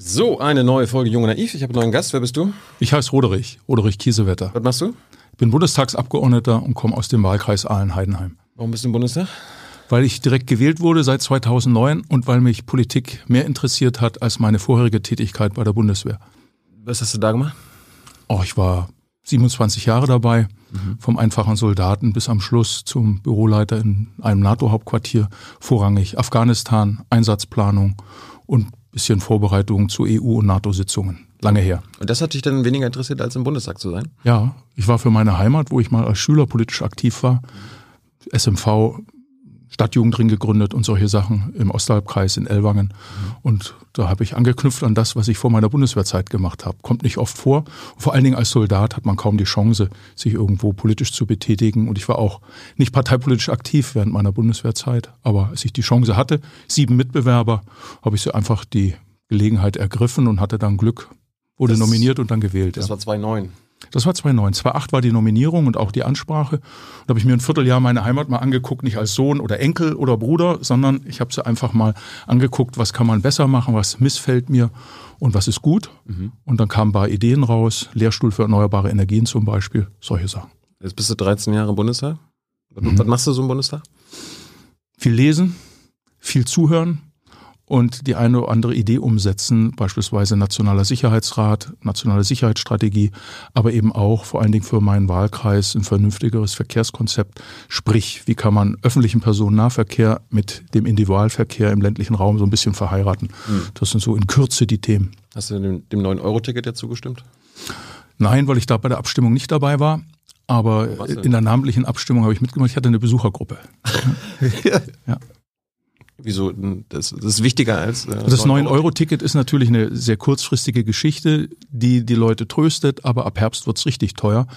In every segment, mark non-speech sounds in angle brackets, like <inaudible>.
So, eine neue Folge Junge Naiv. Ich habe einen neuen Gast. Wer bist du? Ich heiße Roderich, Roderich Kiesewetter. Was machst du? Ich bin Bundestagsabgeordneter und komme aus dem Wahlkreis Aalen-Heidenheim. Warum bist du im Bundestag? Weil ich direkt gewählt wurde seit 2009 und weil mich Politik mehr interessiert hat als meine vorherige Tätigkeit bei der Bundeswehr. Was hast du da gemacht? Oh, ich war 27 Jahre dabei, mhm. vom einfachen Soldaten bis am Schluss zum Büroleiter in einem NATO-Hauptquartier, vorrangig Afghanistan, Einsatzplanung und bisschen Vorbereitung zu EU- und NATO-Sitzungen. Lange her. Und das hat dich dann weniger interessiert, als im Bundestag zu sein? Ja, ich war für meine Heimat, wo ich mal als Schüler politisch aktiv war, SMV Stadtjugendring gegründet und solche Sachen im Ostalbkreis in Ellwangen. Mhm. Und da habe ich angeknüpft an das, was ich vor meiner Bundeswehrzeit gemacht habe. Kommt nicht oft vor. Und vor allen Dingen als Soldat hat man kaum die Chance, sich irgendwo politisch zu betätigen. Und ich war auch nicht parteipolitisch aktiv während meiner Bundeswehrzeit. Aber als ich die Chance hatte, sieben Mitbewerber, habe ich so einfach die Gelegenheit ergriffen und hatte dann Glück, wurde das, nominiert und dann gewählt. Das ja. war 2009. Das war 2009. 2008 war die Nominierung und auch die Ansprache. Da habe ich mir ein Vierteljahr meine Heimat mal angeguckt, nicht als Sohn oder Enkel oder Bruder, sondern ich habe sie einfach mal angeguckt, was kann man besser machen, was missfällt mir und was ist gut. Mhm. Und dann kamen ein paar Ideen raus, Lehrstuhl für erneuerbare Energien zum Beispiel, solche Sachen. Jetzt bist du 13 Jahre im Bundestag. Mhm. Was machst du so im Bundestag? Viel lesen, viel zuhören, und die eine oder andere Idee umsetzen, beispielsweise Nationaler Sicherheitsrat, nationale Sicherheitsstrategie, aber eben auch vor allen Dingen für meinen Wahlkreis ein vernünftigeres Verkehrskonzept. Sprich, wie kann man öffentlichen Personennahverkehr mit dem Individualverkehr im ländlichen Raum so ein bisschen verheiraten? Mhm. Das sind so in Kürze die Themen. Hast du dem, dem 9-Euro-Ticket ja zugestimmt? Nein, weil ich da bei der Abstimmung nicht dabei war. Aber in der namentlichen Abstimmung habe ich mitgemacht. Ich hatte eine Besuchergruppe. <laughs> ja. Wieso? Das, das ist wichtiger als. Äh, das 9-Euro-Ticket ist natürlich eine sehr kurzfristige Geschichte, die die Leute tröstet, aber ab Herbst wird's richtig teuer.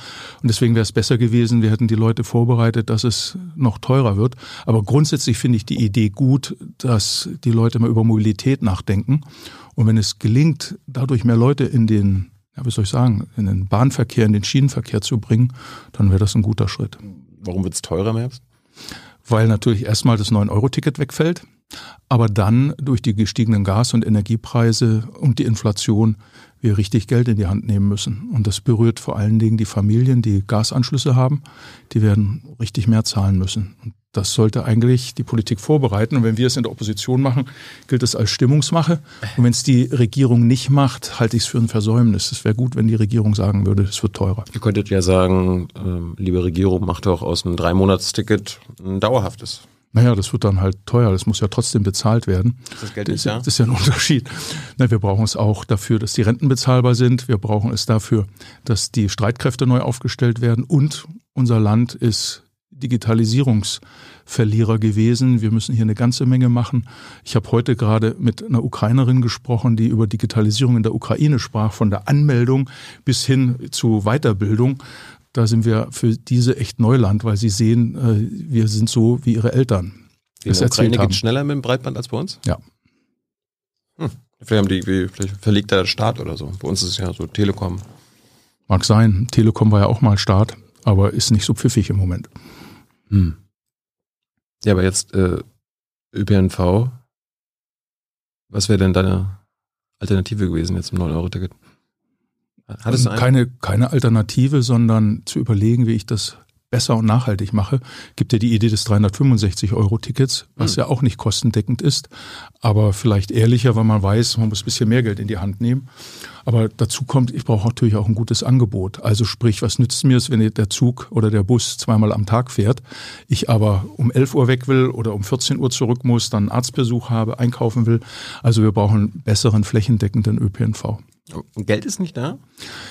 Und deswegen wäre es besser gewesen, wir hätten die Leute vorbereitet, dass es noch teurer wird. Aber grundsätzlich finde ich die Idee gut, dass die Leute mal über Mobilität nachdenken. Und wenn es gelingt, dadurch mehr Leute in den, ja, wie soll ich sagen, in den Bahnverkehr, in den Schienenverkehr zu bringen, dann wäre das ein guter Schritt. Warum wird's teurer im Herbst? Weil natürlich erstmal das 9-Euro-Ticket wegfällt, aber dann durch die gestiegenen Gas- und Energiepreise und die Inflation wir richtig Geld in die Hand nehmen müssen. Und das berührt vor allen Dingen die Familien, die Gasanschlüsse haben. Die werden richtig mehr zahlen müssen. Und das sollte eigentlich die Politik vorbereiten. Und wenn wir es in der Opposition machen, gilt es als Stimmungsmache. Und wenn es die Regierung nicht macht, halte ich es für ein Versäumnis. Es wäre gut, wenn die Regierung sagen würde, es wird teurer. Ihr könntet ja sagen, äh, liebe Regierung, macht doch aus einem Drei-Monats-Ticket ein dauerhaftes. Naja, das wird dann halt teuer, das muss ja trotzdem bezahlt werden. Das Geld nicht da? Das ist ja ein Unterschied. Na, wir brauchen es auch dafür, dass die Renten bezahlbar sind. Wir brauchen es dafür, dass die Streitkräfte neu aufgestellt werden. Und unser Land ist Digitalisierungsverlierer gewesen. Wir müssen hier eine ganze Menge machen. Ich habe heute gerade mit einer Ukrainerin gesprochen, die über Digitalisierung in der Ukraine sprach, von der Anmeldung bis hin zu Weiterbildung. Da sind wir für diese echt Neuland, weil sie sehen, äh, wir sind so wie ihre Eltern. In der Ukraine geht schneller mit dem Breitband als bei uns? Ja. Hm. Vielleicht, haben die, vielleicht verlegt der Staat oder so. Bei uns ist es ja so Telekom. Mag sein. Telekom war ja auch mal Staat, aber ist nicht so pfiffig im Moment. Hm. Ja, aber jetzt äh, ÖPNV. Was wäre denn deine Alternative gewesen jetzt im 9-Euro-Ticket? Hattest du keine, keine Alternative, sondern zu überlegen, wie ich das besser und nachhaltig mache, gibt ja die Idee des 365-Euro-Tickets, was mhm. ja auch nicht kostendeckend ist, aber vielleicht ehrlicher, weil man weiß, man muss ein bisschen mehr Geld in die Hand nehmen. Aber dazu kommt, ich brauche natürlich auch ein gutes Angebot. Also sprich, was nützt mir es, wenn der Zug oder der Bus zweimal am Tag fährt, ich aber um 11 Uhr weg will oder um 14 Uhr zurück muss, dann einen Arztbesuch habe, einkaufen will. Also wir brauchen besseren flächendeckenden ÖPNV. Geld ist nicht da?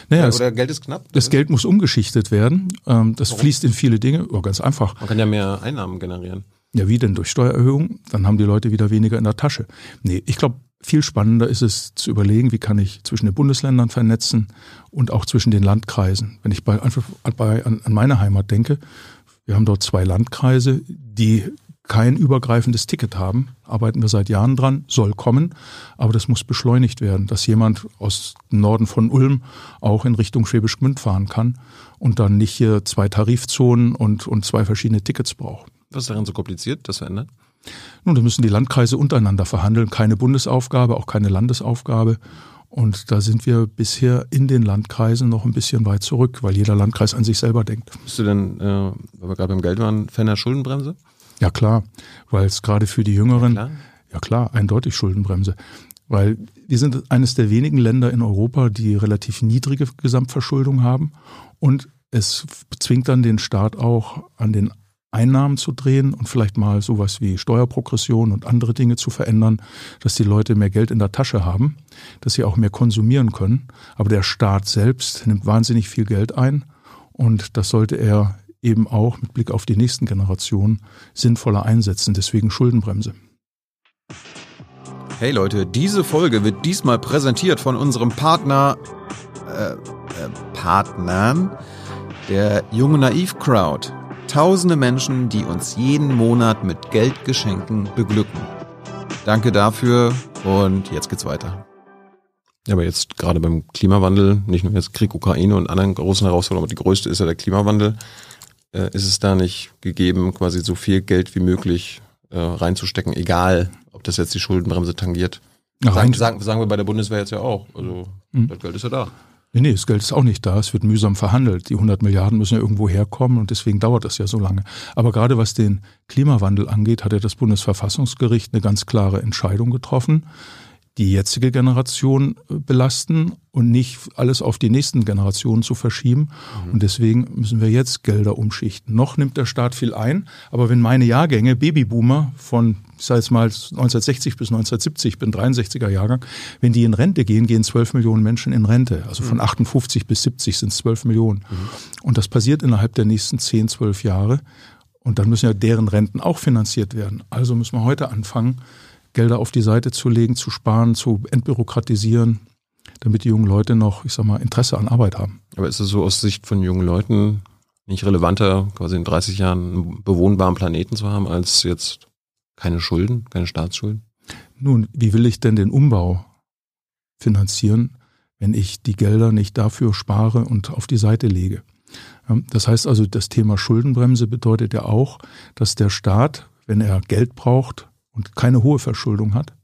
Naja, oder, oder Geld ist knapp? Das Geld muss umgeschichtet werden. Ähm, das Warum? fließt in viele Dinge. Oh, ganz einfach. Man kann ja mehr Einnahmen generieren. Ja, wie denn? Durch Steuererhöhung? Dann haben die Leute wieder weniger in der Tasche. Nee, ich glaube, viel spannender ist es zu überlegen, wie kann ich zwischen den Bundesländern vernetzen und auch zwischen den Landkreisen. Wenn ich bei, einfach bei, an, an meine Heimat denke, wir haben dort zwei Landkreise, die kein übergreifendes Ticket haben. Arbeiten wir seit Jahren dran, soll kommen, aber das muss beschleunigt werden, dass jemand aus dem Norden von Ulm auch in Richtung Schwäbisch Gmünd fahren kann und dann nicht hier zwei Tarifzonen und, und zwei verschiedene Tickets braucht. Was ist daran so kompliziert, das verändert? Nun, da müssen die Landkreise untereinander verhandeln. Keine Bundesaufgabe, auch keine Landesaufgabe. Und da sind wir bisher in den Landkreisen noch ein bisschen weit zurück, weil jeder Landkreis an sich selber denkt. Bist du denn, äh, weil wir gerade beim Geld waren, Fan der Schuldenbremse? Ja klar, weil es gerade für die Jüngeren, ja klar. ja klar, eindeutig Schuldenbremse. Weil wir sind eines der wenigen Länder in Europa, die relativ niedrige Gesamtverschuldung haben. Und es zwingt dann den Staat auch an den Einnahmen zu drehen und vielleicht mal sowas wie Steuerprogression und andere Dinge zu verändern, dass die Leute mehr Geld in der Tasche haben, dass sie auch mehr konsumieren können. Aber der Staat selbst nimmt wahnsinnig viel Geld ein und das sollte er eben auch mit Blick auf die nächsten Generationen sinnvoller einsetzen. Deswegen Schuldenbremse. Hey Leute, diese Folge wird diesmal präsentiert von unserem Partner, äh, äh, Partnern, der Junge Naiv Crowd. Tausende Menschen, die uns jeden Monat mit Geldgeschenken beglücken. Danke dafür und jetzt geht's weiter. Ja, aber jetzt gerade beim Klimawandel, nicht nur jetzt Krieg, Ukraine und anderen großen Herausforderungen, aber die größte ist ja der Klimawandel. Äh, ist es da nicht gegeben, quasi so viel Geld wie möglich äh, reinzustecken, egal ob das jetzt die Schuldenbremse tangiert. Ach, sagen, sagen, sagen wir bei der Bundeswehr jetzt ja auch. Also mhm. das Geld ist ja da. Nee, nee, das Geld ist auch nicht da. Es wird mühsam verhandelt. Die 100 Milliarden müssen ja irgendwo herkommen und deswegen dauert das ja so lange. Aber gerade was den Klimawandel angeht, hat ja das Bundesverfassungsgericht eine ganz klare Entscheidung getroffen die jetzige Generation äh, belasten und nicht alles auf die nächsten Generationen zu verschieben. Mhm. Und deswegen müssen wir jetzt Gelder umschichten. Noch nimmt der Staat viel ein, aber wenn meine Jahrgänge, Babyboomer von, ich sage jetzt mal 1960 bis 1970, ich bin 63er Jahrgang, wenn die in Rente gehen, gehen 12 Millionen Menschen in Rente. Also von 58 mhm. bis 70 sind es 12 Millionen. Mhm. Und das passiert innerhalb der nächsten 10, 12 Jahre. Und dann müssen ja deren Renten auch finanziert werden. Also müssen wir heute anfangen, Gelder auf die Seite zu legen, zu sparen, zu entbürokratisieren, damit die jungen Leute noch, ich sag mal, Interesse an Arbeit haben. Aber ist es so aus Sicht von jungen Leuten nicht relevanter, quasi in 30 Jahren einen bewohnbaren Planeten zu haben, als jetzt keine Schulden, keine Staatsschulden? Nun, wie will ich denn den Umbau finanzieren, wenn ich die Gelder nicht dafür spare und auf die Seite lege? Das heißt also, das Thema Schuldenbremse bedeutet ja auch, dass der Staat, wenn er Geld braucht, und keine hohe Verschuldung hat,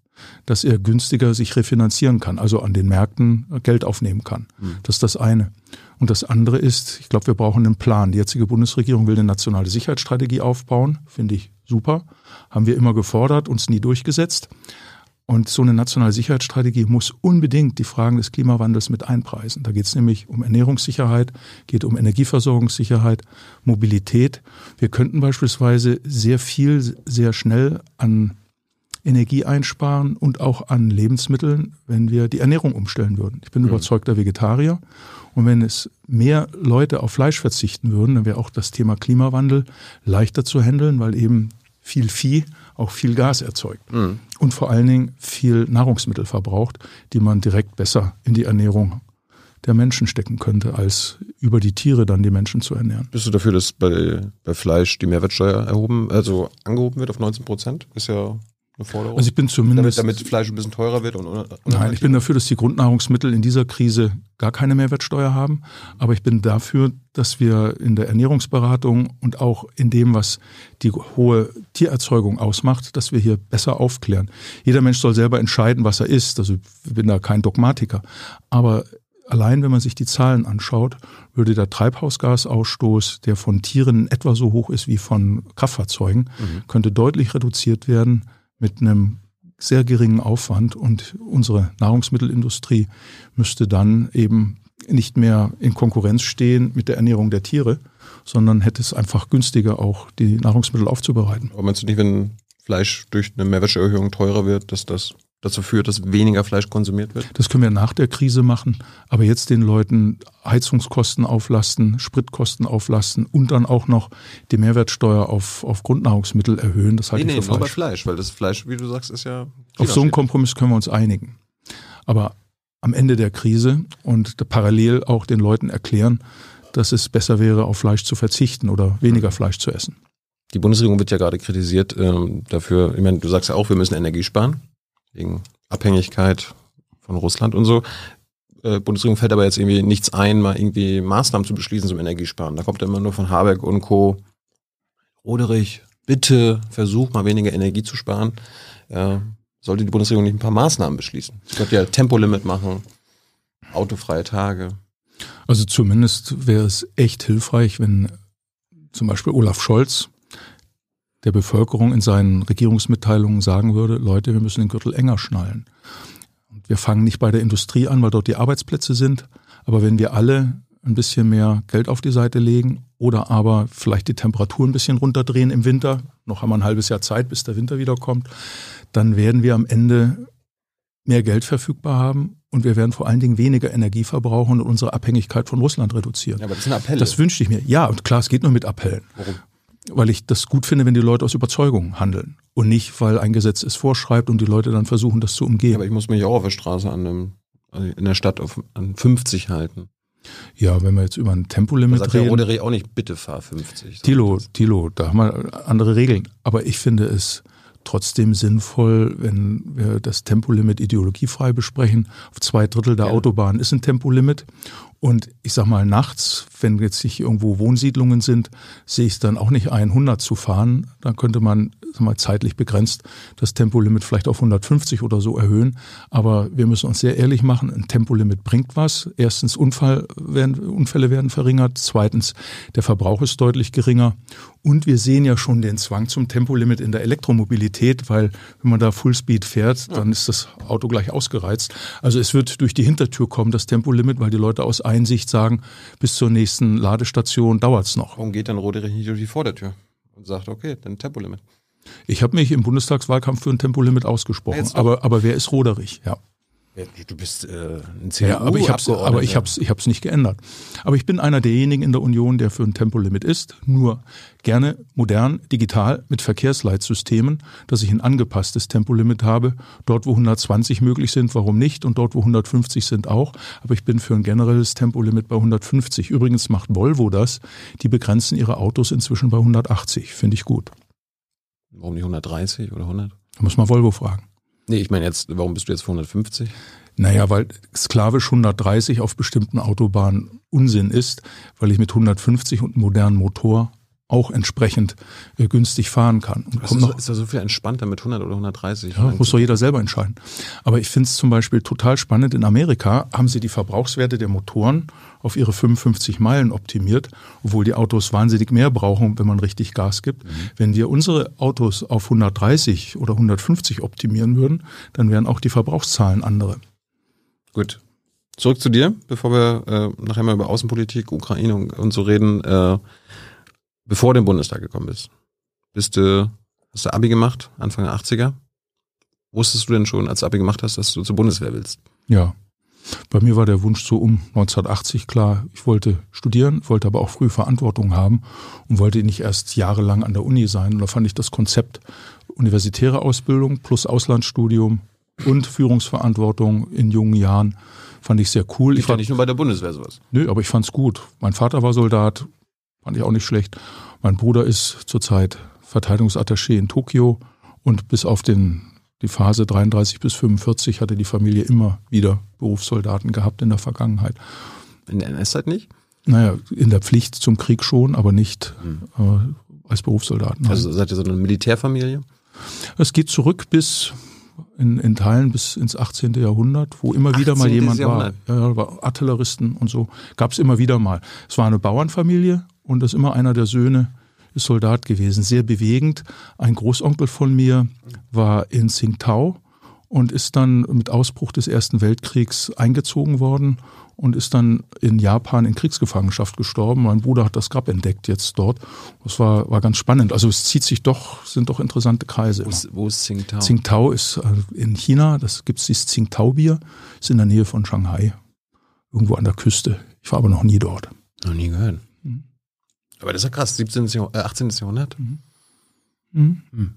dass er günstiger sich refinanzieren kann, also an den Märkten Geld aufnehmen kann. Mhm. Das ist das eine. Und das andere ist, ich glaube, wir brauchen einen Plan. Die jetzige Bundesregierung will eine nationale Sicherheitsstrategie aufbauen, finde ich super. Haben wir immer gefordert, uns nie durchgesetzt. Und so eine nationale Sicherheitsstrategie muss unbedingt die Fragen des Klimawandels mit einpreisen. Da geht es nämlich um Ernährungssicherheit, geht um Energieversorgungssicherheit, Mobilität. Wir könnten beispielsweise sehr viel, sehr schnell an Energie einsparen und auch an Lebensmitteln, wenn wir die Ernährung umstellen würden. Ich bin mhm. überzeugter Vegetarier. Und wenn es mehr Leute auf Fleisch verzichten würden, dann wäre auch das Thema Klimawandel leichter zu handeln, weil eben viel Vieh auch viel Gas erzeugt mhm. und vor allen Dingen viel Nahrungsmittel verbraucht, die man direkt besser in die Ernährung der Menschen stecken könnte, als über die Tiere dann die Menschen zu ernähren. Bist du dafür, dass bei, bei Fleisch die Mehrwertsteuer erhoben, also angehoben wird auf 19 Prozent? Ist ja eine Forderung. Also ich bin zumindest. Damit, damit Fleisch ein bisschen teurer wird und, und Nein, ich bin dafür, dass die Grundnahrungsmittel in dieser Krise gar keine Mehrwertsteuer haben. Aber ich bin dafür, dass wir in der Ernährungsberatung und auch in dem, was die hohe Tiererzeugung ausmacht, dass wir hier besser aufklären. Jeder Mensch soll selber entscheiden, was er isst. Also ich bin da kein Dogmatiker. Aber allein wenn man sich die Zahlen anschaut, würde der Treibhausgasausstoß, der von Tieren etwa so hoch ist wie von Kraftfahrzeugen, mhm. könnte deutlich reduziert werden mit einem sehr geringen Aufwand und unsere Nahrungsmittelindustrie müsste dann eben nicht mehr in Konkurrenz stehen mit der Ernährung der Tiere, sondern hätte es einfach günstiger auch die Nahrungsmittel aufzubereiten. Aber meinst du nicht, wenn Fleisch durch eine Mehrwertsteuererhöhung teurer wird, dass das dazu führt, dass weniger Fleisch konsumiert wird? Das können wir nach der Krise machen, aber jetzt den Leuten Heizungskosten auflasten, Spritkosten auflasten und dann auch noch die Mehrwertsteuer auf, auf Grundnahrungsmittel erhöhen, das halte nee, ich für nee, falsch. nur bei Fleisch, weil das Fleisch, wie du sagst, ist ja... Auf so einen Kompromiss können wir uns einigen. Aber am Ende der Krise und parallel auch den Leuten erklären, dass es besser wäre, auf Fleisch zu verzichten oder weniger Fleisch zu essen. Die Bundesregierung wird ja gerade kritisiert ähm, dafür, ich meine, du sagst ja auch, wir müssen Energie sparen wegen Abhängigkeit von Russland und so. Äh, Bundesregierung fällt aber jetzt irgendwie nichts ein, mal irgendwie Maßnahmen zu beschließen zum Energiesparen. Da kommt immer nur von Habeck und Co. Roderich, bitte versuch mal weniger Energie zu sparen, äh, sollte die Bundesregierung nicht ein paar Maßnahmen beschließen. Ich könnte ja Tempolimit machen, autofreie Tage. Also zumindest wäre es echt hilfreich, wenn zum Beispiel Olaf Scholz der Bevölkerung in seinen Regierungsmitteilungen sagen würde, Leute, wir müssen den Gürtel enger schnallen. Und wir fangen nicht bei der Industrie an, weil dort die Arbeitsplätze sind, aber wenn wir alle ein bisschen mehr Geld auf die Seite legen oder aber vielleicht die Temperatur ein bisschen runterdrehen im Winter, noch haben wir ein halbes Jahr Zeit, bis der Winter wiederkommt, dann werden wir am Ende mehr Geld verfügbar haben und wir werden vor allen Dingen weniger Energie verbrauchen und unsere Abhängigkeit von Russland reduzieren. Ja, aber das sind Appelle. Das wünschte ich mir. Ja, und klar, es geht nur mit Appellen. Warum? Weil ich das gut finde, wenn die Leute aus Überzeugung handeln und nicht, weil ein Gesetz es vorschreibt und die Leute dann versuchen, das zu umgehen. Ja, aber ich muss mich auch auf der Straße an einem, in der Stadt auf, an 50 halten. Ja, wenn wir jetzt über ein Tempolimit sagt reden. Der Rode auch nicht, bitte fahr 50. Tilo, Tilo, da haben wir andere Regeln. Aber ich finde es trotzdem sinnvoll, wenn wir das Tempolimit ideologiefrei besprechen. Auf zwei Drittel der ja. Autobahn ist ein Tempolimit. Und ich sag mal, nachts, wenn jetzt nicht irgendwo Wohnsiedlungen sind, sehe ich es dann auch nicht ein, 100 zu fahren. Dann könnte man sag mal, zeitlich begrenzt das Tempolimit vielleicht auf 150 oder so erhöhen. Aber wir müssen uns sehr ehrlich machen, ein Tempolimit bringt was. Erstens, Unfall werden, Unfälle werden verringert. Zweitens, der Verbrauch ist deutlich geringer. Und wir sehen ja schon den Zwang zum Tempolimit in der Elektromobilität, weil wenn man da Fullspeed fährt, dann ist das Auto gleich ausgereizt. Also es wird durch die Hintertür kommen, das Tempolimit, weil die Leute aus Einsicht sagen, bis zur nächsten Ladestation dauert es noch. Warum geht dann Roderich nicht durch die Vordertür und sagt, okay, dann Tempolimit? Ich habe mich im Bundestagswahlkampf für ein Tempolimit ausgesprochen, aber, aber wer ist Roderich? Ja. Du bist äh, ein CDU ja, aber ich habe aber ich habe ich habe nicht geändert. Aber ich bin einer derjenigen in der Union, der für ein Tempolimit ist, nur gerne modern, digital mit Verkehrsleitsystemen, dass ich ein angepasstes Tempolimit habe, dort wo 120 möglich sind, warum nicht und dort wo 150 sind auch, aber ich bin für ein generelles Tempolimit bei 150. Übrigens macht Volvo das, die begrenzen ihre Autos inzwischen bei 180, finde ich gut. Warum nicht 130 oder 100? Da muss man Volvo fragen. Nee, ich meine jetzt, warum bist du jetzt für 150? Naja, weil sklavisch 130 auf bestimmten Autobahnen Unsinn ist, weil ich mit 150 und modernen Motor auch entsprechend äh, günstig fahren kann. Und kommt noch, ist ja so viel entspannter mit 100 oder 130. Ja, muss doch jeder selber entscheiden. Aber ich finde es zum Beispiel total spannend. In Amerika haben sie die Verbrauchswerte der Motoren auf ihre 55 Meilen optimiert, obwohl die Autos wahnsinnig mehr brauchen, wenn man richtig Gas gibt. Mhm. Wenn wir unsere Autos auf 130 oder 150 optimieren würden, dann wären auch die Verbrauchszahlen andere. Gut. Zurück zu dir, bevor wir äh, nachher mal über Außenpolitik, Ukraine und, und so reden. Äh, bevor du in den Bundestag gekommen bist, bist du, hast du Abi gemacht, Anfang der 80er? Wusstest du denn schon, als du Abi gemacht hast, dass du zur Bundeswehr willst? Ja. Bei mir war der Wunsch so um 1980 klar, ich wollte studieren, wollte aber auch früh Verantwortung haben und wollte nicht erst jahrelang an der Uni sein. Und da fand ich das Konzept universitäre Ausbildung plus Auslandsstudium und Führungsverantwortung in jungen Jahren fand ich sehr cool. Ich war nicht nur bei der Bundeswehr sowas. Nö, aber ich fand's gut. Mein Vater war Soldat, Fand ich auch nicht schlecht. Mein Bruder ist zurzeit Verteidigungsattaché in Tokio und bis auf den, die Phase 33 bis 45 hatte die Familie immer wieder Berufssoldaten gehabt in der Vergangenheit. In der NS-Zeit nicht? Naja, in der Pflicht zum Krieg schon, aber nicht hm. äh, als Berufssoldaten. Also seid ihr so eine Militärfamilie? Es geht zurück bis in, in Teilen bis ins 18. Jahrhundert, wo immer wieder mal jemand Jahrhundert. war. Ja, war Artilleristen und so. Gab es immer wieder mal. Es war eine Bauernfamilie und das ist immer einer der Söhne ist Soldat gewesen. Sehr bewegend. Ein Großonkel von mir war in Tsingtao und ist dann mit Ausbruch des Ersten Weltkriegs eingezogen worden und ist dann in Japan in Kriegsgefangenschaft gestorben. Mein Bruder hat das Grab entdeckt jetzt dort. Das war, war ganz spannend. Also es zieht sich doch, sind doch interessante Kreise. Wo ist, wo ist Tsingtao? Tsingtao ist äh, in China, das gibt es dieses Tsingtao-Bier, ist in der Nähe von Shanghai. Irgendwo an der Küste. Ich war aber noch nie dort. Noch nie gehört. Aber das ist ja krass, 17. Jahrhundert, äh, 18. Jahrhundert. Mhm. Mhm. Mhm.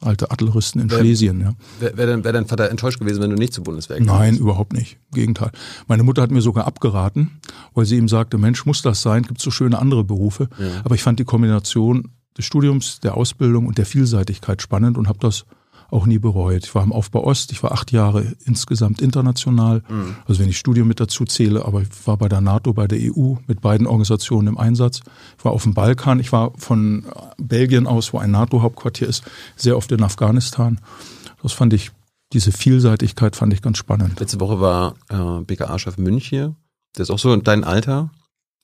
Alte Adleristen in wär, Schlesien, ja. Wäre wär dein, wär dein Vater enttäuscht gewesen, wenn du nicht zur Bundeswehr gegangen Nein, überhaupt nicht. Im Gegenteil. Meine Mutter hat mir sogar abgeraten, weil sie ihm sagte, Mensch, muss das sein? Gibt so schöne andere Berufe. Ja. Aber ich fand die Kombination des Studiums, der Ausbildung und der Vielseitigkeit spannend und habe das auch nie bereut. Ich war im Aufbau Ost, ich war acht Jahre insgesamt international, mhm. also wenn ich Studium mit dazu zähle, aber ich war bei der NATO, bei der EU mit beiden Organisationen im Einsatz. Ich war auf dem Balkan, ich war von Belgien aus, wo ein NATO-Hauptquartier ist, sehr oft in Afghanistan. Das fand ich, diese Vielseitigkeit fand ich ganz spannend. Letzte Woche war äh, BKA-Chef Münch hier, der ist auch so in dein Alter,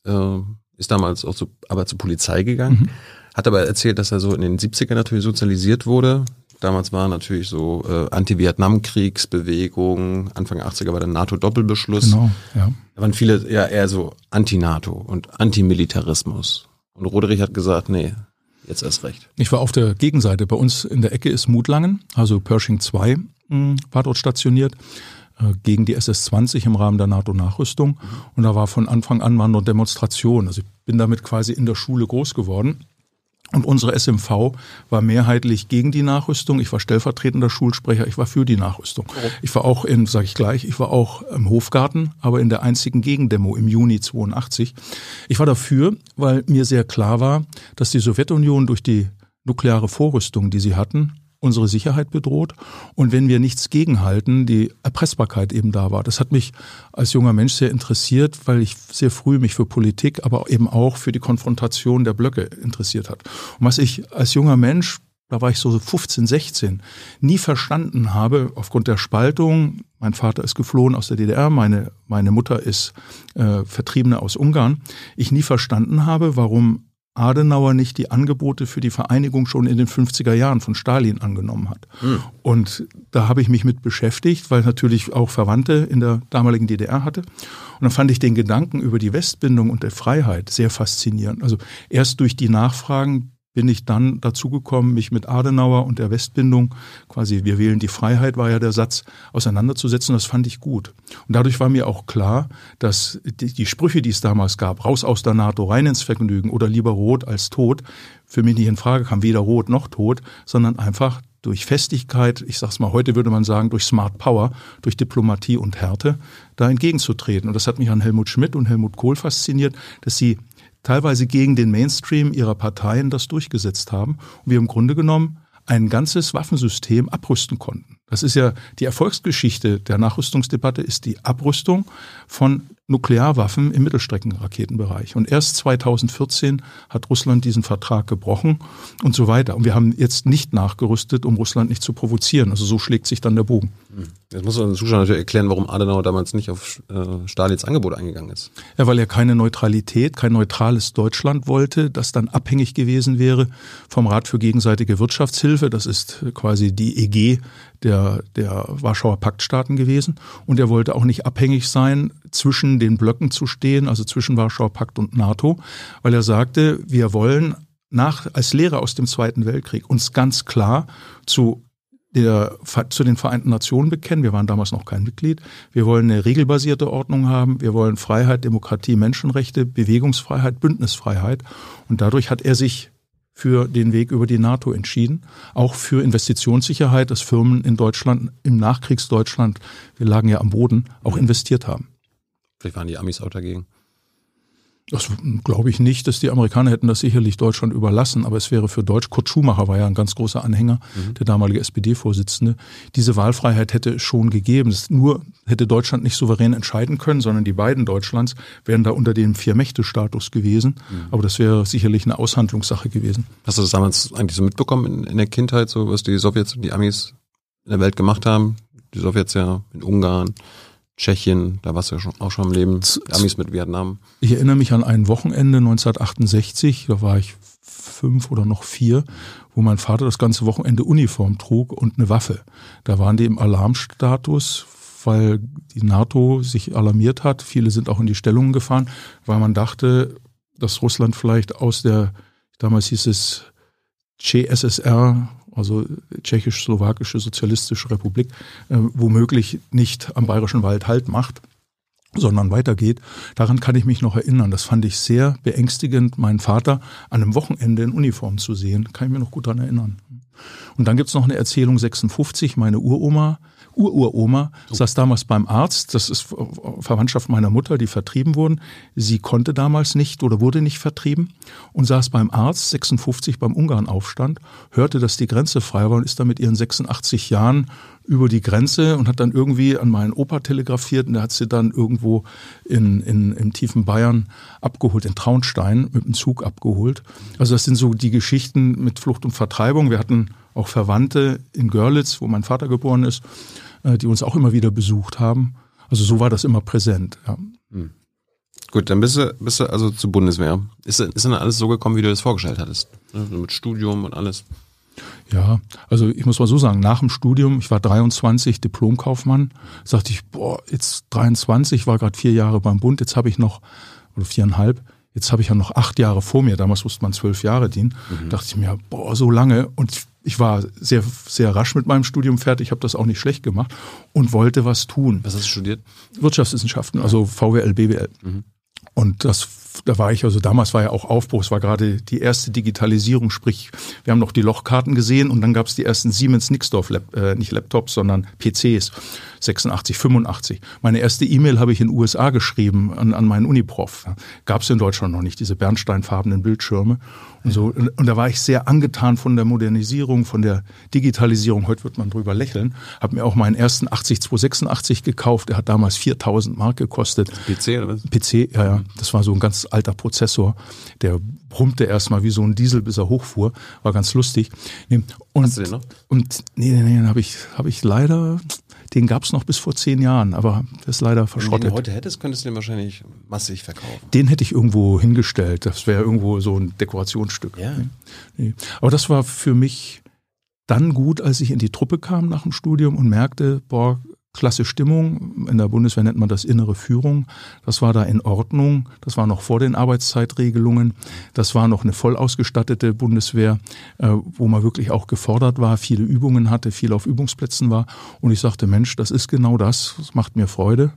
äh, ist damals auch zu, aber zur Polizei gegangen. Mhm. Hat aber erzählt, dass er so in den 70ern natürlich sozialisiert wurde. Damals war natürlich so äh, Anti-Vietnam-Kriegsbewegung, Anfang 80er war der NATO-Doppelbeschluss. Genau, ja. Da waren viele ja eher so Anti-NATO und Antimilitarismus. Und Roderich hat gesagt, nee, jetzt erst recht. Ich war auf der Gegenseite. Bei uns in der Ecke ist Mutlangen, also Pershing 2 hm, war dort stationiert äh, gegen die SS-20 im Rahmen der NATO-Nachrüstung. Und da war von Anfang an mal nur Demonstration. Also ich bin damit quasi in der Schule groß geworden. Und unsere SMV war mehrheitlich gegen die Nachrüstung. Ich war stellvertretender Schulsprecher, ich war für die Nachrüstung. Ich war auch in, sage ich gleich, ich war auch im Hofgarten, aber in der einzigen Gegendemo im Juni 82. Ich war dafür, weil mir sehr klar war, dass die Sowjetunion durch die nukleare Vorrüstung, die sie hatten, unsere Sicherheit bedroht und wenn wir nichts gegenhalten, die Erpressbarkeit eben da war. Das hat mich als junger Mensch sehr interessiert, weil ich sehr früh mich für Politik, aber eben auch für die Konfrontation der Blöcke interessiert hat. Und was ich als junger Mensch da war ich so 15, 16, nie verstanden habe, aufgrund der Spaltung, mein Vater ist geflohen aus der DDR, meine, meine Mutter ist äh, Vertriebene aus Ungarn, ich nie verstanden habe, warum Adenauer nicht die Angebote für die Vereinigung schon in den 50er Jahren von Stalin angenommen hat. Mhm. Und da habe ich mich mit beschäftigt, weil natürlich auch Verwandte in der damaligen DDR hatte. Und dann fand ich den Gedanken über die Westbindung und der Freiheit sehr faszinierend. Also erst durch die Nachfragen bin ich dann dazu gekommen, mich mit Adenauer und der Westbindung, quasi wir wählen die Freiheit, war ja der Satz, auseinanderzusetzen. Das fand ich gut. Und dadurch war mir auch klar, dass die, die Sprüche, die es damals gab, raus aus der NATO, rein ins Vergnügen oder lieber rot als tot, für mich nicht in Frage kam, weder rot noch tot, sondern einfach durch Festigkeit, ich sag's mal, heute würde man sagen, durch Smart Power, durch Diplomatie und Härte, da entgegenzutreten. Und das hat mich an Helmut Schmidt und Helmut Kohl fasziniert, dass sie teilweise gegen den Mainstream ihrer Parteien das durchgesetzt haben und wir im Grunde genommen ein ganzes Waffensystem abrüsten konnten. Das ist ja die Erfolgsgeschichte der Nachrüstungsdebatte, ist die Abrüstung von Nuklearwaffen im Mittelstreckenraketenbereich. Und erst 2014 hat Russland diesen Vertrag gebrochen und so weiter. Und wir haben jetzt nicht nachgerüstet, um Russland nicht zu provozieren. Also so schlägt sich dann der Bogen. Hm. Jetzt muss man den Zuschauern natürlich erklären, warum Adenauer damals nicht auf äh, Stalins Angebot eingegangen ist. Ja, weil er keine Neutralität, kein neutrales Deutschland wollte, das dann abhängig gewesen wäre vom Rat für gegenseitige Wirtschaftshilfe. Das ist quasi die EG der, der Warschauer Paktstaaten gewesen. Und er wollte auch nicht abhängig sein, zwischen den Blöcken zu stehen, also zwischen Warschauer Pakt und NATO, weil er sagte, wir wollen nach, als Lehre aus dem Zweiten Weltkrieg uns ganz klar zu der, zu den Vereinten Nationen bekennen. Wir waren damals noch kein Mitglied. Wir wollen eine regelbasierte Ordnung haben. Wir wollen Freiheit, Demokratie, Menschenrechte, Bewegungsfreiheit, Bündnisfreiheit. Und dadurch hat er sich für den Weg über die NATO entschieden. Auch für Investitionssicherheit, dass Firmen in Deutschland, im Nachkriegsdeutschland, wir lagen ja am Boden, auch investiert haben. Vielleicht waren die Amis auch dagegen. Das glaube ich nicht, dass die Amerikaner hätten das sicherlich Deutschland überlassen, aber es wäre für Deutsch, Kurt Schumacher war ja ein ganz großer Anhänger, mhm. der damalige SPD-Vorsitzende, diese Wahlfreiheit hätte es schon gegeben. Das nur hätte Deutschland nicht souverän entscheiden können, sondern die beiden Deutschlands wären da unter dem Vier-Mächte-Status gewesen. Mhm. Aber das wäre sicherlich eine Aushandlungssache gewesen. Hast du das damals eigentlich so mitbekommen in, in der Kindheit, so was die Sowjets und die Amis in der Welt gemacht haben? Die Sowjets ja in Ungarn, Tschechien, da warst du ja schon, auch schon am Leben, Amis mit Vietnam. Ich erinnere mich an ein Wochenende 1968, da war ich fünf oder noch vier, wo mein Vater das ganze Wochenende Uniform trug und eine Waffe. Da waren die im Alarmstatus, weil die NATO sich alarmiert hat. Viele sind auch in die Stellungen gefahren, weil man dachte, dass Russland vielleicht aus der, damals hieß es CSSR, also Tschechisch-Slowakische Sozialistische Republik, äh, womöglich nicht am Bayerischen Wald Halt macht sondern weitergeht. Daran kann ich mich noch erinnern. Das fand ich sehr beängstigend, meinen Vater an einem Wochenende in Uniform zu sehen. Kann ich mir noch gut daran erinnern. Und dann gibt's noch eine Erzählung 56. Meine Uroma Ururoma saß damals beim Arzt, das ist Verwandtschaft meiner Mutter, die vertrieben wurden. Sie konnte damals nicht oder wurde nicht vertrieben und saß beim Arzt, 56 beim Ungarnaufstand, hörte, dass die Grenze frei war und ist dann mit ihren 86 Jahren über die Grenze und hat dann irgendwie an meinen Opa telegrafiert und der hat sie dann irgendwo in, in, im tiefen Bayern abgeholt, in Traunstein mit dem Zug abgeholt. Also das sind so die Geschichten mit Flucht und Vertreibung. Wir hatten auch Verwandte in Görlitz, wo mein Vater geboren ist, die uns auch immer wieder besucht haben. Also so war das immer präsent. Ja. Hm. Gut, dann bist du, bist du also zur Bundeswehr. Ist, ist dann alles so gekommen, wie du das vorgestellt hattest? Ne? Mit Studium und alles? Ja, also ich muss mal so sagen, nach dem Studium, ich war 23, Diplomkaufmann, sagte ich, boah, jetzt 23, war gerade vier Jahre beim Bund, jetzt habe ich noch, oder viereinhalb, jetzt habe ich ja noch acht Jahre vor mir, damals musste man zwölf Jahre dienen, mhm. dachte ich mir, boah, so lange und ich war sehr, sehr rasch mit meinem Studium fertig, habe das auch nicht schlecht gemacht und wollte was tun. Was hast du studiert? Wirtschaftswissenschaften, also VWL, BWL. Mhm. Und das da war ich, also damals war ja auch Aufbruch, es war gerade die erste Digitalisierung, sprich, wir haben noch die Lochkarten gesehen und dann gab es die ersten Siemens Nixdorf, äh, nicht Laptops, sondern PCs, 86, 85. Meine erste E-Mail habe ich in den USA geschrieben an, an meinen Uniprof. Gab es in Deutschland noch nicht, diese bernsteinfarbenen Bildschirme. Und, so, und, und, da war ich sehr angetan von der Modernisierung, von der Digitalisierung. Heute wird man drüber lächeln. Habe mir auch meinen ersten 80286 gekauft. Der hat damals 4000 Mark gekostet. PC oder was? PC, ja, ja. Das war so ein ganz alter Prozessor. Der brummte erstmal wie so ein Diesel, bis er hochfuhr. War ganz lustig. Und, Hast du den noch? Und nee, nee, nee, habe ich, hab ich leider den gab es noch bis vor zehn Jahren, aber das ist leider verschrottet. Wenn du den heute hättest, könntest du den wahrscheinlich massig verkaufen. Den hätte ich irgendwo hingestellt. Das wäre irgendwo so ein Dekorationsstück. Ja. Nee. Aber das war für mich dann gut, als ich in die Truppe kam nach dem Studium und merkte, boah, klasse Stimmung. In der Bundeswehr nennt man das innere Führung. Das war da in Ordnung. Das war noch vor den Arbeitszeitregelungen. Das war noch eine voll ausgestattete Bundeswehr, äh, wo man wirklich auch gefordert war, viele Übungen hatte, viel auf Übungsplätzen war. Und ich sagte, Mensch, das ist genau das. Das macht mir Freude.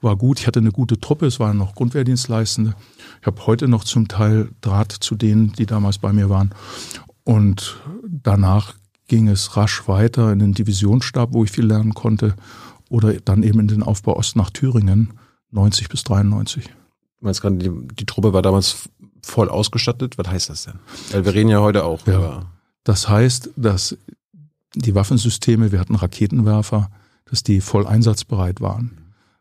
War gut. Ich hatte eine gute Truppe. Es waren noch Grundwehrdienstleistende. Ich habe heute noch zum Teil Draht zu denen, die damals bei mir waren. Und danach ging es rasch weiter in den Divisionsstab, wo ich viel lernen konnte oder dann eben in den Aufbau Ost nach Thüringen, 90 bis 93. Du meinst gerade, die, die Truppe war damals voll ausgestattet? Was heißt das denn? Weil wir reden ja heute auch ja. über. Das heißt, dass die Waffensysteme, wir hatten Raketenwerfer, dass die voll einsatzbereit waren.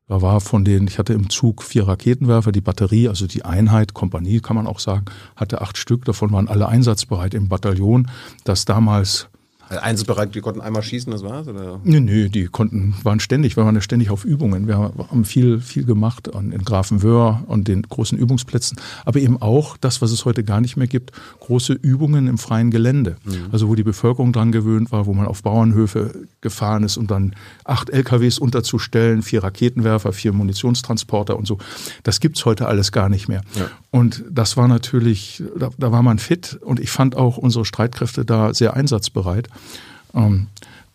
Da war von denen, ich hatte im Zug vier Raketenwerfer, die Batterie, also die Einheit, Kompanie kann man auch sagen, hatte acht Stück, davon waren alle einsatzbereit im Bataillon, das damals Einzelbereit, die konnten einmal schießen, das war's? Oder? Nö, nö, die konnten, waren ständig, wir waren ja ständig auf Übungen. Wir haben viel, viel gemacht an, in Grafenwöhr und den großen Übungsplätzen. Aber eben auch das, was es heute gar nicht mehr gibt, große Übungen im freien Gelände. Mhm. Also wo die Bevölkerung dran gewöhnt war, wo man auf Bauernhöfe gefahren ist, um dann acht LKWs unterzustellen, vier Raketenwerfer, vier Munitionstransporter und so. Das gibt's heute alles gar nicht mehr. Ja. Und das war natürlich, da, da war man fit und ich fand auch unsere Streitkräfte da sehr einsatzbereit. Ähm,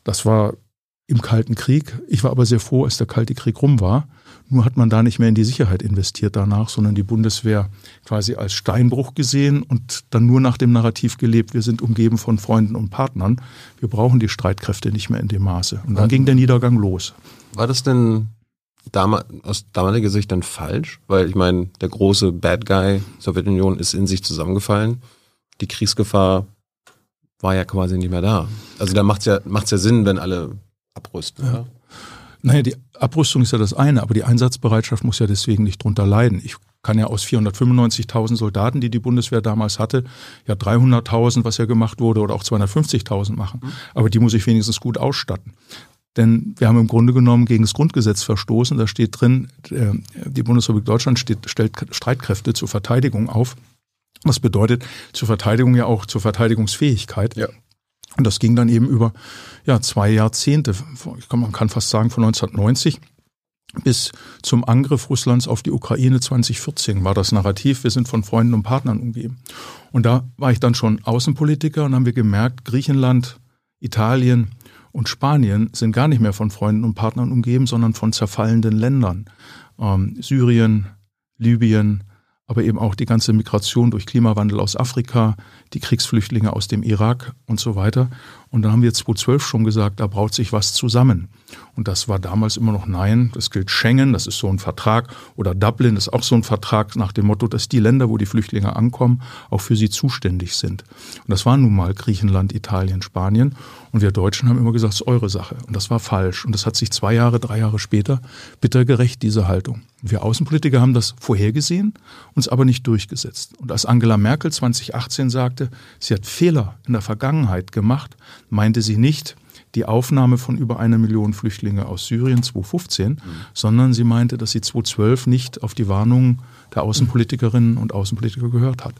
das war im Kalten Krieg. Ich war aber sehr froh, als der Kalte Krieg rum war. Nur hat man da nicht mehr in die Sicherheit investiert danach, sondern die Bundeswehr quasi als Steinbruch gesehen und dann nur nach dem Narrativ gelebt, wir sind umgeben von Freunden und Partnern. Wir brauchen die Streitkräfte nicht mehr in dem Maße. Und dann ging der Niedergang los. War das denn aus damaliger Sicht dann falsch? Weil ich meine, der große Bad Guy Sowjetunion ist in sich zusammengefallen. Die Kriegsgefahr war ja quasi nicht mehr da. Also da macht es ja, macht's ja Sinn, wenn alle abrüsten. Ja. Naja, die Abrüstung ist ja das eine, aber die Einsatzbereitschaft muss ja deswegen nicht drunter leiden. Ich kann ja aus 495.000 Soldaten, die die Bundeswehr damals hatte, ja 300.000, was ja gemacht wurde, oder auch 250.000 machen. Mhm. Aber die muss ich wenigstens gut ausstatten. Denn wir haben im Grunde genommen gegen das Grundgesetz verstoßen. Da steht drin, äh, die Bundesrepublik Deutschland steht, stellt Streitkräfte zur Verteidigung auf. Das bedeutet zur Verteidigung ja auch zur Verteidigungsfähigkeit. Ja. Und das ging dann eben über ja, zwei Jahrzehnte, man kann fast sagen von 1990 bis zum Angriff Russlands auf die Ukraine 2014 war das Narrativ, wir sind von Freunden und Partnern umgeben. Und da war ich dann schon Außenpolitiker und haben wir gemerkt, Griechenland, Italien und Spanien sind gar nicht mehr von Freunden und Partnern umgeben, sondern von zerfallenden Ländern. Ähm, Syrien, Libyen, aber eben auch die ganze Migration durch Klimawandel aus Afrika, die Kriegsflüchtlinge aus dem Irak und so weiter. Und dann haben wir 2012 schon gesagt, da braut sich was zusammen. Und das war damals immer noch Nein. Das gilt Schengen, das ist so ein Vertrag. Oder Dublin ist auch so ein Vertrag nach dem Motto, dass die Länder, wo die Flüchtlinge ankommen, auch für sie zuständig sind. Und das waren nun mal Griechenland, Italien, Spanien. Und wir Deutschen haben immer gesagt, es ist eure Sache. Und das war falsch. Und das hat sich zwei Jahre, drei Jahre später bitter gerecht, diese Haltung. Wir Außenpolitiker haben das vorhergesehen, uns aber nicht durchgesetzt. Und als Angela Merkel 2018 sagte, sie hat Fehler in der Vergangenheit gemacht, meinte sie nicht die Aufnahme von über einer Million Flüchtlinge aus Syrien 2015, mhm. sondern sie meinte, dass sie 2012 nicht auf die Warnungen der Außenpolitikerinnen und Außenpolitiker gehört hat.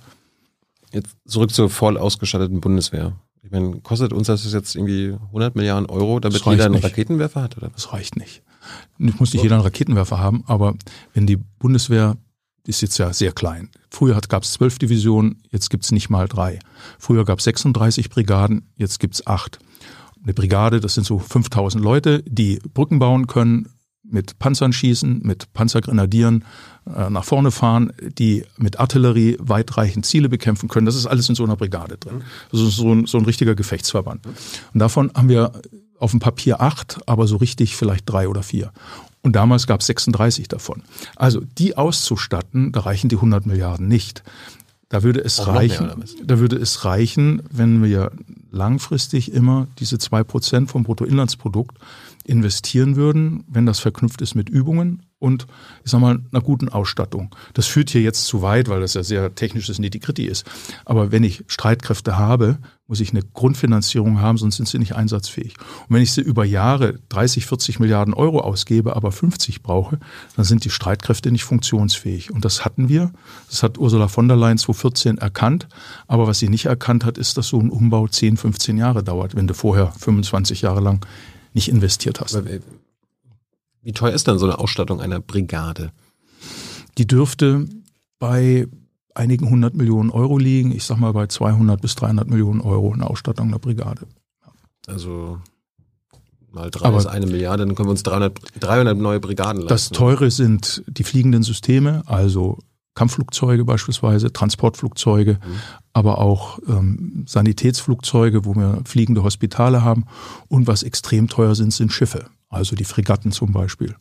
Jetzt zurück zur voll ausgestatteten Bundeswehr. Ich meine, kostet uns das jetzt irgendwie 100 Milliarden Euro, damit jeder einen nicht. Raketenwerfer hat? Oder? Das reicht nicht. Es muss nicht jeder einen Raketenwerfer haben, aber wenn die Bundeswehr ist jetzt ja sehr klein. Früher gab es zwölf Divisionen, jetzt gibt es nicht mal drei. Früher gab es 36 Brigaden, jetzt gibt es acht. Eine Brigade, das sind so 5000 Leute, die Brücken bauen können, mit Panzern schießen, mit Panzergrenadieren äh, nach vorne fahren, die mit Artillerie weitreichend Ziele bekämpfen können. Das ist alles in so einer Brigade drin. Das ist so ein, so ein richtiger Gefechtsverband. Und davon haben wir auf dem Papier acht, aber so richtig vielleicht drei oder vier. Und damals gab es 36 davon. Also die auszustatten, da reichen die 100 Milliarden nicht. Da würde es Auch reichen, da würde es reichen, wenn wir langfristig immer diese zwei Prozent vom Bruttoinlandsprodukt investieren würden, wenn das verknüpft ist mit Übungen und ich sag mal einer guten Ausstattung. Das führt hier jetzt zu weit, weil das ja sehr technisches Nitty-Gritty ist. Aber wenn ich Streitkräfte habe, muss ich eine Grundfinanzierung haben, sonst sind sie nicht einsatzfähig. Und wenn ich sie über Jahre 30, 40 Milliarden Euro ausgebe, aber 50 brauche, dann sind die Streitkräfte nicht funktionsfähig. Und das hatten wir. Das hat Ursula von der Leyen 2014 erkannt. Aber was sie nicht erkannt hat, ist, dass so ein Umbau 10, 15 Jahre dauert, wenn du vorher 25 Jahre lang nicht investiert hast. Wie teuer ist dann so eine Ausstattung einer Brigade? Die dürfte bei einigen hundert Millionen Euro liegen. Ich sag mal bei 200 bis 300 Millionen Euro eine Ausstattung einer Brigade. Also mal drei Aber ist eine Milliarde, dann können wir uns 300, 300 neue Brigaden leisten. Das teure sind die fliegenden Systeme, also Kampfflugzeuge beispielsweise, Transportflugzeuge, mhm. aber auch ähm, Sanitätsflugzeuge, wo wir fliegende Hospitale haben. Und was extrem teuer sind, sind Schiffe, also die Fregatten zum Beispiel.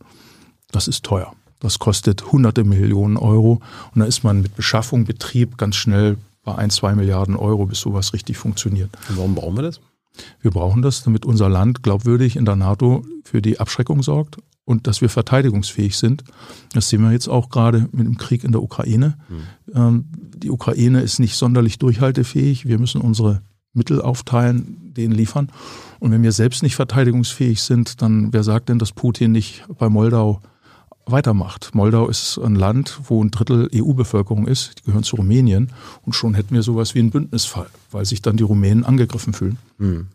Das ist teuer. Das kostet hunderte Millionen Euro. Und da ist man mit Beschaffung, Betrieb ganz schnell bei ein, zwei Milliarden Euro, bis sowas richtig funktioniert. Und warum brauchen wir das? Wir brauchen das, damit unser Land glaubwürdig in der NATO für die Abschreckung sorgt und dass wir verteidigungsfähig sind. Das sehen wir jetzt auch gerade mit dem Krieg in der Ukraine. Mhm. die Ukraine ist nicht sonderlich durchhaltefähig. Wir müssen unsere Mittel aufteilen, denen liefern. Und wenn wir selbst nicht verteidigungsfähig sind, dann wer sagt denn, dass Putin nicht bei Moldau weitermacht? Moldau ist ein Land, wo ein Drittel EU-Bevölkerung ist. Die gehören zu Rumänien. Und schon hätten wir sowas wie einen Bündnisfall, weil sich dann die Rumänen angegriffen fühlen. Mhm.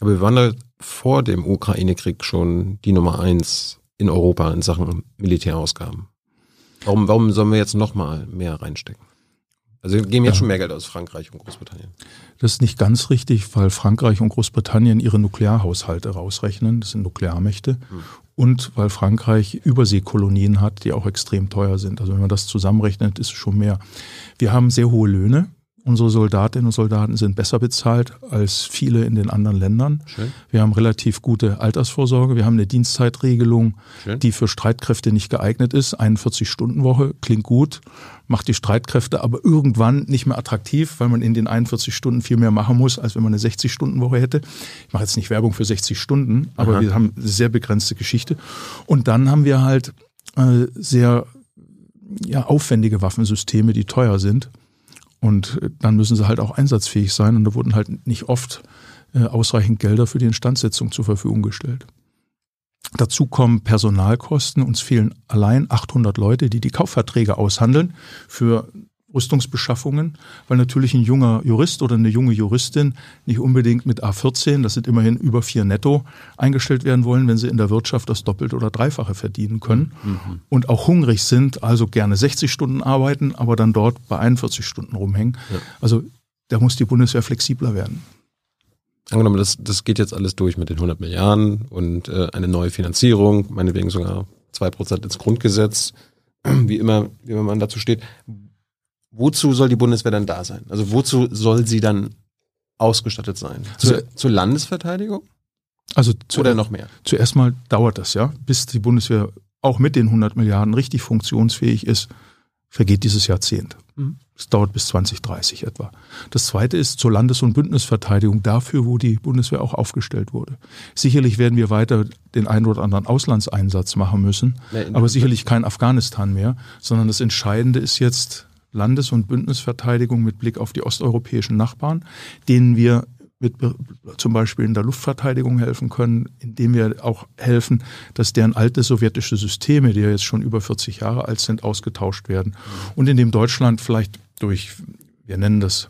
Aber wir waren da vor dem Ukraine-Krieg schon die Nummer eins in Europa in Sachen Militärausgaben. Warum, warum sollen wir jetzt nochmal mehr reinstecken? Also wir geben jetzt ja. schon mehr Geld aus Frankreich und Großbritannien. Das ist nicht ganz richtig, weil Frankreich und Großbritannien ihre Nuklearhaushalte rausrechnen. Das sind Nuklearmächte. Hm. Und weil Frankreich Überseekolonien hat, die auch extrem teuer sind. Also wenn man das zusammenrechnet, ist es schon mehr. Wir haben sehr hohe Löhne. Unsere Soldatinnen und Soldaten sind besser bezahlt als viele in den anderen Ländern. Schön. Wir haben relativ gute Altersvorsorge. Wir haben eine Dienstzeitregelung, Schön. die für Streitkräfte nicht geeignet ist. 41-Stunden-Woche klingt gut, macht die Streitkräfte aber irgendwann nicht mehr attraktiv, weil man in den 41 Stunden viel mehr machen muss, als wenn man eine 60-Stunden-Woche hätte. Ich mache jetzt nicht Werbung für 60 Stunden, aber Aha. wir haben eine sehr begrenzte Geschichte. Und dann haben wir halt äh, sehr ja, aufwendige Waffensysteme, die teuer sind. Und dann müssen sie halt auch einsatzfähig sein. Und da wurden halt nicht oft äh, ausreichend Gelder für die Instandsetzung zur Verfügung gestellt. Dazu kommen Personalkosten. Uns fehlen allein 800 Leute, die die Kaufverträge aushandeln für Rüstungsbeschaffungen, weil natürlich ein junger Jurist oder eine junge Juristin nicht unbedingt mit A14, das sind immerhin über vier netto, eingestellt werden wollen, wenn sie in der Wirtschaft das Doppelt- oder Dreifache verdienen können mhm. und auch hungrig sind, also gerne 60 Stunden arbeiten, aber dann dort bei 41 Stunden rumhängen. Ja. Also da muss die Bundeswehr flexibler werden. Angenommen, das, das geht jetzt alles durch mit den 100 Milliarden und äh, eine neue Finanzierung, meinetwegen sogar zwei Prozent ins Grundgesetz, wie immer, wie immer man dazu steht wozu soll die Bundeswehr dann da sein? Also wozu soll sie dann ausgestattet sein? Zu, also, zur Landesverteidigung? Also zu, oder noch mehr? Zuerst mal dauert das ja, bis die Bundeswehr auch mit den 100 Milliarden richtig funktionsfähig ist, vergeht dieses Jahrzehnt. Mhm. Es dauert bis 2030 etwa. Das zweite ist zur Landes- und Bündnisverteidigung dafür, wo die Bundeswehr auch aufgestellt wurde. Sicherlich werden wir weiter den einen oder anderen Auslandseinsatz machen müssen, ja, aber sicherlich kein Afghanistan mehr, sondern das Entscheidende ist jetzt Landes- und Bündnisverteidigung mit Blick auf die osteuropäischen Nachbarn, denen wir mit zum Beispiel in der Luftverteidigung helfen können, indem wir auch helfen, dass deren alte sowjetische Systeme, die ja jetzt schon über 40 Jahre alt sind, ausgetauscht werden. Und indem Deutschland vielleicht durch, wir nennen das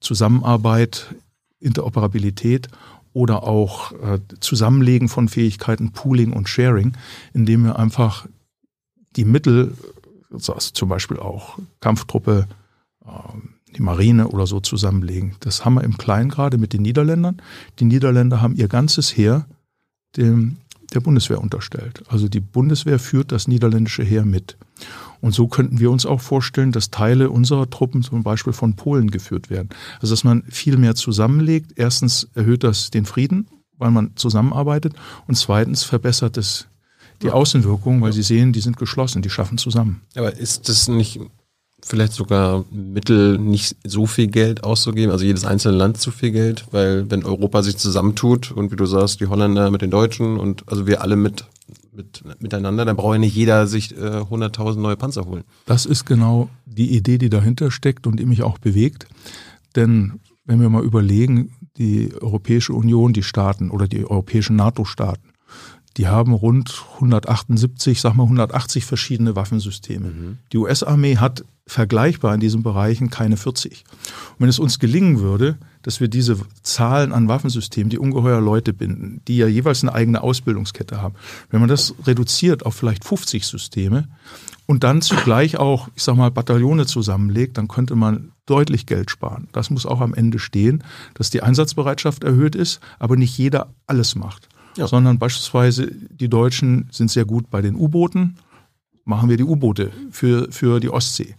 Zusammenarbeit, Interoperabilität oder auch äh, Zusammenlegen von Fähigkeiten, Pooling und Sharing, indem wir einfach die Mittel, also zum Beispiel auch Kampftruppe, äh, die Marine oder so zusammenlegen. Das haben wir im Kleinen gerade mit den Niederländern. Die Niederländer haben ihr ganzes Heer dem, der Bundeswehr unterstellt. Also die Bundeswehr führt das niederländische Heer mit. Und so könnten wir uns auch vorstellen, dass Teile unserer Truppen zum Beispiel von Polen geführt werden. Also dass man viel mehr zusammenlegt. Erstens erhöht das den Frieden, weil man zusammenarbeitet. Und zweitens verbessert es die Außenwirkung, weil sie sehen, die sind geschlossen, die schaffen zusammen. Aber ist das nicht vielleicht sogar Mittel, nicht so viel Geld auszugeben, also jedes einzelne Land zu viel Geld, weil wenn Europa sich zusammentut und wie du sagst, die Holländer mit den Deutschen und also wir alle mit, mit miteinander, dann braucht ja nicht jeder sich äh, 100.000 neue Panzer holen. Das ist genau die Idee, die dahinter steckt und die mich auch bewegt. Denn wenn wir mal überlegen, die Europäische Union, die Staaten oder die europäischen NATO-Staaten, die haben rund 178, sag mal 180 verschiedene Waffensysteme. Mhm. Die US-Armee hat vergleichbar in diesen Bereichen keine 40. Und wenn es uns gelingen würde, dass wir diese Zahlen an Waffensystemen, die ungeheuer Leute binden, die ja jeweils eine eigene Ausbildungskette haben, wenn man das reduziert auf vielleicht 50 Systeme und dann zugleich auch, ich sag mal, Bataillone zusammenlegt, dann könnte man deutlich Geld sparen. Das muss auch am Ende stehen, dass die Einsatzbereitschaft erhöht ist, aber nicht jeder alles macht. Ja. Sondern beispielsweise die Deutschen sind sehr gut bei den U-Booten, machen wir die U-Boote für, für die Ostsee.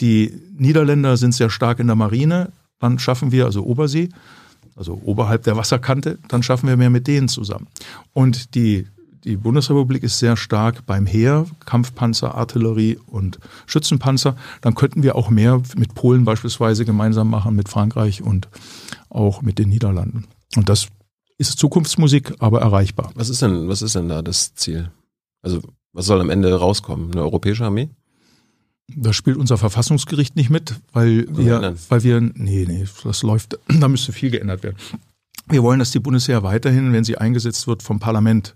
Die Niederländer sind sehr stark in der Marine, dann schaffen wir, also Obersee, also oberhalb der Wasserkante, dann schaffen wir mehr mit denen zusammen. Und die, die Bundesrepublik ist sehr stark beim Heer, Kampfpanzer, Artillerie und Schützenpanzer. Dann könnten wir auch mehr mit Polen beispielsweise gemeinsam machen, mit Frankreich und auch mit den Niederlanden. Und das ist Zukunftsmusik, aber erreichbar. Was ist denn, was ist denn da das Ziel? Also, was soll am Ende rauskommen? Eine europäische Armee? Da spielt unser Verfassungsgericht nicht mit, weil wir, weil wir, nee, nee, das läuft, <clears throat> da müsste viel geändert werden. Wir wollen, dass die Bundeswehr weiterhin, wenn sie eingesetzt wird, vom Parlament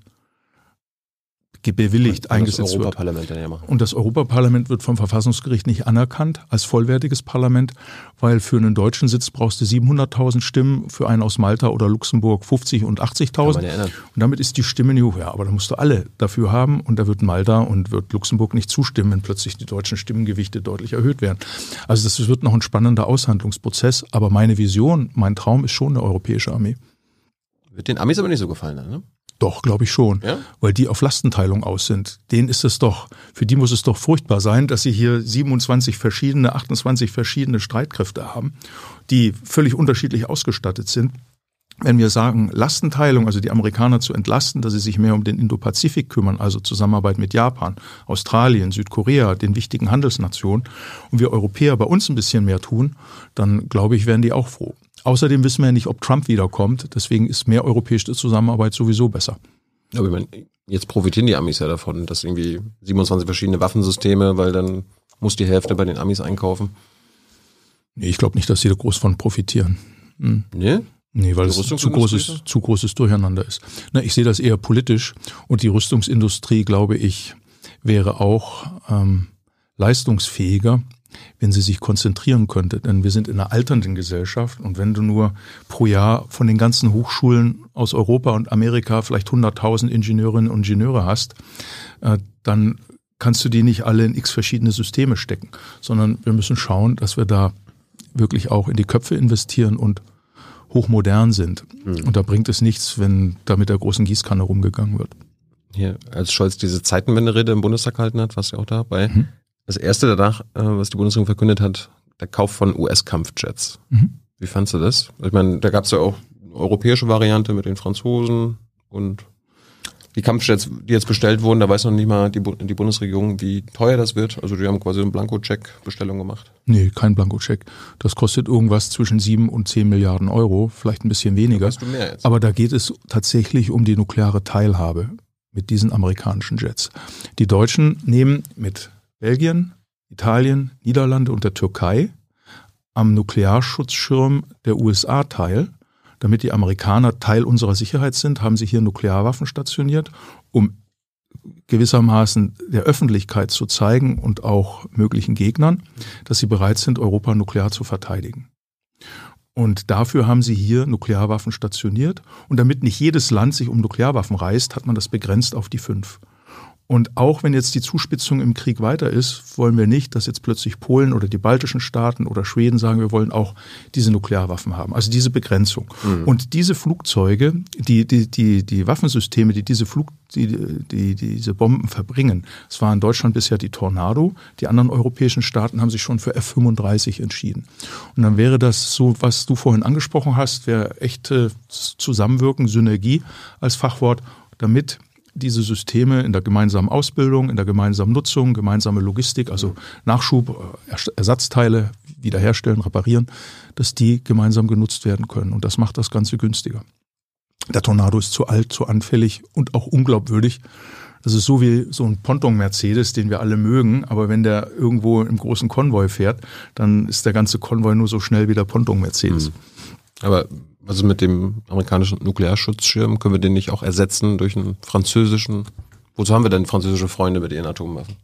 bewilligt und eingesetzt wird. Ja und das Europaparlament wird vom Verfassungsgericht nicht anerkannt als vollwertiges Parlament, weil für einen deutschen Sitz brauchst du 700.000 Stimmen, für einen aus Malta oder Luxemburg 50 und 80.000. Und damit ist die Stimme nicht hoch. Ja, aber da musst du alle dafür haben und da wird Malta und wird Luxemburg nicht zustimmen, wenn plötzlich die deutschen Stimmengewichte deutlich erhöht werden. Also das wird noch ein spannender Aushandlungsprozess, aber meine Vision, mein Traum ist schon eine europäische Armee. Wird den Amis aber nicht so gefallen, ne? Doch, glaube ich schon. Ja? Weil die auf Lastenteilung aus sind. Denen ist es doch, für die muss es doch furchtbar sein, dass sie hier 27 verschiedene, 28 verschiedene Streitkräfte haben, die völlig unterschiedlich ausgestattet sind. Wenn wir sagen, Lastenteilung, also die Amerikaner zu entlasten, dass sie sich mehr um den Indopazifik kümmern, also Zusammenarbeit mit Japan, Australien, Südkorea, den wichtigen Handelsnationen, und wir Europäer bei uns ein bisschen mehr tun, dann glaube ich, werden die auch froh. Außerdem wissen wir ja nicht, ob Trump wiederkommt. Deswegen ist mehr europäische Zusammenarbeit sowieso besser. Aber ich meine, jetzt profitieren die Amis ja davon, dass irgendwie 27 verschiedene Waffensysteme, weil dann muss die Hälfte bei den Amis einkaufen. Nee, ich glaube nicht, dass sie da groß von profitieren. Hm. Nee? Nee, weil es zu großes, zu großes Durcheinander ist. Na, ich sehe das eher politisch und die Rüstungsindustrie, glaube ich, wäre auch ähm, leistungsfähiger, wenn sie sich konzentrieren könnte. Denn wir sind in einer alternden Gesellschaft und wenn du nur pro Jahr von den ganzen Hochschulen aus Europa und Amerika vielleicht 100.000 Ingenieurinnen und Ingenieure hast, äh, dann kannst du die nicht alle in x verschiedene Systeme stecken, sondern wir müssen schauen, dass wir da wirklich auch in die Köpfe investieren und hochmodern sind. Mhm. Und da bringt es nichts, wenn da mit der großen Gießkanne rumgegangen wird. Hier, als Scholz diese Zeitenwende-Rede im Bundestag gehalten hat, warst du auch dabei. Mhm. Das erste danach, äh, was die Bundesregierung verkündet hat, der Kauf von US-Kampfjets. Mhm. Wie fandst du das? Ich meine, da gab es ja auch eine europäische Variante mit den Franzosen und die Kampfjets, die jetzt bestellt wurden, da weiß noch nicht mal die, die Bundesregierung, wie teuer das wird. Also die haben quasi eine Blankocheck-Bestellung gemacht. Nee, kein Blankocheck. Das kostet irgendwas zwischen sieben und zehn Milliarden Euro, vielleicht ein bisschen weniger. Du mehr jetzt. Aber da geht es tatsächlich um die nukleare Teilhabe mit diesen amerikanischen Jets. Die Deutschen nehmen mit Belgien, Italien, Niederlande und der Türkei am Nuklearschutzschirm der USA teil. Damit die Amerikaner Teil unserer Sicherheit sind, haben sie hier Nuklearwaffen stationiert, um gewissermaßen der Öffentlichkeit zu zeigen und auch möglichen Gegnern, dass sie bereit sind, Europa nuklear zu verteidigen. Und dafür haben sie hier Nuklearwaffen stationiert. Und damit nicht jedes Land sich um Nuklearwaffen reißt, hat man das begrenzt auf die fünf. Und auch wenn jetzt die Zuspitzung im Krieg weiter ist, wollen wir nicht, dass jetzt plötzlich Polen oder die baltischen Staaten oder Schweden sagen, wir wollen auch diese Nuklearwaffen haben. Also diese Begrenzung. Mhm. Und diese Flugzeuge, die, die, die, die Waffensysteme, die diese Flug, die, die, die diese Bomben verbringen, es war in Deutschland bisher die Tornado. Die anderen europäischen Staaten haben sich schon für F-35 entschieden. Und dann wäre das so, was du vorhin angesprochen hast, wäre echte Zusammenwirken, Synergie als Fachwort, damit diese Systeme in der gemeinsamen Ausbildung, in der gemeinsamen Nutzung, gemeinsame Logistik, also Nachschub, äh, Ersatzteile wiederherstellen, reparieren, dass die gemeinsam genutzt werden können. Und das macht das Ganze günstiger. Der Tornado ist zu alt, zu anfällig und auch unglaubwürdig. Das ist so wie so ein Ponton-Mercedes, den wir alle mögen, aber wenn der irgendwo im großen Konvoi fährt, dann ist der ganze Konvoi nur so schnell wie der Ponton-Mercedes. Mhm. Aber also mit dem amerikanischen Nuklearschutzschirm können wir den nicht auch ersetzen durch einen französischen? Wozu haben wir denn französische Freunde mit ihren Atomwaffen?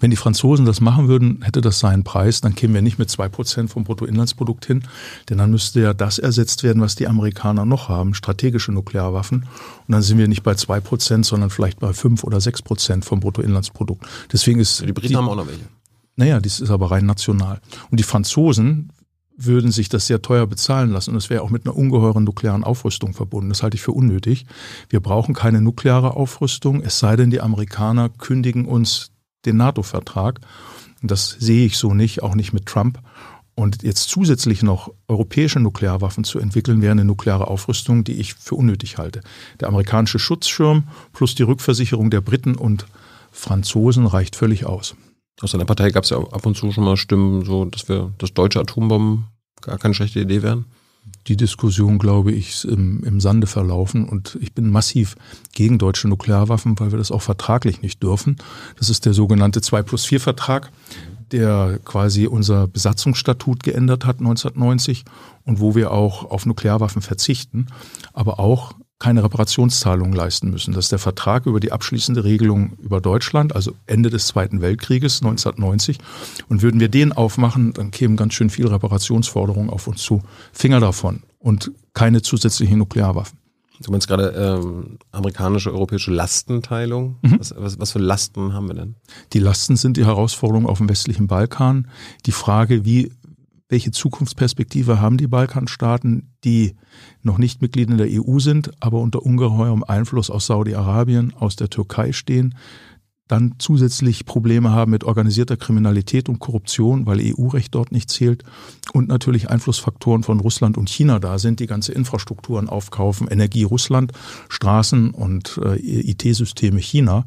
Wenn die Franzosen das machen würden, hätte das seinen Preis, dann kämen wir nicht mit zwei Prozent vom Bruttoinlandsprodukt hin, denn dann müsste ja das ersetzt werden, was die Amerikaner noch haben, strategische Nuklearwaffen. Und dann sind wir nicht bei zwei Prozent, sondern vielleicht bei fünf oder sechs Prozent vom Bruttoinlandsprodukt. Deswegen ist. Die Briten die, haben auch noch welche. Naja, das ist aber rein national. Und die Franzosen würden sich das sehr teuer bezahlen lassen. Und es wäre auch mit einer ungeheuren nuklearen Aufrüstung verbunden. Das halte ich für unnötig. Wir brauchen keine nukleare Aufrüstung, es sei denn, die Amerikaner kündigen uns den NATO-Vertrag. Das sehe ich so nicht, auch nicht mit Trump. Und jetzt zusätzlich noch europäische Nuklearwaffen zu entwickeln, wäre eine nukleare Aufrüstung, die ich für unnötig halte. Der amerikanische Schutzschirm plus die Rückversicherung der Briten und Franzosen reicht völlig aus. Aus einer Partei gab es ja ab und zu schon mal Stimmen, so dass wir, dass deutsche Atombomben gar keine schlechte Idee wären. Die Diskussion, glaube ich, ist im, im Sande verlaufen und ich bin massiv gegen deutsche Nuklearwaffen, weil wir das auch vertraglich nicht dürfen. Das ist der sogenannte 2 plus 4 Vertrag, der quasi unser Besatzungsstatut geändert hat 1990 und wo wir auch auf Nuklearwaffen verzichten, aber auch keine Reparationszahlungen leisten müssen. Das ist der Vertrag über die abschließende Regelung über Deutschland, also Ende des Zweiten Weltkrieges 1990. Und würden wir den aufmachen, dann kämen ganz schön viele Reparationsforderungen auf uns zu. Finger davon und keine zusätzlichen Nuklearwaffen. Du meinst gerade ähm, amerikanische, europäische Lastenteilung. Mhm. Was, was, was für Lasten haben wir denn? Die Lasten sind die Herausforderung auf dem westlichen Balkan. Die Frage, wie welche Zukunftsperspektive haben die Balkanstaaten, die noch nicht Mitglieder der EU sind, aber unter ungeheurem Einfluss aus Saudi-Arabien, aus der Türkei stehen, dann zusätzlich Probleme haben mit organisierter Kriminalität und Korruption, weil EU-Recht dort nicht zählt und natürlich Einflussfaktoren von Russland und China da sind, die ganze Infrastrukturen aufkaufen, Energie Russland, Straßen und äh, IT-Systeme China.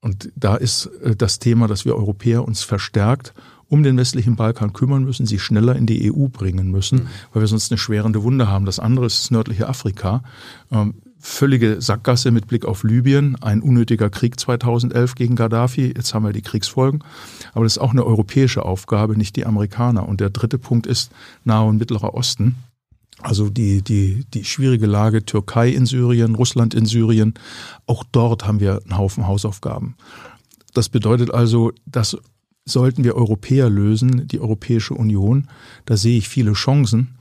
Und da ist äh, das Thema, dass wir Europäer uns verstärkt um den westlichen Balkan kümmern müssen, sie schneller in die EU bringen müssen, mhm. weil wir sonst eine schwerende Wunde haben. Das andere ist das nördliche Afrika. Ähm, völlige Sackgasse mit Blick auf Libyen, ein unnötiger Krieg 2011 gegen Gaddafi, jetzt haben wir die Kriegsfolgen, aber das ist auch eine europäische Aufgabe, nicht die Amerikaner. Und der dritte Punkt ist Nahe und Mittlerer Osten. Also die, die, die schwierige Lage Türkei in Syrien, Russland in Syrien, auch dort haben wir einen Haufen Hausaufgaben. Das bedeutet also, dass sollten wir Europäer lösen, die Europäische Union. Da sehe ich viele Chancen.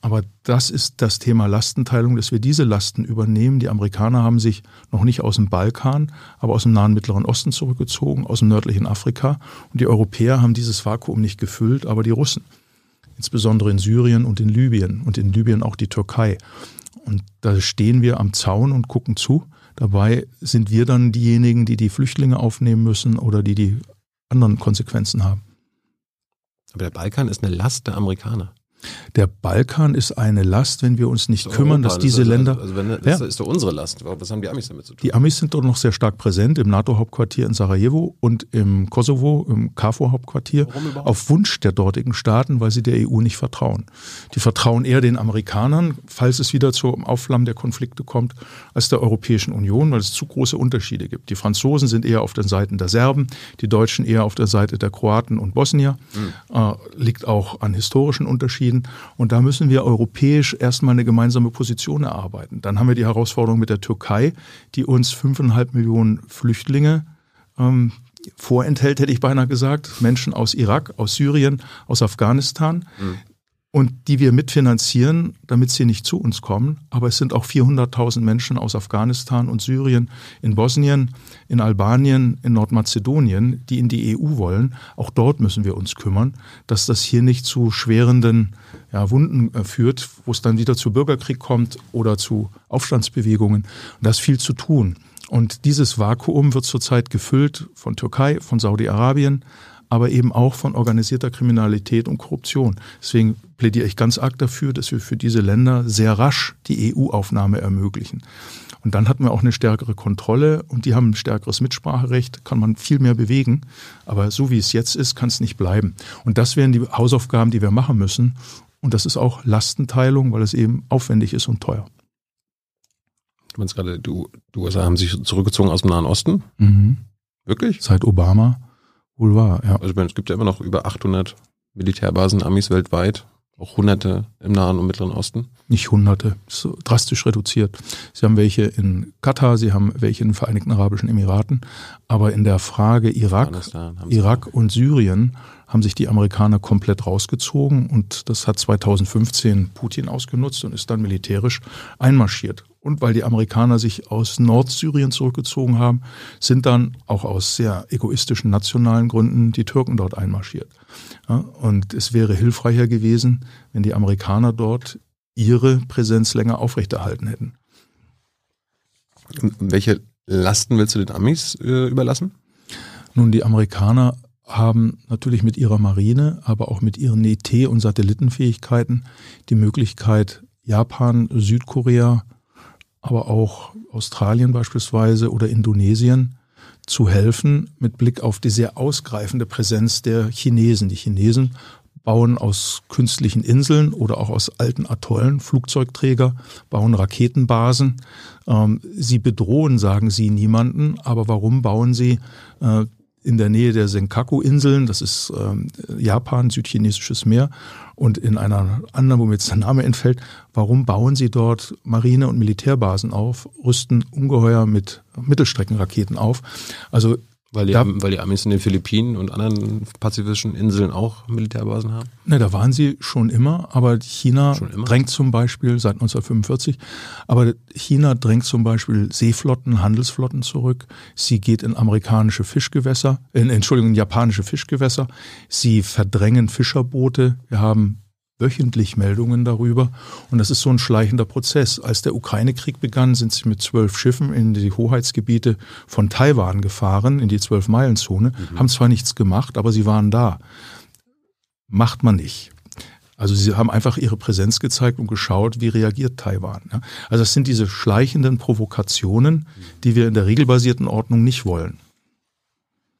Aber das ist das Thema Lastenteilung, dass wir diese Lasten übernehmen. Die Amerikaner haben sich noch nicht aus dem Balkan, aber aus dem Nahen Mittleren Osten zurückgezogen, aus dem nördlichen Afrika. Und die Europäer haben dieses Vakuum nicht gefüllt, aber die Russen. Insbesondere in Syrien und in Libyen und in Libyen auch die Türkei. Und da stehen wir am Zaun und gucken zu. Dabei sind wir dann diejenigen, die die Flüchtlinge aufnehmen müssen oder die die anderen Konsequenzen haben. Aber der Balkan ist eine Last der Amerikaner. Der Balkan ist eine Last, wenn wir uns nicht kümmern, Europa, dass diese das also, Länder. Also wenn, das ja. ist doch unsere Last. Was haben die Amis damit zu tun? Die Amis sind dort noch sehr stark präsent im NATO-Hauptquartier in Sarajevo und im Kosovo, im KFOR-Hauptquartier, auf Wunsch der dortigen Staaten, weil sie der EU nicht vertrauen. Die vertrauen eher den Amerikanern, falls es wieder zum Aufflammen der Konflikte kommt, als der Europäischen Union, weil es zu große Unterschiede gibt. Die Franzosen sind eher auf den Seiten der Serben, die Deutschen eher auf der Seite der Kroaten und Bosnier. Mhm. Äh, liegt auch an historischen Unterschieden. Und da müssen wir europäisch erstmal eine gemeinsame Position erarbeiten. Dann haben wir die Herausforderung mit der Türkei, die uns fünfeinhalb Millionen Flüchtlinge ähm, vorenthält, hätte ich beinahe gesagt. Menschen aus Irak, aus Syrien, aus Afghanistan. Mhm und die wir mitfinanzieren, damit sie nicht zu uns kommen. Aber es sind auch 400.000 Menschen aus Afghanistan und Syrien, in Bosnien, in Albanien, in Nordmazedonien, die in die EU wollen. Auch dort müssen wir uns kümmern, dass das hier nicht zu schwerenden ja, Wunden äh, führt, wo es dann wieder zu Bürgerkrieg kommt oder zu Aufstandsbewegungen. Da ist viel zu tun. Und dieses Vakuum wird zurzeit gefüllt von Türkei, von Saudi-Arabien, aber eben auch von organisierter Kriminalität und Korruption. Deswegen plädiere ich ganz arg dafür, dass wir für diese Länder sehr rasch die EU-Aufnahme ermöglichen. Und dann hatten wir auch eine stärkere Kontrolle und die haben ein stärkeres Mitspracherecht, kann man viel mehr bewegen. Aber so wie es jetzt ist, kann es nicht bleiben. Und das wären die Hausaufgaben, die wir machen müssen. Und das ist auch Lastenteilung, weil es eben aufwendig ist und teuer. Du meinst gerade, die USA haben sich zurückgezogen aus dem Nahen Osten? Mhm. Wirklich? Seit Obama wohl wahr, ja. Also es gibt ja immer noch über 800 Militärbasen, Amis weltweit auch Hunderte im Nahen und Mittleren Osten? Nicht Hunderte, so drastisch reduziert. Sie haben welche in Katar, Sie haben welche in den Vereinigten Arabischen Emiraten, aber in der Frage Irak, Irak und Syrien haben sich die Amerikaner komplett rausgezogen und das hat 2015 Putin ausgenutzt und ist dann militärisch einmarschiert. Und weil die Amerikaner sich aus Nordsyrien zurückgezogen haben, sind dann auch aus sehr egoistischen nationalen Gründen die Türken dort einmarschiert. Ja, und es wäre hilfreicher gewesen, wenn die Amerikaner dort ihre Präsenz länger aufrechterhalten hätten. Welche Lasten willst du den Amis äh, überlassen? Nun, die Amerikaner haben natürlich mit ihrer Marine, aber auch mit ihren ET- und Satellitenfähigkeiten die Möglichkeit, Japan, Südkorea, aber auch Australien beispielsweise oder Indonesien zu helfen mit Blick auf die sehr ausgreifende Präsenz der Chinesen. Die Chinesen bauen aus künstlichen Inseln oder auch aus alten Atollen Flugzeugträger, bauen Raketenbasen. Ähm, sie bedrohen, sagen sie, niemanden. Aber warum bauen sie äh, in der Nähe der Senkaku-Inseln, das ist ähm, Japan, südchinesisches Meer, und in einer anderen, wo mir jetzt der Name entfällt, warum bauen sie dort Marine- und Militärbasen auf, rüsten ungeheuer mit Mittelstreckenraketen auf? Also weil die, da, weil die Amis in den Philippinen und anderen pazifischen Inseln auch Militärbasen haben? Ne, da waren sie schon immer, aber China immer? drängt zum Beispiel seit 1945, aber China drängt zum Beispiel Seeflotten, Handelsflotten zurück. Sie geht in amerikanische Fischgewässer, in, Entschuldigung, in japanische Fischgewässer. Sie verdrängen Fischerboote. Wir haben wöchentlich Meldungen darüber. Und das ist so ein schleichender Prozess. Als der Ukraine-Krieg begann, sind sie mit zwölf Schiffen in die Hoheitsgebiete von Taiwan gefahren, in die Zwölf-Meilen-Zone, mhm. haben zwar nichts gemacht, aber sie waren da. Macht man nicht. Also sie haben einfach ihre Präsenz gezeigt und geschaut, wie reagiert Taiwan. Also das sind diese schleichenden Provokationen, die wir in der regelbasierten Ordnung nicht wollen.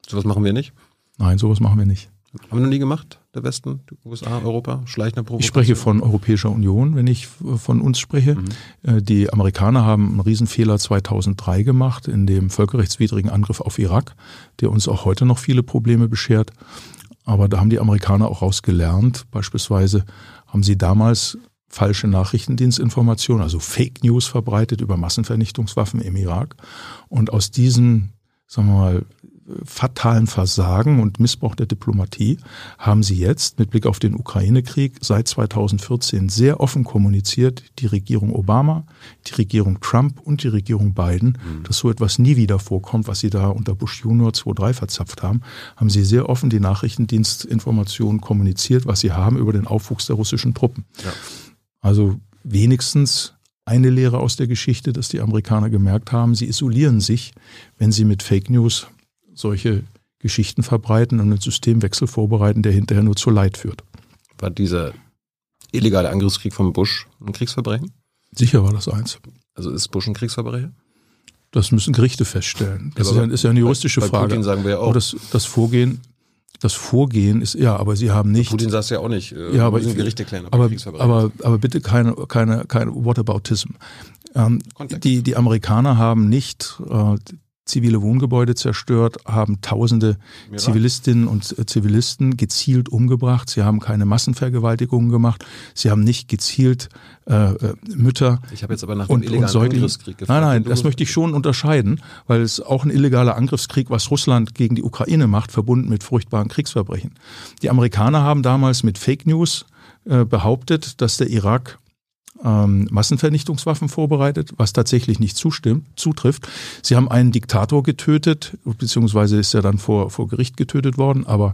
Sowas machen wir nicht? Nein, sowas machen wir nicht. Haben wir noch nie gemacht, der Westen, die USA, Europa, schleichende Provokation? Ich spreche von Europäischer Union, wenn ich von uns spreche. Mhm. Äh, die Amerikaner haben einen Riesenfehler 2003 gemacht in dem völkerrechtswidrigen Angriff auf Irak, der uns auch heute noch viele Probleme beschert. Aber da haben die Amerikaner auch rausgelernt. Beispielsweise haben sie damals falsche Nachrichtendienstinformationen, also Fake News verbreitet über Massenvernichtungswaffen im Irak. Und aus diesen, sagen wir mal, fatalen Versagen und Missbrauch der Diplomatie haben sie jetzt mit Blick auf den Ukraine-Krieg seit 2014 sehr offen kommuniziert, die Regierung Obama, die Regierung Trump und die Regierung Biden, mhm. dass so etwas nie wieder vorkommt, was sie da unter Bush Junior 2.3 verzapft haben, haben sie sehr offen die Nachrichtendienstinformationen kommuniziert, was sie haben über den Aufwuchs der russischen Truppen. Ja. Also wenigstens eine Lehre aus der Geschichte, dass die Amerikaner gemerkt haben, sie isolieren sich, wenn sie mit Fake News solche Geschichten verbreiten und einen Systemwechsel vorbereiten, der hinterher nur zu Leid führt. War dieser illegale Angriffskrieg von Bush ein Kriegsverbrechen? Sicher war das eins. Also ist Bush ein Kriegsverbrecher? Das müssen Gerichte feststellen. Das ja, ist, ja, ist, ja, eine juristische bei, bei Frage. Putin sagen wir ja auch. Aber das, das Vorgehen, das Vorgehen ist, ja, aber sie haben nicht. Putin sagt es ja auch nicht. Äh, ja, aber, Gerichte klären, aber, aber, aber bitte keine, keine, keine Whataboutism. Ähm, die, die Amerikaner haben nicht äh, zivile Wohngebäude zerstört, haben tausende Zivilistinnen und äh, Zivilisten gezielt umgebracht. Sie haben keine Massenvergewaltigungen gemacht. Sie haben nicht gezielt äh, äh Mütter ich jetzt aber nach und, dem illegalen Angriffskrieg gefragt. Nein, nein, das möchte ich schon unterscheiden, weil es auch ein illegaler Angriffskrieg, was Russland gegen die Ukraine macht, verbunden mit furchtbaren Kriegsverbrechen. Die Amerikaner haben damals mit Fake News äh, behauptet, dass der Irak ähm, Massenvernichtungswaffen vorbereitet, was tatsächlich nicht zustimmt, zutrifft. Sie haben einen Diktator getötet, beziehungsweise ist er dann vor, vor Gericht getötet worden, aber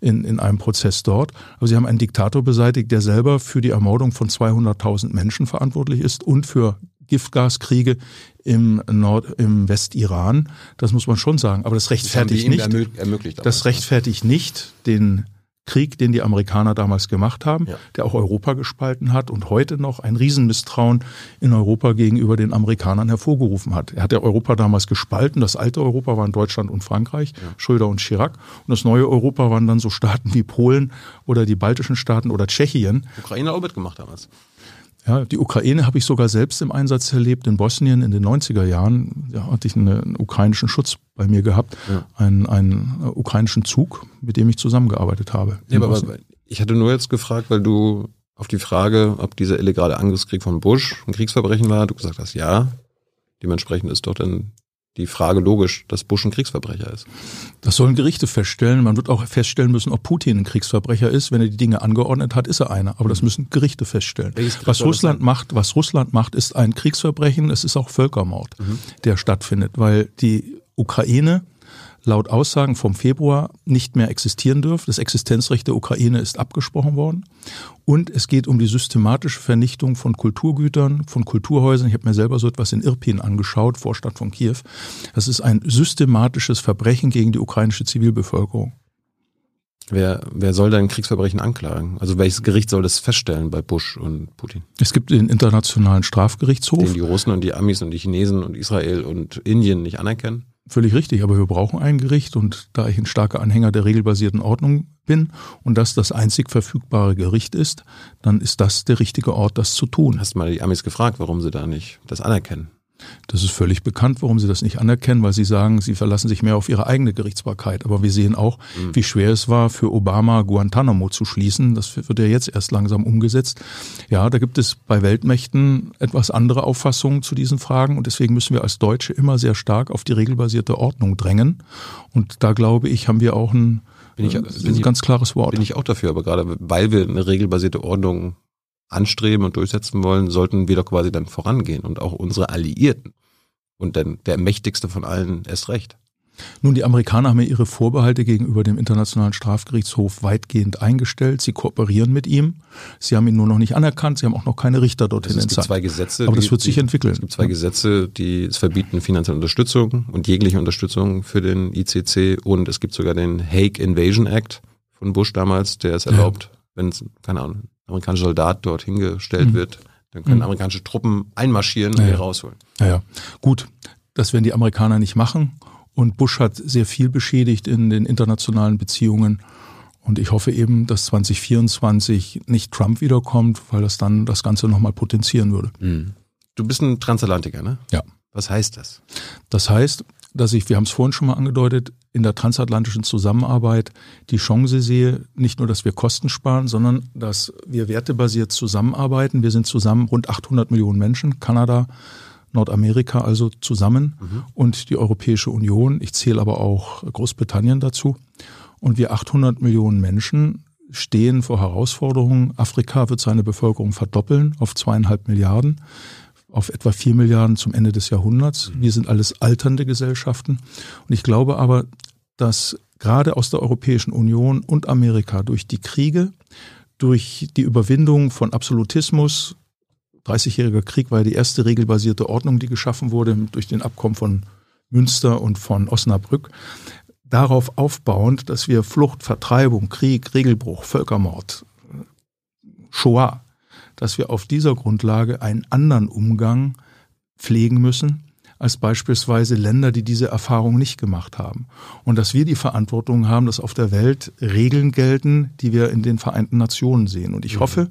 in, in einem Prozess dort. Aber sie haben einen Diktator beseitigt, der selber für die Ermordung von 200.000 Menschen verantwortlich ist und für Giftgaskriege im Nord, im Westiran. Das muss man schon sagen. Aber das rechtfertigt das nicht, das rechtfertigt nicht den Krieg, den die Amerikaner damals gemacht haben, ja. der auch Europa gespalten hat und heute noch ein Riesenmisstrauen in Europa gegenüber den Amerikanern hervorgerufen hat. Er hat ja Europa damals gespalten. Das alte Europa waren Deutschland und Frankreich, ja. Schröder und Chirac. Und das neue Europa waren dann so Staaten wie Polen oder die baltischen Staaten oder Tschechien. Ukraine auch mitgemacht damals. Ja, die Ukraine habe ich sogar selbst im Einsatz erlebt. In Bosnien in den 90er Jahren ja, hatte ich einen, ukrainischen Schutz bei mir gehabt, ja. einen, einen äh, ukrainischen Zug, mit dem ich zusammengearbeitet habe. Ja, aber, aber ich hatte nur jetzt gefragt, weil du auf die Frage, ob dieser illegale Angriffskrieg von Bush ein Kriegsverbrechen war, du gesagt hast, ja. Dementsprechend ist doch dann die Frage logisch, dass Bush ein Kriegsverbrecher ist. Das sollen Gerichte feststellen. Man wird auch feststellen müssen, ob Putin ein Kriegsverbrecher ist. Wenn er die Dinge angeordnet hat, ist er einer. Aber das müssen Gerichte feststellen. Was Russland macht, was Russland macht, ist ein Kriegsverbrechen. Es ist auch Völkermord, mhm. der stattfindet, weil die Ukraine laut Aussagen vom Februar nicht mehr existieren dürfen. Das Existenzrecht der Ukraine ist abgesprochen worden. Und es geht um die systematische Vernichtung von Kulturgütern, von Kulturhäusern. Ich habe mir selber so etwas in Irpin angeschaut, Vorstadt von Kiew. Das ist ein systematisches Verbrechen gegen die ukrainische Zivilbevölkerung. Wer, wer soll denn Kriegsverbrechen anklagen? Also welches Gericht soll das feststellen bei Bush und Putin? Es gibt den Internationalen Strafgerichtshof. Den die Russen und die Amis und die Chinesen und Israel und Indien nicht anerkennen? Völlig richtig, aber wir brauchen ein Gericht und da ich ein starker Anhänger der regelbasierten Ordnung bin und das das einzig verfügbare Gericht ist, dann ist das der richtige Ort, das zu tun. Hast du mal die Amis gefragt, warum sie da nicht das anerkennen? Das ist völlig bekannt, warum sie das nicht anerkennen, weil sie sagen, sie verlassen sich mehr auf ihre eigene Gerichtsbarkeit. Aber wir sehen auch, mhm. wie schwer es war, für Obama Guantanamo zu schließen. Das wird ja jetzt erst langsam umgesetzt. Ja, da gibt es bei Weltmächten etwas andere Auffassungen zu diesen Fragen und deswegen müssen wir als Deutsche immer sehr stark auf die regelbasierte Ordnung drängen. Und da glaube ich, haben wir auch ein, bin ich, ein ganz klares Wort. Bin ich auch dafür, aber gerade weil wir eine regelbasierte Ordnung anstreben und durchsetzen wollen, sollten wir doch quasi dann vorangehen und auch unsere Alliierten. Und dann der mächtigste von allen erst recht. Nun, die Amerikaner haben ja ihre Vorbehalte gegenüber dem Internationalen Strafgerichtshof weitgehend eingestellt. Sie kooperieren mit ihm. Sie haben ihn nur noch nicht anerkannt. Sie haben auch noch keine Richter dorthin entsandt. Es gibt zwei Gesetze. Aber das wird die, sich entwickeln. Es gibt zwei Gesetze, die es verbieten finanzielle Unterstützung und jegliche Unterstützung für den ICC. Und es gibt sogar den Hague Invasion Act von Bush damals, der es erlaubt, ja. wenn es, keine Ahnung, amerikanischer Soldat dort hingestellt mhm. wird, dann können mhm. amerikanische Truppen einmarschieren und ja, ihn rausholen. Ja, ja. Gut, das werden die Amerikaner nicht machen. Und Bush hat sehr viel beschädigt in den internationalen Beziehungen. Und ich hoffe eben, dass 2024 nicht Trump wiederkommt, weil das dann das Ganze nochmal potenzieren würde. Mhm. Du bist ein Transatlantiker, ne? Ja. Was heißt das? Das heißt, dass ich, wir haben es vorhin schon mal angedeutet, in der transatlantischen Zusammenarbeit die Chance sehe, nicht nur, dass wir Kosten sparen, sondern dass wir wertebasiert zusammenarbeiten. Wir sind zusammen rund 800 Millionen Menschen, Kanada, Nordamerika also zusammen mhm. und die Europäische Union. Ich zähle aber auch Großbritannien dazu. Und wir 800 Millionen Menschen stehen vor Herausforderungen. Afrika wird seine Bevölkerung verdoppeln auf zweieinhalb Milliarden auf etwa vier Milliarden zum Ende des Jahrhunderts. Wir sind alles alternde Gesellschaften. Und ich glaube aber, dass gerade aus der Europäischen Union und Amerika durch die Kriege, durch die Überwindung von Absolutismus, 30-jähriger Krieg war ja die erste regelbasierte Ordnung, die geschaffen wurde durch den Abkommen von Münster und von Osnabrück, darauf aufbauend, dass wir Flucht, Vertreibung, Krieg, Regelbruch, Völkermord, Shoah, dass wir auf dieser Grundlage einen anderen Umgang pflegen müssen als beispielsweise Länder, die diese Erfahrung nicht gemacht haben. Und dass wir die Verantwortung haben, dass auf der Welt Regeln gelten, die wir in den Vereinten Nationen sehen. Und ich mhm. hoffe,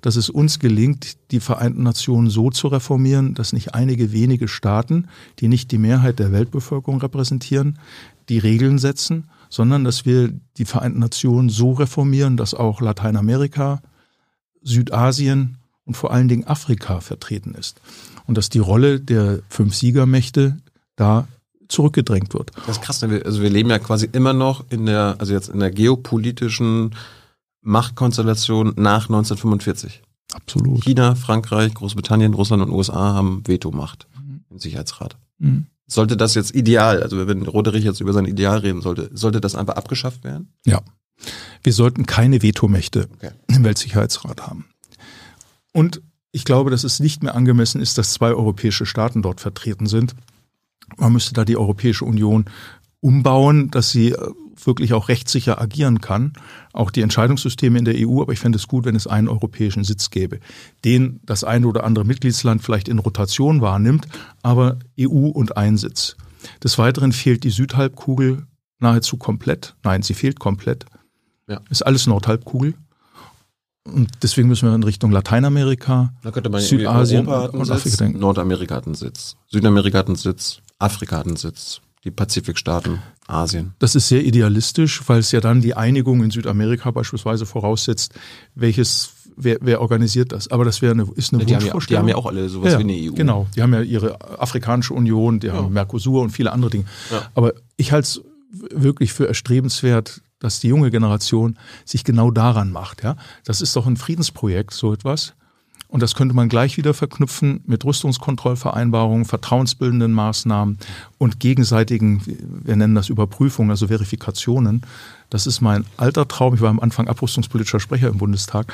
dass es uns gelingt, die Vereinten Nationen so zu reformieren, dass nicht einige wenige Staaten, die nicht die Mehrheit der Weltbevölkerung repräsentieren, die Regeln setzen, sondern dass wir die Vereinten Nationen so reformieren, dass auch Lateinamerika, Südasien und vor allen Dingen Afrika vertreten ist und dass die Rolle der fünf Siegermächte da zurückgedrängt wird. Das ist krass, also wir leben ja quasi immer noch in der, also jetzt in der geopolitischen Machtkonstellation nach 1945. Absolut. China, Frankreich, Großbritannien, Russland und USA haben Vetomacht mhm. im Sicherheitsrat. Mhm. Sollte das jetzt ideal, also wenn Roderich jetzt über sein Ideal reden sollte, sollte das einfach abgeschafft werden? Ja. Wir sollten keine Vetomächte okay. im Weltsicherheitsrat haben. Und ich glaube, dass es nicht mehr angemessen ist, dass zwei europäische Staaten dort vertreten sind. Man müsste da die Europäische Union umbauen, dass sie äh, wirklich auch rechtssicher agieren kann. Auch die Entscheidungssysteme in der EU, aber ich fände es gut, wenn es einen europäischen Sitz gäbe, den das eine oder andere Mitgliedsland vielleicht in Rotation wahrnimmt, aber EU und ein Sitz. Des Weiteren fehlt die Südhalbkugel nahezu komplett. Nein, sie fehlt komplett. Ja. Ist alles Nordhalbkugel. Und deswegen müssen wir in Richtung Lateinamerika, Südasien und Afrika denken. Nordamerika hat einen Sitz, Südamerika hat einen Sitz, Afrika hat einen Sitz, die Pazifikstaaten, Asien. Das ist sehr idealistisch, weil es ja dann die Einigung in Südamerika beispielsweise voraussetzt, welches Wer, wer organisiert das? Aber das wäre eine, ist eine ja, die Wunschvorstellung. Haben ja, die haben ja auch alle sowas ja, wie eine EU. Genau, die haben ja ihre Afrikanische Union, die ja. haben Mercosur und viele andere Dinge. Aber ich halte es wirklich für erstrebenswert, dass die junge Generation sich genau daran macht. Ja, das ist doch ein Friedensprojekt, so etwas. Und das könnte man gleich wieder verknüpfen mit Rüstungskontrollvereinbarungen, vertrauensbildenden Maßnahmen und gegenseitigen, wir nennen das Überprüfungen, also Verifikationen. Das ist mein alter Traum. Ich war am Anfang abrüstungspolitischer Sprecher im Bundestag.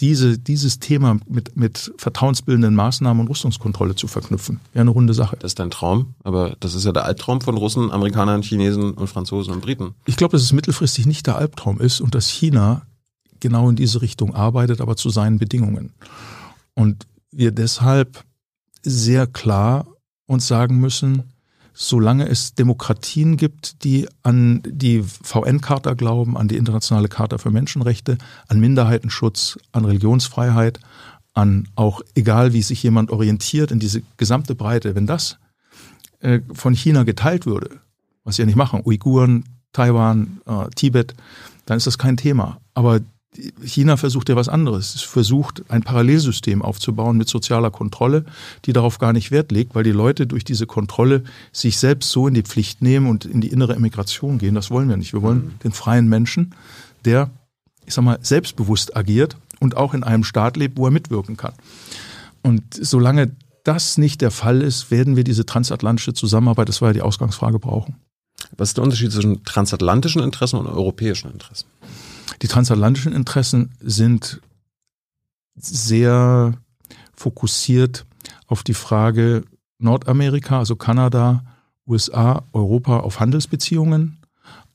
Diese, dieses Thema mit, mit vertrauensbildenden Maßnahmen und Rüstungskontrolle zu verknüpfen. Wäre eine runde Sache. Das ist dein Traum, aber das ist ja der Albtraum von Russen, Amerikanern, Chinesen und Franzosen und Briten. Ich glaube, dass es mittelfristig nicht der Albtraum ist und dass China genau in diese Richtung arbeitet, aber zu seinen Bedingungen. Und wir deshalb sehr klar uns sagen müssen, solange es Demokratien gibt, die an die VN-Charta glauben, an die Internationale Charta für Menschenrechte, an Minderheitenschutz, an Religionsfreiheit, an auch egal wie sich jemand orientiert in diese gesamte Breite, wenn das äh, von China geteilt würde, was sie ja nicht machen, Uiguren, Taiwan, äh, Tibet, dann ist das kein Thema. Aber China versucht ja was anderes. Es versucht, ein Parallelsystem aufzubauen mit sozialer Kontrolle, die darauf gar nicht Wert legt, weil die Leute durch diese Kontrolle sich selbst so in die Pflicht nehmen und in die innere Emigration gehen. Das wollen wir nicht. Wir wollen mhm. den freien Menschen, der, ich sag mal, selbstbewusst agiert und auch in einem Staat lebt, wo er mitwirken kann. Und solange das nicht der Fall ist, werden wir diese transatlantische Zusammenarbeit, das war ja die Ausgangsfrage, brauchen. Was ist der Unterschied zwischen transatlantischen Interessen und europäischen Interessen? Die transatlantischen Interessen sind sehr fokussiert auf die Frage Nordamerika, also Kanada, USA, Europa, auf Handelsbeziehungen,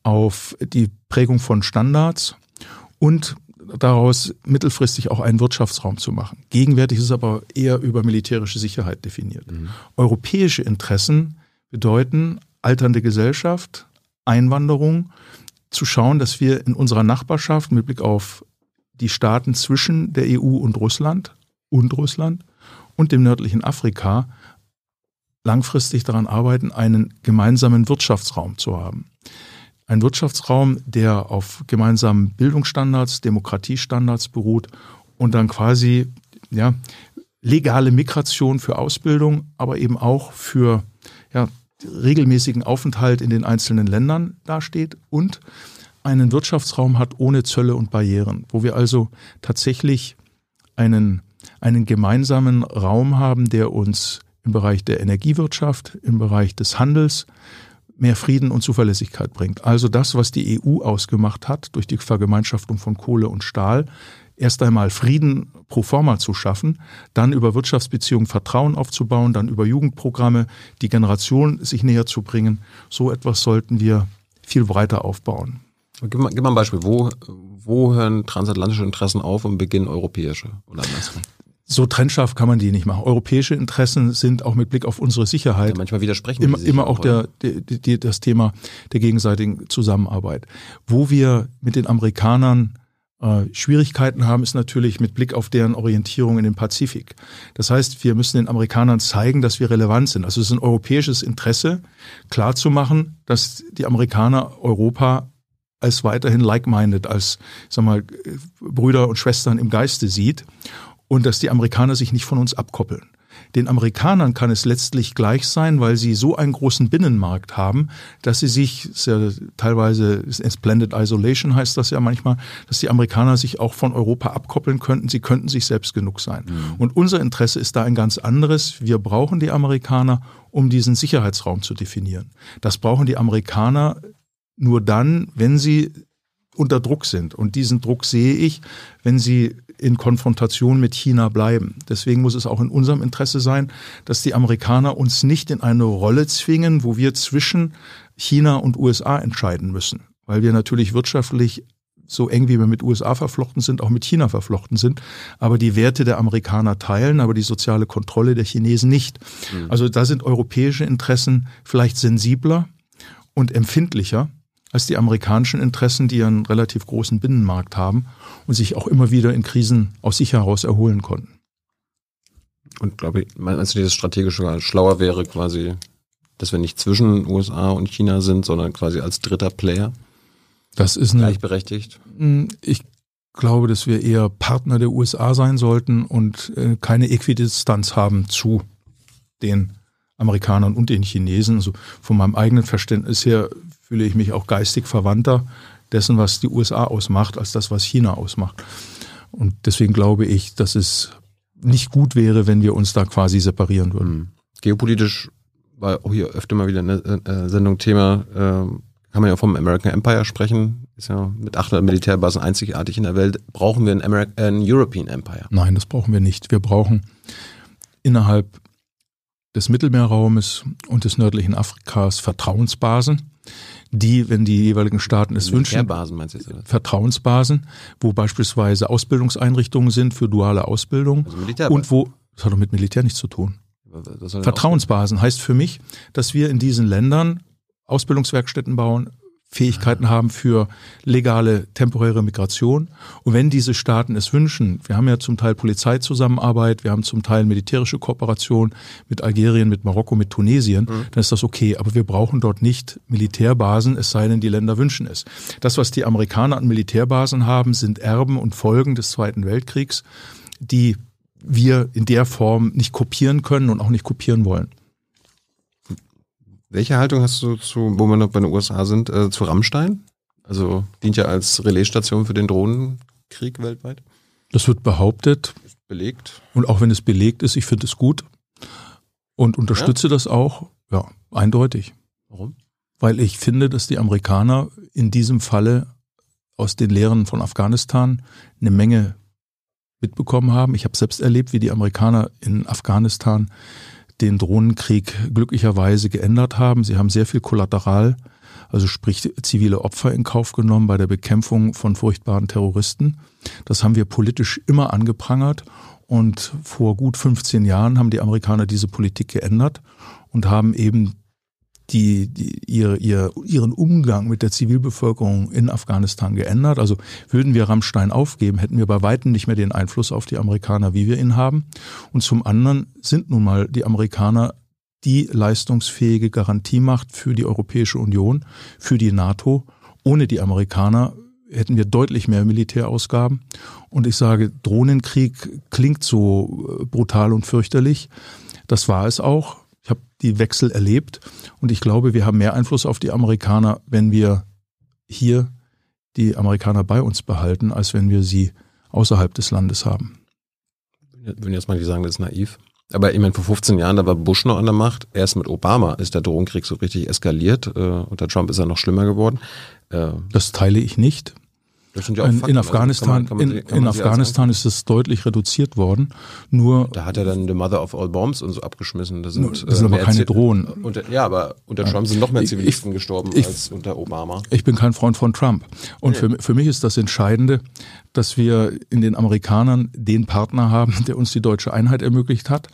auf die Prägung von Standards und daraus mittelfristig auch einen Wirtschaftsraum zu machen. Gegenwärtig ist es aber eher über militärische Sicherheit definiert. Mhm. Europäische Interessen bedeuten alternde Gesellschaft, Einwanderung zu schauen, dass wir in unserer Nachbarschaft mit Blick auf die Staaten zwischen der EU und Russland und Russland und dem nördlichen Afrika langfristig daran arbeiten, einen gemeinsamen Wirtschaftsraum zu haben. Ein Wirtschaftsraum, der auf gemeinsamen Bildungsstandards, Demokratiestandards beruht und dann quasi ja, legale Migration für Ausbildung, aber eben auch für ja, regelmäßigen Aufenthalt in den einzelnen Ländern dasteht und einen Wirtschaftsraum hat ohne Zölle und Barrieren, wo wir also tatsächlich einen, einen gemeinsamen Raum haben, der uns im Bereich der Energiewirtschaft, im Bereich des Handels mehr Frieden und Zuverlässigkeit bringt. Also das, was die EU ausgemacht hat durch die Vergemeinschaftung von Kohle und Stahl, erst einmal Frieden pro forma zu schaffen, dann über Wirtschaftsbeziehungen Vertrauen aufzubauen, dann über Jugendprogramme die Generation sich näher zu bringen. So etwas sollten wir viel breiter aufbauen. Gib mal, gib mal ein Beispiel. Wo, wo hören transatlantische Interessen auf und beginnen europäische oder andersrum? So trennscharf kann man die nicht machen. Europäische Interessen sind auch mit Blick auf unsere Sicherheit. Ja, manchmal widersprechen immer, immer auch der, der, der, das Thema der gegenseitigen Zusammenarbeit. Wo wir mit den Amerikanern äh, Schwierigkeiten haben, ist natürlich mit Blick auf deren Orientierung in den Pazifik. Das heißt, wir müssen den Amerikanern zeigen, dass wir relevant sind. Also es ist ein europäisches Interesse, klarzumachen, dass die Amerikaner Europa als weiterhin like-minded, als sag mal, Brüder und Schwestern im Geiste sieht und dass die Amerikaner sich nicht von uns abkoppeln. Den Amerikanern kann es letztlich gleich sein, weil sie so einen großen Binnenmarkt haben, dass sie sich, ja teilweise Splendid Isolation heißt das ja manchmal, dass die Amerikaner sich auch von Europa abkoppeln könnten. Sie könnten sich selbst genug sein. Mhm. Und unser Interesse ist da ein ganz anderes. Wir brauchen die Amerikaner, um diesen Sicherheitsraum zu definieren. Das brauchen die Amerikaner nur dann, wenn sie unter Druck sind. Und diesen Druck sehe ich, wenn sie in Konfrontation mit China bleiben. Deswegen muss es auch in unserem Interesse sein, dass die Amerikaner uns nicht in eine Rolle zwingen, wo wir zwischen China und USA entscheiden müssen. Weil wir natürlich wirtschaftlich so eng wie wir mit USA verflochten sind, auch mit China verflochten sind, aber die Werte der Amerikaner teilen, aber die soziale Kontrolle der Chinesen nicht. Mhm. Also da sind europäische Interessen vielleicht sensibler und empfindlicher als die amerikanischen Interessen, die einen relativ großen Binnenmarkt haben und sich auch immer wieder in Krisen aus sich heraus erholen konnten. Und glaube ich, meinst du, dieses strategische schlauer wäre quasi, dass wir nicht zwischen USA und China sind, sondern quasi als dritter Player? Das ist eine, gleichberechtigt. Hm, ich glaube, dass wir eher Partner der USA sein sollten und äh, keine Äquidistanz haben zu den Amerikanern und den Chinesen. Also von meinem eigenen Verständnis her fühle ich mich auch geistig verwandter dessen, was die USA ausmacht, als das, was China ausmacht. Und deswegen glaube ich, dass es nicht gut wäre, wenn wir uns da quasi separieren würden. Hm. Geopolitisch war auch hier öfter mal wieder eine äh, Sendung Thema, äh, kann man ja vom American Empire sprechen, ist ja mit 800 Militärbasen einzigartig in der Welt. Brauchen wir ein, American, ein European Empire? Nein, das brauchen wir nicht. Wir brauchen innerhalb des Mittelmeerraumes und des nördlichen Afrikas Vertrauensbasen, die, wenn die jeweiligen Staaten es wünschen, meinst du Vertrauensbasen, wo beispielsweise Ausbildungseinrichtungen sind für duale Ausbildung also und wo, das hat doch mit Militär nichts zu tun. Vertrauensbasen heißt für mich, dass wir in diesen Ländern Ausbildungswerkstätten bauen, Fähigkeiten haben für legale temporäre Migration. Und wenn diese Staaten es wünschen, wir haben ja zum Teil Polizeizusammenarbeit, wir haben zum Teil militärische Kooperation mit Algerien, mit Marokko, mit Tunesien, mhm. dann ist das okay. Aber wir brauchen dort nicht Militärbasen, es sei denn, die Länder wünschen es. Das, was die Amerikaner an Militärbasen haben, sind Erben und Folgen des Zweiten Weltkriegs, die wir in der Form nicht kopieren können und auch nicht kopieren wollen. Welche Haltung hast du zu, wo wir noch bei den USA sind, äh, zu Rammstein? Also dient ja als Relaisstation für den Drohnenkrieg weltweit. Das wird behauptet. Ist belegt. Und auch wenn es belegt ist, ich finde es gut und unterstütze ja? das auch. Ja, eindeutig. Warum? Weil ich finde, dass die Amerikaner in diesem Falle aus den Lehren von Afghanistan eine Menge mitbekommen haben. Ich habe selbst erlebt, wie die Amerikaner in Afghanistan den Drohnenkrieg glücklicherweise geändert haben. Sie haben sehr viel Kollateral, also sprich zivile Opfer in Kauf genommen bei der Bekämpfung von furchtbaren Terroristen. Das haben wir politisch immer angeprangert und vor gut 15 Jahren haben die Amerikaner diese Politik geändert und haben eben die, die ihr, ihr, ihren Umgang mit der Zivilbevölkerung in Afghanistan geändert. Also würden wir Rammstein aufgeben, hätten wir bei weitem nicht mehr den Einfluss auf die Amerikaner, wie wir ihn haben. Und zum anderen sind nun mal die Amerikaner die leistungsfähige Garantiemacht für die Europäische Union, für die NATO. Ohne die Amerikaner hätten wir deutlich mehr Militärausgaben. Und ich sage, Drohnenkrieg klingt so äh, brutal und fürchterlich. Das war es auch die Wechsel erlebt. Und ich glaube, wir haben mehr Einfluss auf die Amerikaner, wenn wir hier die Amerikaner bei uns behalten, als wenn wir sie außerhalb des Landes haben. Würden jetzt mal die sagen, das ist naiv. Aber ich meine, vor 15 Jahren, da war Bush noch an der Macht. Erst mit Obama ist der Drogenkrieg so richtig eskaliert. Äh, unter Trump ist er noch schlimmer geworden. Äh, das teile ich nicht. Ja in, in, Afghanistan, also kann man, kann man, in, in Afghanistan ist es deutlich reduziert worden. Nur da hat er dann the Mother of all Bombs und so abgeschmissen. Das sind, das sind äh, aber keine Drohnen. Unter, ja, aber unter Trump sind noch mehr Zivilisten ich, gestorben ich, als unter Obama. Ich bin kein Freund von Trump. Und nee. für, für mich ist das Entscheidende, dass wir in den Amerikanern den Partner haben, <laughs> der uns die deutsche Einheit ermöglicht hat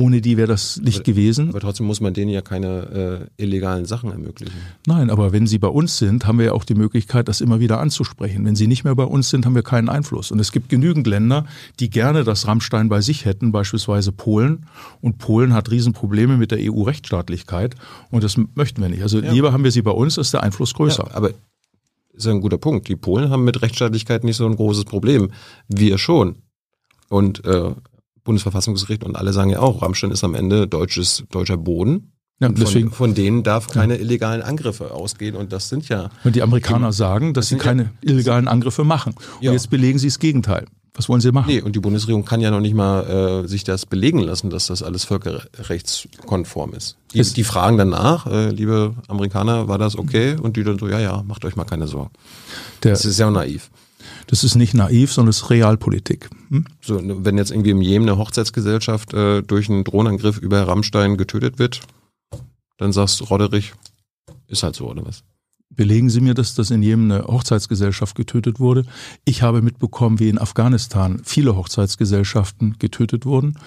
ohne die wäre das nicht aber, gewesen. Aber trotzdem muss man denen ja keine äh, illegalen Sachen ermöglichen. Nein, aber wenn sie bei uns sind, haben wir ja auch die Möglichkeit, das immer wieder anzusprechen. Wenn sie nicht mehr bei uns sind, haben wir keinen Einfluss. Und es gibt genügend Länder, die gerne das Rammstein bei sich hätten, beispielsweise Polen. Und Polen hat Riesenprobleme mit der EU-Rechtsstaatlichkeit. Und das möchten wir nicht. Also ja. lieber haben wir sie bei uns, ist der Einfluss größer. Ja, aber ist ja ein guter Punkt. Die Polen haben mit Rechtsstaatlichkeit nicht so ein großes Problem. Wir schon. Und äh, Bundesverfassungsgericht und alle sagen ja auch, Rammstein ist am Ende deutsches, deutscher Boden. Ja, von, deswegen, von denen darf keine ja. illegalen Angriffe ausgehen und das sind ja. Und die Amerikaner die, sagen, dass das sie keine ja, illegalen Angriffe machen. Und ja. jetzt belegen sie das Gegenteil. Was wollen sie machen? Nee, und die Bundesregierung kann ja noch nicht mal äh, sich das belegen lassen, dass das alles völkerrechtskonform ist. Die, die fragen danach, äh, liebe Amerikaner, war das okay? Und die dann so, ja, ja, macht euch mal keine Sorgen. Der, das ist ja naiv. Das ist nicht naiv, sondern es ist Realpolitik. Hm? So, wenn jetzt irgendwie im Jemen eine Hochzeitsgesellschaft äh, durch einen Drohnenangriff über Rammstein getötet wird, dann sagst du, Rodderich, ist halt so, oder was? Belegen Sie mir, dass das in Jemen eine Hochzeitsgesellschaft getötet wurde. Ich habe mitbekommen, wie in Afghanistan viele Hochzeitsgesellschaften getötet wurden.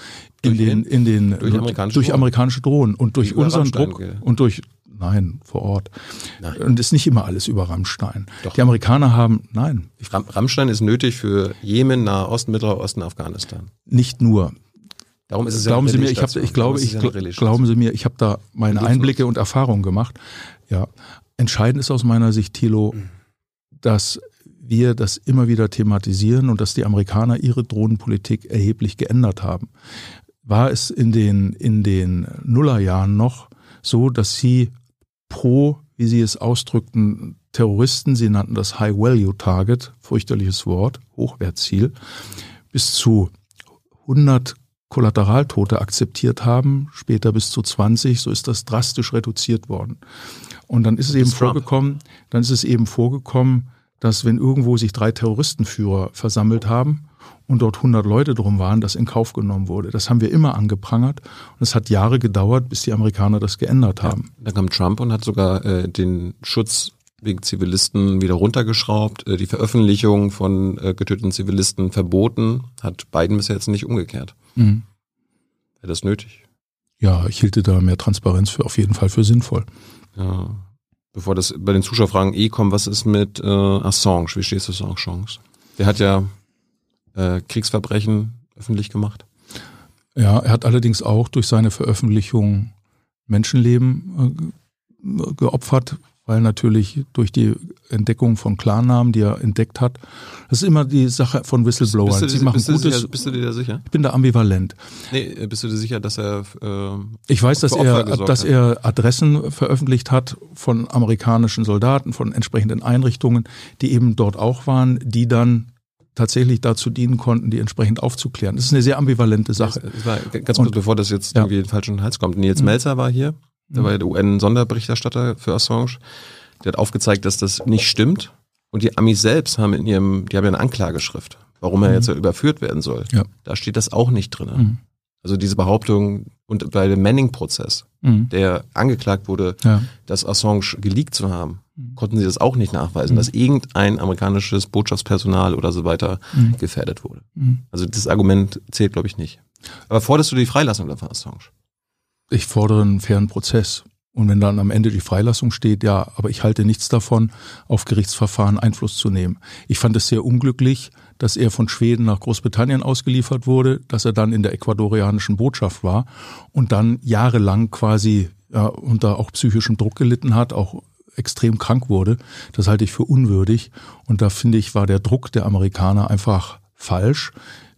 In durch den, in den, durch, amerikanische, durch amerikanische Drohnen und durch unseren Druck und durch Nein, vor Ort. Nein. Und ist nicht immer alles über Rammstein. Doch. Die Amerikaner haben, nein. Rammstein ist nötig für Jemen, Nahe Osten, Mittlerer Osten, Afghanistan. Nicht nur. Darum ist es glauben ja Sie mir, ich habe, ich glaube, ich ja glauben Sie mir, ich habe da meine Einblicke und Erfahrungen gemacht. Ja, entscheidend ist aus meiner Sicht, Thilo, mhm. dass wir das immer wieder thematisieren und dass die Amerikaner ihre Drohnenpolitik erheblich geändert haben. War es in den in den Nullerjahren noch so, dass sie pro, wie sie es ausdrückten, Terroristen, sie nannten das High Value Target, fürchterliches Wort, Hochwertziel, bis zu 100 Kollateraltote akzeptiert haben, später bis zu 20, so ist das drastisch reduziert worden. Und dann ist es eben vorgekommen, dann ist es eben vorgekommen, dass wenn irgendwo sich drei Terroristenführer versammelt haben und dort 100 Leute drum waren, das in Kauf genommen wurde. Das haben wir immer angeprangert und es hat Jahre gedauert, bis die Amerikaner das geändert haben. Ja, dann kam Trump und hat sogar äh, den Schutz wegen Zivilisten wieder runtergeschraubt, äh, die Veröffentlichung von äh, getöteten Zivilisten verboten, hat Biden bisher jetzt nicht umgekehrt. Mhm. Wäre das nötig? Ja, ich hielte da mehr Transparenz für auf jeden Fall für sinnvoll. Ja. Bevor das bei den Zuschauerfragen eh kommt, was ist mit äh, Assange? Wie stehst du zu Assange? Der hat ja äh, Kriegsverbrechen öffentlich gemacht. Ja, er hat allerdings auch durch seine Veröffentlichung Menschenleben äh, geopfert, weil natürlich durch die Entdeckung von Klarnamen, die er entdeckt hat, das ist immer die Sache von Whistleblowern. Bist, machen bist, gutes, sicher, bist du dir da sicher? Ich bin da ambivalent. Nee, bist du dir sicher, dass er äh, Ich weiß, dass er, dass er Adressen veröffentlicht hat von amerikanischen Soldaten, von entsprechenden Einrichtungen, die eben dort auch waren, die dann tatsächlich dazu dienen konnten, die entsprechend aufzuklären. Das ist eine sehr ambivalente Sache. Das war, ganz kurz, bevor das jetzt ja. irgendwie in den falschen Hals kommt. Nils mhm. Melzer war hier, der war ja der UN-Sonderberichterstatter für Assange. Der hat aufgezeigt, dass das nicht stimmt. Und die Amis selbst haben in ihrem, die haben ja eine Anklageschrift, warum er mhm. jetzt ja überführt werden soll. Ja. Da steht das auch nicht drin. Mhm. Also diese Behauptung und bei dem Manning-Prozess, mhm. der angeklagt wurde, ja. dass Assange geleakt zu haben, mhm. konnten sie das auch nicht nachweisen, mhm. dass irgendein amerikanisches Botschaftspersonal oder so weiter mhm. gefährdet wurde. Mhm. Also das Argument zählt, glaube ich, nicht. Aber forderst du die Freilassung davon, Assange? Ich fordere einen fairen Prozess. Und wenn dann am Ende die Freilassung steht, ja, aber ich halte nichts davon, auf Gerichtsverfahren Einfluss zu nehmen. Ich fand es sehr unglücklich, dass er von Schweden nach Großbritannien ausgeliefert wurde, dass er dann in der ecuadorianischen Botschaft war und dann jahrelang quasi ja, unter auch psychischem Druck gelitten hat, auch extrem krank wurde. Das halte ich für unwürdig. Und da finde ich, war der Druck der Amerikaner einfach falsch.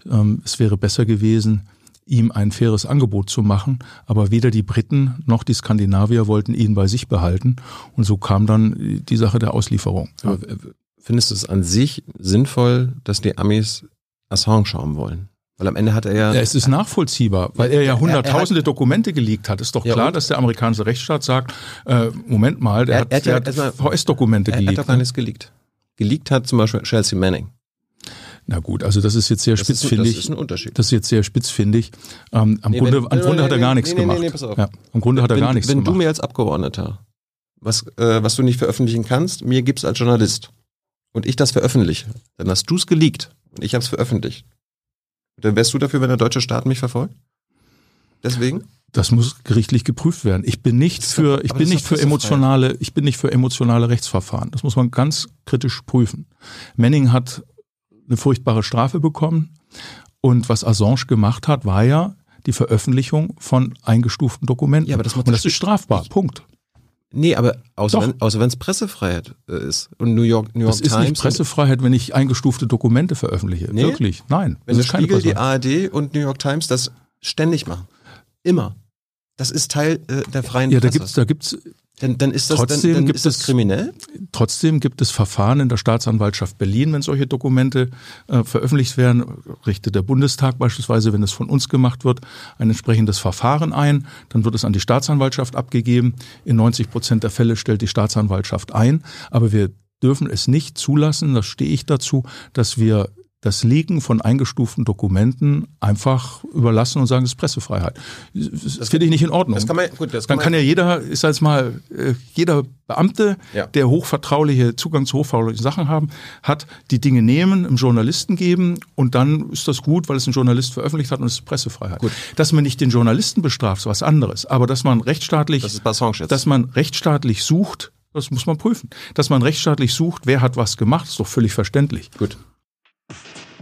Ähm, es wäre besser gewesen, ihm ein faires Angebot zu machen, aber weder die Briten noch die Skandinavier wollten ihn bei sich behalten und so kam dann die Sache der Auslieferung. Ja. Findest du es an sich sinnvoll, dass die Amis Assange haben wollen? Weil am Ende hat er ja. ja es ist nachvollziehbar, weil er ja hunderttausende Dokumente geleakt hat. Ist doch klar, dass der amerikanische Rechtsstaat sagt, äh, Moment mal, der er, hat, hat, hat VS-Dokumente geleakt. Er hat doch gar nichts geleakt. geleakt hat, zum Beispiel Chelsea Manning. Na gut, also das ist jetzt sehr das spitzfindig. Ist, das ist ein Unterschied. Das ist jetzt sehr spitzfindig. Ähm, am, nee, Grunde, wenn, am Grunde hat er gar nichts gemacht. Nee, nee, ja, am Grunde hat er wenn, gar nichts wenn gemacht. Wenn du mir als Abgeordneter was, äh, was du nicht veröffentlichen kannst, mir gibst als Journalist und ich das veröffentliche, dann hast du es geleakt und ich habe es veröffentlicht. Dann wärst du dafür, wenn der deutsche Staat mich verfolgt? Deswegen? Das muss gerichtlich geprüft werden. Ich bin nicht für, ich bin nicht für emotionale, ich bin nicht für emotionale Rechtsverfahren. Das muss man ganz kritisch prüfen. Manning hat eine furchtbare Strafe bekommen. Und was Assange gemacht hat, war ja die Veröffentlichung von eingestuften Dokumenten. Ja, aber das, und das ist strafbar. Punkt. Nee, aber außer wenn, außer wenn es Pressefreiheit äh, ist und New York, New York das Times. Das ist nicht Pressefreiheit, wenn ich eingestufte Dokumente veröffentliche. Nee? Wirklich, nein. Wenn das der Spiegel, die ARD und New York Times das ständig machen. Immer. Das ist Teil äh, der freien ja, Presse. Da gibt's, da gibt's dann, dann ist das, trotzdem dann, dann gibt ist das kriminell? Trotzdem gibt es Verfahren in der Staatsanwaltschaft Berlin, wenn solche Dokumente äh, veröffentlicht werden, richtet der Bundestag beispielsweise, wenn es von uns gemacht wird, ein entsprechendes Verfahren ein. Dann wird es an die Staatsanwaltschaft abgegeben. In 90 Prozent der Fälle stellt die Staatsanwaltschaft ein. Aber wir dürfen es nicht zulassen, das stehe ich dazu, dass wir das Leaken von eingestuften Dokumenten einfach überlassen und sagen, es ist Pressefreiheit. Das, das finde ich nicht in Ordnung. Das kann man, gut, das kann Dann kann ja jeder, ist jetzt mal, äh, jeder Beamte, ja. der hochvertrauliche Zugang zu hochvertraulichen Sachen haben, hat die Dinge nehmen, einem Journalisten geben und dann ist das gut, weil es ein Journalist veröffentlicht hat und es ist Pressefreiheit. Gut. Dass man nicht den Journalisten bestraft, ist was anderes. Aber dass man rechtsstaatlich, das dass man rechtsstaatlich sucht, das muss man prüfen. Dass man rechtsstaatlich sucht, wer hat was gemacht, ist doch völlig verständlich. Gut.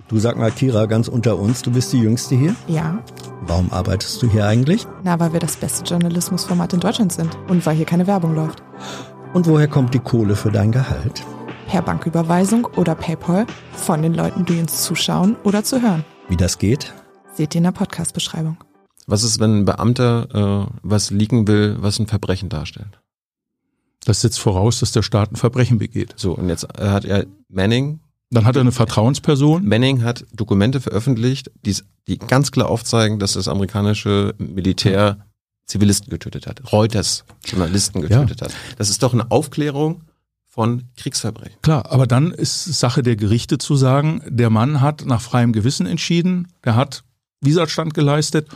Du sag mal, Kira, ganz unter uns, du bist die Jüngste hier? Ja. Warum arbeitest du hier eigentlich? Na, weil wir das beste Journalismusformat in Deutschland sind und weil hier keine Werbung läuft. Und woher kommt die Kohle für dein Gehalt? Per Banküberweisung oder PayPal von den Leuten, die uns zuschauen oder zu hören. Wie das geht? Seht ihr in der Podcast-Beschreibung. Was ist, wenn ein Beamter äh, was liegen will, was ein Verbrechen darstellt? Das setzt voraus, dass der Staat ein Verbrechen begeht. So, und jetzt hat er Manning dann hat er eine Vertrauensperson. Manning hat Dokumente veröffentlicht, die, ganz klar aufzeigen, dass das amerikanische Militär Zivilisten getötet hat, Reuters Journalisten getötet ja. hat. Das ist doch eine Aufklärung von Kriegsverbrechen. Klar, aber dann ist Sache der Gerichte zu sagen, der Mann hat nach freiem Gewissen entschieden, der hat Widerstand geleistet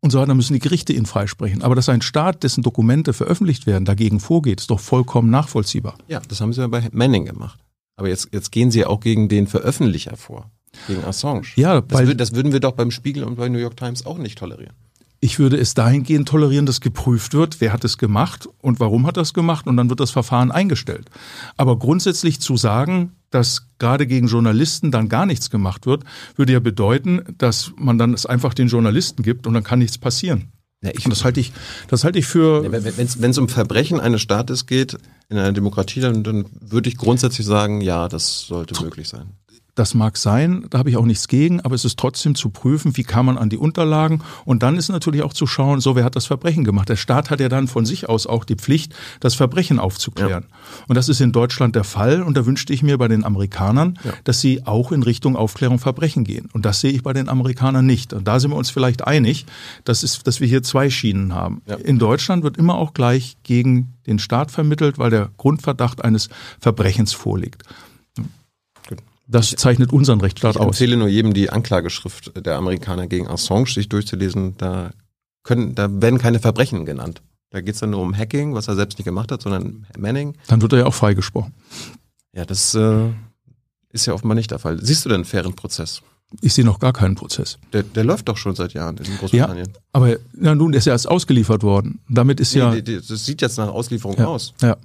und so weiter müssen die Gerichte ihn freisprechen. Aber dass ein Staat, dessen Dokumente veröffentlicht werden, dagegen vorgeht, ist doch vollkommen nachvollziehbar. Ja, das haben sie ja bei Manning gemacht. Aber jetzt, jetzt gehen sie ja auch gegen den Veröffentlicher vor, gegen Assange. Ja, das, weil, das würden wir doch beim Spiegel und bei New York Times auch nicht tolerieren. Ich würde es dahingehend tolerieren, dass geprüft wird, wer hat es gemacht und warum hat er es gemacht und dann wird das Verfahren eingestellt. Aber grundsätzlich zu sagen, dass gerade gegen Journalisten dann gar nichts gemacht wird, würde ja bedeuten, dass man dann es einfach den Journalisten gibt und dann kann nichts passieren. Ja, ich, das halte ich, das halte ich für. Wenn es um Verbrechen eines Staates geht in einer Demokratie, dann, dann würde ich grundsätzlich sagen, ja, das sollte möglich sein. Das mag sein, da habe ich auch nichts gegen, aber es ist trotzdem zu prüfen, wie kann man an die Unterlagen und dann ist natürlich auch zu schauen, so wer hat das Verbrechen gemacht. Der Staat hat ja dann von sich aus auch die Pflicht, das Verbrechen aufzuklären. Ja. Und das ist in Deutschland der Fall und da wünschte ich mir bei den Amerikanern, ja. dass sie auch in Richtung Aufklärung Verbrechen gehen. Und das sehe ich bei den Amerikanern nicht. Und da sind wir uns vielleicht einig, dass, ist, dass wir hier zwei Schienen haben. Ja. In Deutschland wird immer auch gleich gegen den Staat vermittelt, weil der Grundverdacht eines Verbrechens vorliegt. Das zeichnet unseren Rechtsstaat aus. Ich empfehle nur jedem, die Anklageschrift der Amerikaner gegen Assange sich durchzulesen. Da können, da werden keine Verbrechen genannt. Da geht es dann nur um Hacking, was er selbst nicht gemacht hat, sondern Manning. Dann wird er ja auch freigesprochen. Ja, das äh, ist ja offenbar nicht der Fall. Siehst du denn einen fairen Prozess? Ich sehe noch gar keinen Prozess. Der, der läuft doch schon seit Jahren in Großbritannien. Ja, aber ja, nun ist er erst ausgeliefert worden. Damit ist nee, ja. Das sieht jetzt nach Auslieferung ja, aus. Ja.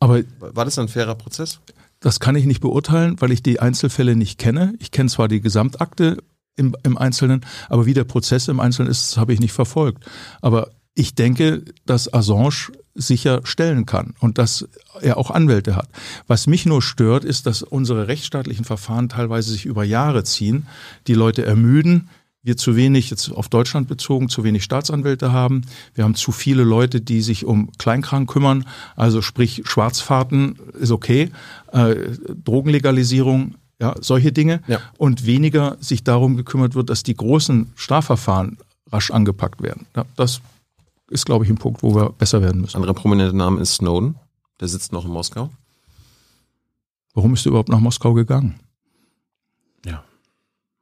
Aber war das ein fairer Prozess? Das kann ich nicht beurteilen, weil ich die Einzelfälle nicht kenne. Ich kenne zwar die Gesamtakte im, im Einzelnen, aber wie der Prozess im Einzelnen ist, habe ich nicht verfolgt. Aber ich denke, dass Assange sicher stellen kann und dass er auch Anwälte hat. Was mich nur stört, ist, dass unsere rechtsstaatlichen Verfahren teilweise sich über Jahre ziehen, die Leute ermüden, wir zu wenig, jetzt auf Deutschland bezogen, zu wenig Staatsanwälte haben. Wir haben zu viele Leute, die sich um Kleinkram kümmern. Also sprich, Schwarzfahrten ist okay, äh, Drogenlegalisierung, ja, solche Dinge. Ja. Und weniger sich darum gekümmert wird, dass die großen Strafverfahren rasch angepackt werden. Ja, das ist, glaube ich, ein Punkt, wo wir besser werden müssen. Anderer prominenter Name ist Snowden. Der sitzt noch in Moskau. Warum ist er überhaupt nach Moskau gegangen? Ja,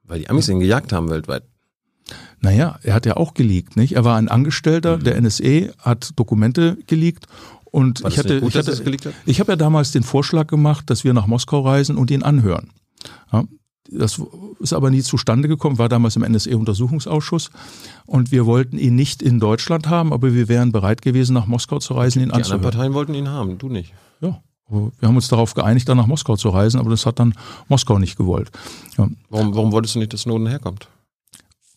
weil die Amis ihn gejagt haben weltweit. Naja, er hat ja auch geleakt, nicht? Er war ein Angestellter mhm. der NSE, hat Dokumente geleakt und ich hatte, gut, ich hatte, ich habe ja damals den Vorschlag gemacht, dass wir nach Moskau reisen und ihn anhören. Ja, das ist aber nie zustande gekommen, war damals im NSE-Untersuchungsausschuss. Und wir wollten ihn nicht in Deutschland haben, aber wir wären bereit gewesen, nach Moskau zu reisen, ihn Die anzuhören. Die anderen Parteien wollten ihn haben, du nicht. Ja. Wir haben uns darauf geeinigt, dann nach Moskau zu reisen, aber das hat dann Moskau nicht gewollt. Ja. Warum, warum wolltest du nicht, dass Snowden herkommt?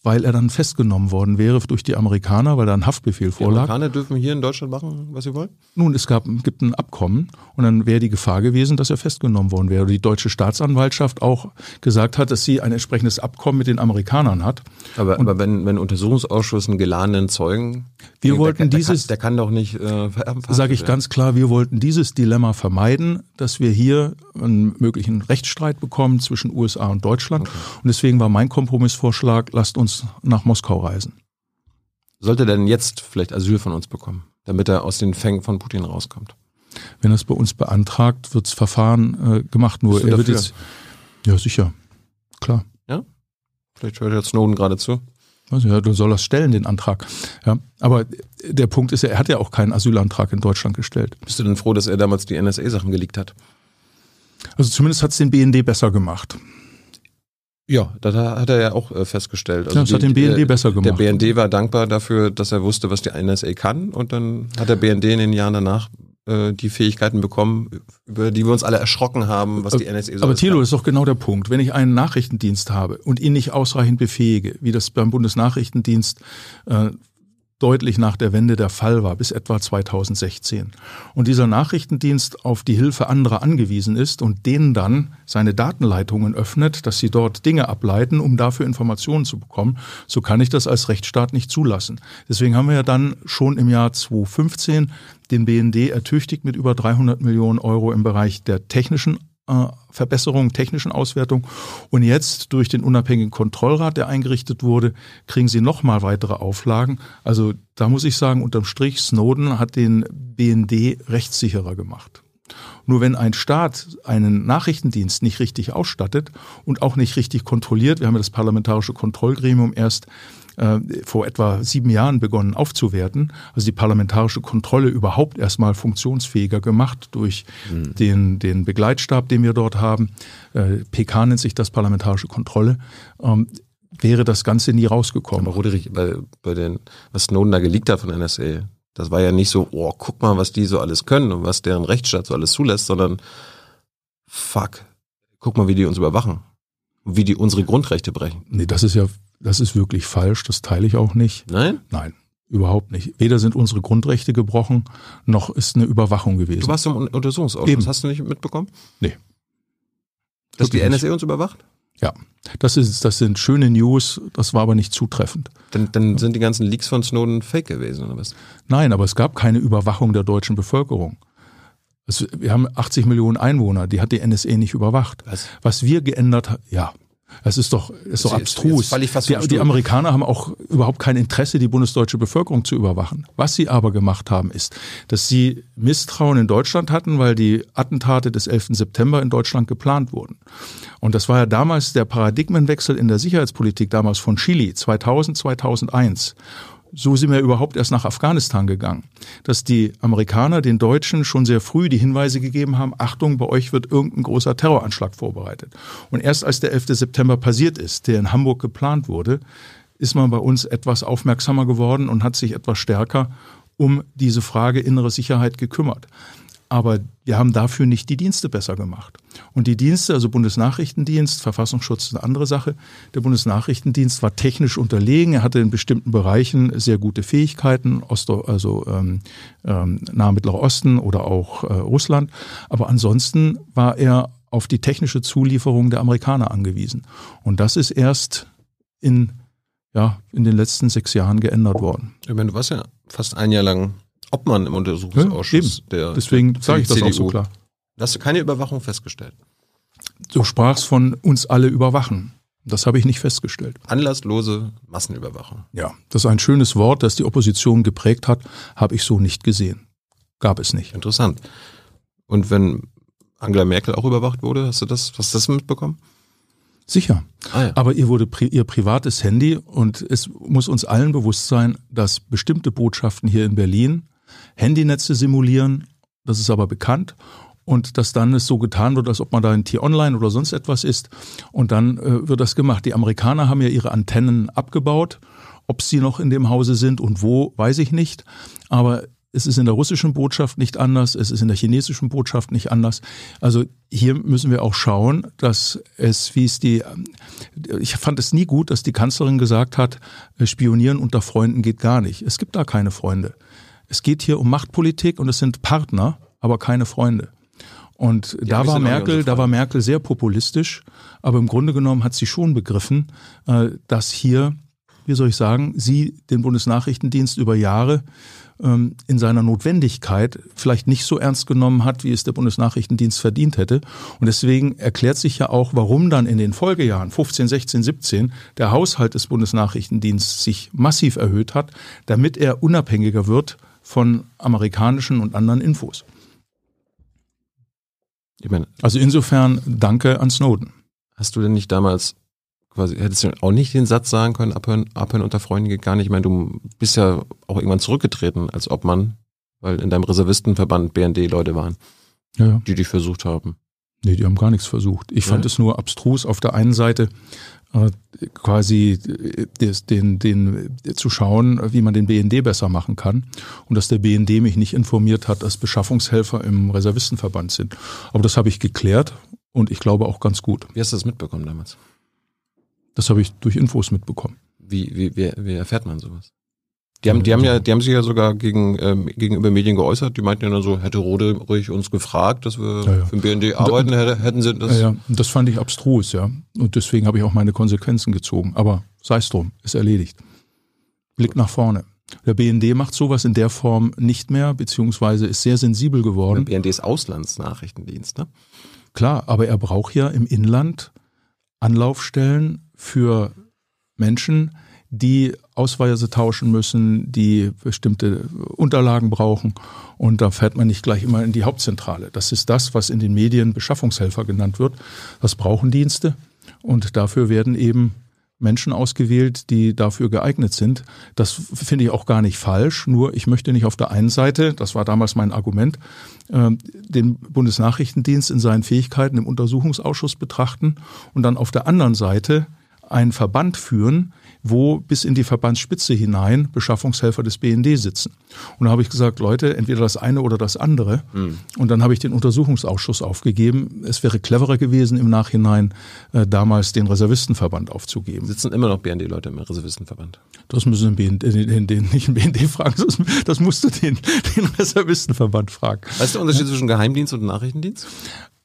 Weil er dann festgenommen worden wäre durch die Amerikaner, weil da ein Haftbefehl vorlag. Die Amerikaner dürfen hier in Deutschland machen, was sie wollen? Nun, es gab, gibt ein Abkommen und dann wäre die Gefahr gewesen, dass er festgenommen worden wäre. Die deutsche Staatsanwaltschaft auch gesagt hat, dass sie ein entsprechendes Abkommen mit den Amerikanern hat. Aber, aber wenn, wenn Untersuchungsausschuss einen geladenen Zeugen, wir der, wollten der, dieses, der kann, der kann doch nicht, äh, sage ich ganz klar, wir wollten dieses Dilemma vermeiden, dass wir hier einen möglichen Rechtsstreit bekommen zwischen USA und Deutschland. Okay. Und deswegen war mein Kompromissvorschlag, lasst uns uns nach Moskau reisen. Sollte er denn jetzt vielleicht Asyl von uns bekommen, damit er aus den Fängen von Putin rauskommt? Wenn er es bei uns beantragt, wird das Verfahren äh, gemacht. Nur er wird jetzt. Ja, sicher. Klar. Ja? Vielleicht hört jetzt Snowden gerade zu. Also ja, du soll das stellen, den Antrag. Ja, aber der Punkt ist ja, er hat ja auch keinen Asylantrag in Deutschland gestellt. Bist du denn froh, dass er damals die NSA-Sachen geleakt hat? Also zumindest hat es den BND besser gemacht. Ja, das hat er ja auch äh, festgestellt. Also ja, das die, hat den BND äh, besser gemacht. Der BND war dankbar dafür, dass er wusste, was die NSA kann und dann hat der BND in den Jahren danach äh, die Fähigkeiten bekommen, über die wir uns alle erschrocken haben, was die NSA so Aber Thilo, das ist doch genau der Punkt. Wenn ich einen Nachrichtendienst habe und ihn nicht ausreichend befähige, wie das beim Bundesnachrichtendienst äh, deutlich nach der Wende der Fall war, bis etwa 2016. Und dieser Nachrichtendienst auf die Hilfe anderer angewiesen ist und denen dann seine Datenleitungen öffnet, dass sie dort Dinge ableiten, um dafür Informationen zu bekommen, so kann ich das als Rechtsstaat nicht zulassen. Deswegen haben wir ja dann schon im Jahr 2015 den BND ertüchtigt mit über 300 Millionen Euro im Bereich der technischen äh, Verbesserung, technischen Auswertung. Und jetzt durch den unabhängigen Kontrollrat, der eingerichtet wurde, kriegen sie nochmal weitere Auflagen. Also da muss ich sagen, unterm Strich, Snowden hat den BND rechtssicherer gemacht. Nur wenn ein Staat einen Nachrichtendienst nicht richtig ausstattet und auch nicht richtig kontrolliert, wir haben ja das parlamentarische Kontrollgremium erst äh, vor etwa sieben Jahren begonnen aufzuwerten. Also die parlamentarische Kontrolle überhaupt erstmal funktionsfähiger gemacht durch mhm. den, den Begleitstab, den wir dort haben. Äh, PK nennt sich das parlamentarische Kontrolle. Ähm, wäre das Ganze nie rausgekommen. Aber Roderich, bei, bei den, was Snowden da geleakt hat von NSA, das war ja nicht so, oh, guck mal, was die so alles können und was deren Rechtsstaat so alles zulässt, sondern fuck, guck mal, wie die uns überwachen. Wie die unsere Grundrechte brechen. Nee, das ist ja das ist wirklich falsch, das teile ich auch nicht. Nein? Nein, überhaupt nicht. Weder sind unsere Grundrechte gebrochen, noch ist eine Überwachung gewesen. Du warst im Untersuchungsausschuss, Eben. hast du nicht mitbekommen? Nee. Dass die NSA uns überwacht? Ja, das, ist, das sind schöne News, das war aber nicht zutreffend. Dann, dann sind die ganzen Leaks von Snowden fake gewesen, oder was? Nein, aber es gab keine Überwachung der deutschen Bevölkerung. Es, wir haben 80 Millionen Einwohner, die hat die NSA nicht überwacht. Was, was wir geändert haben, ja, es ist doch, ist doch abstrus. Die, die, Amerikaner haben auch überhaupt kein Interesse, die bundesdeutsche Bevölkerung zu überwachen. Was sie aber gemacht haben, ist, dass sie Misstrauen in Deutschland hatten, weil die Attentate des 11. September in Deutschland geplant wurden. Und das war ja damals der Paradigmenwechsel in der Sicherheitspolitik damals von Chile 2000, 2001 so sind wir überhaupt erst nach Afghanistan gegangen, dass die Amerikaner den Deutschen schon sehr früh die Hinweise gegeben haben, Achtung, bei euch wird irgendein großer Terroranschlag vorbereitet. Und erst als der 11. September passiert ist, der in Hamburg geplant wurde, ist man bei uns etwas aufmerksamer geworden und hat sich etwas stärker um diese Frage innere Sicherheit gekümmert. Aber wir haben dafür nicht die Dienste besser gemacht. Und die Dienste, also Bundesnachrichtendienst, Verfassungsschutz ist eine andere Sache. Der Bundesnachrichtendienst war technisch unterlegen. Er hatte in bestimmten Bereichen sehr gute Fähigkeiten, Ost also ähm, ähm, Nahe Mittlerer Osten oder auch äh, Russland. Aber ansonsten war er auf die technische Zulieferung der Amerikaner angewiesen. Und das ist erst in, ja, in den letzten sechs Jahren geändert worden. Ich meine, du warst ja fast ein Jahr lang Obmann im Untersuchungsausschuss. Ja, der, Deswegen sage ich das CDU. auch so klar. Hast du keine Überwachung festgestellt? Du sprachst von uns alle überwachen. Das habe ich nicht festgestellt. Anlasslose Massenüberwachung. Ja, das ist ein schönes Wort, das die Opposition geprägt hat, habe ich so nicht gesehen. Gab es nicht. Interessant. Und wenn Angela Merkel auch überwacht wurde? Hast du das, hast du das mitbekommen? Sicher. Ah, ja. Aber ihr wurde pri ihr privates Handy und es muss uns allen bewusst sein, dass bestimmte Botschaften hier in Berlin Handynetze simulieren. Das ist aber bekannt und dass dann es so getan wird, als ob man da in T-Online oder sonst etwas ist und dann äh, wird das gemacht. Die Amerikaner haben ja ihre Antennen abgebaut. Ob sie noch in dem Hause sind und wo, weiß ich nicht. Aber es ist in der russischen Botschaft nicht anders, es ist in der chinesischen Botschaft nicht anders. Also hier müssen wir auch schauen, dass es, wie es die, ich fand es nie gut, dass die Kanzlerin gesagt hat, äh, spionieren unter Freunden geht gar nicht. Es gibt da keine Freunde. Es geht hier um Machtpolitik und es sind Partner, aber keine Freunde. Und da war Merkel, da war Merkel sehr populistisch, aber im Grunde genommen hat sie schon begriffen, äh, dass hier, wie soll ich sagen, sie den Bundesnachrichtendienst über Jahre ähm, in seiner Notwendigkeit vielleicht nicht so ernst genommen hat, wie es der Bundesnachrichtendienst verdient hätte. Und deswegen erklärt sich ja auch, warum dann in den Folgejahren 15, 16, 17 der Haushalt des Bundesnachrichtendienstes sich massiv erhöht hat, damit er unabhängiger wird von amerikanischen und anderen Infos. Ich meine, also insofern danke an Snowden. Hast du denn nicht damals quasi, hättest du auch nicht den Satz sagen können, abhören, abhören unter Freunden geht gar nicht. Ich meine, du bist ja auch irgendwann zurückgetreten als Obmann, weil in deinem Reservistenverband BND Leute waren, ja, die dich versucht haben. Nee, die haben gar nichts versucht. Ich ja. fand es nur abstrus auf der einen Seite, quasi äh, den, den, zu schauen, wie man den BND besser machen kann und dass der BND mich nicht informiert hat, dass Beschaffungshelfer im Reservistenverband sind. Aber das habe ich geklärt und ich glaube auch ganz gut. Wie hast du das mitbekommen damals? Das habe ich durch Infos mitbekommen. Wie, wie, wie, wie erfährt man sowas? Die haben, die haben ja, die haben sich ja sogar gegen, ähm, gegenüber Medien geäußert. Die meinten ja dann so, hätte Rode ruhig uns gefragt, dass wir ja, ja. für den BND arbeiten, hätte, hätten sie das. Ja, ja, das fand ich abstrus, ja. Und deswegen habe ich auch meine Konsequenzen gezogen. Aber sei es drum, ist erledigt. Blick nach vorne. Der BND macht sowas in der Form nicht mehr, beziehungsweise ist sehr sensibel geworden. Der BND ist Auslandsnachrichtendienst, ne? Klar, aber er braucht ja im Inland Anlaufstellen für Menschen, die Ausweise tauschen müssen, die bestimmte Unterlagen brauchen. Und da fährt man nicht gleich immer in die Hauptzentrale. Das ist das, was in den Medien Beschaffungshelfer genannt wird. Das brauchen Dienste. Und dafür werden eben Menschen ausgewählt, die dafür geeignet sind. Das finde ich auch gar nicht falsch. Nur ich möchte nicht auf der einen Seite, das war damals mein Argument, äh, den Bundesnachrichtendienst in seinen Fähigkeiten im Untersuchungsausschuss betrachten und dann auf der anderen Seite einen Verband führen, wo bis in die Verbandsspitze hinein Beschaffungshelfer des BND sitzen. Und da habe ich gesagt, Leute, entweder das eine oder das andere. Mhm. Und dann habe ich den Untersuchungsausschuss aufgegeben. Es wäre cleverer gewesen, im Nachhinein äh, damals den Reservistenverband aufzugeben. Sitzen immer noch BND-Leute im Reservistenverband? Das müssen den, den, den, nicht den BND fragen, das, das musst du den, den Reservistenverband fragen. Was ist der Unterschied zwischen Geheimdienst und Nachrichtendienst?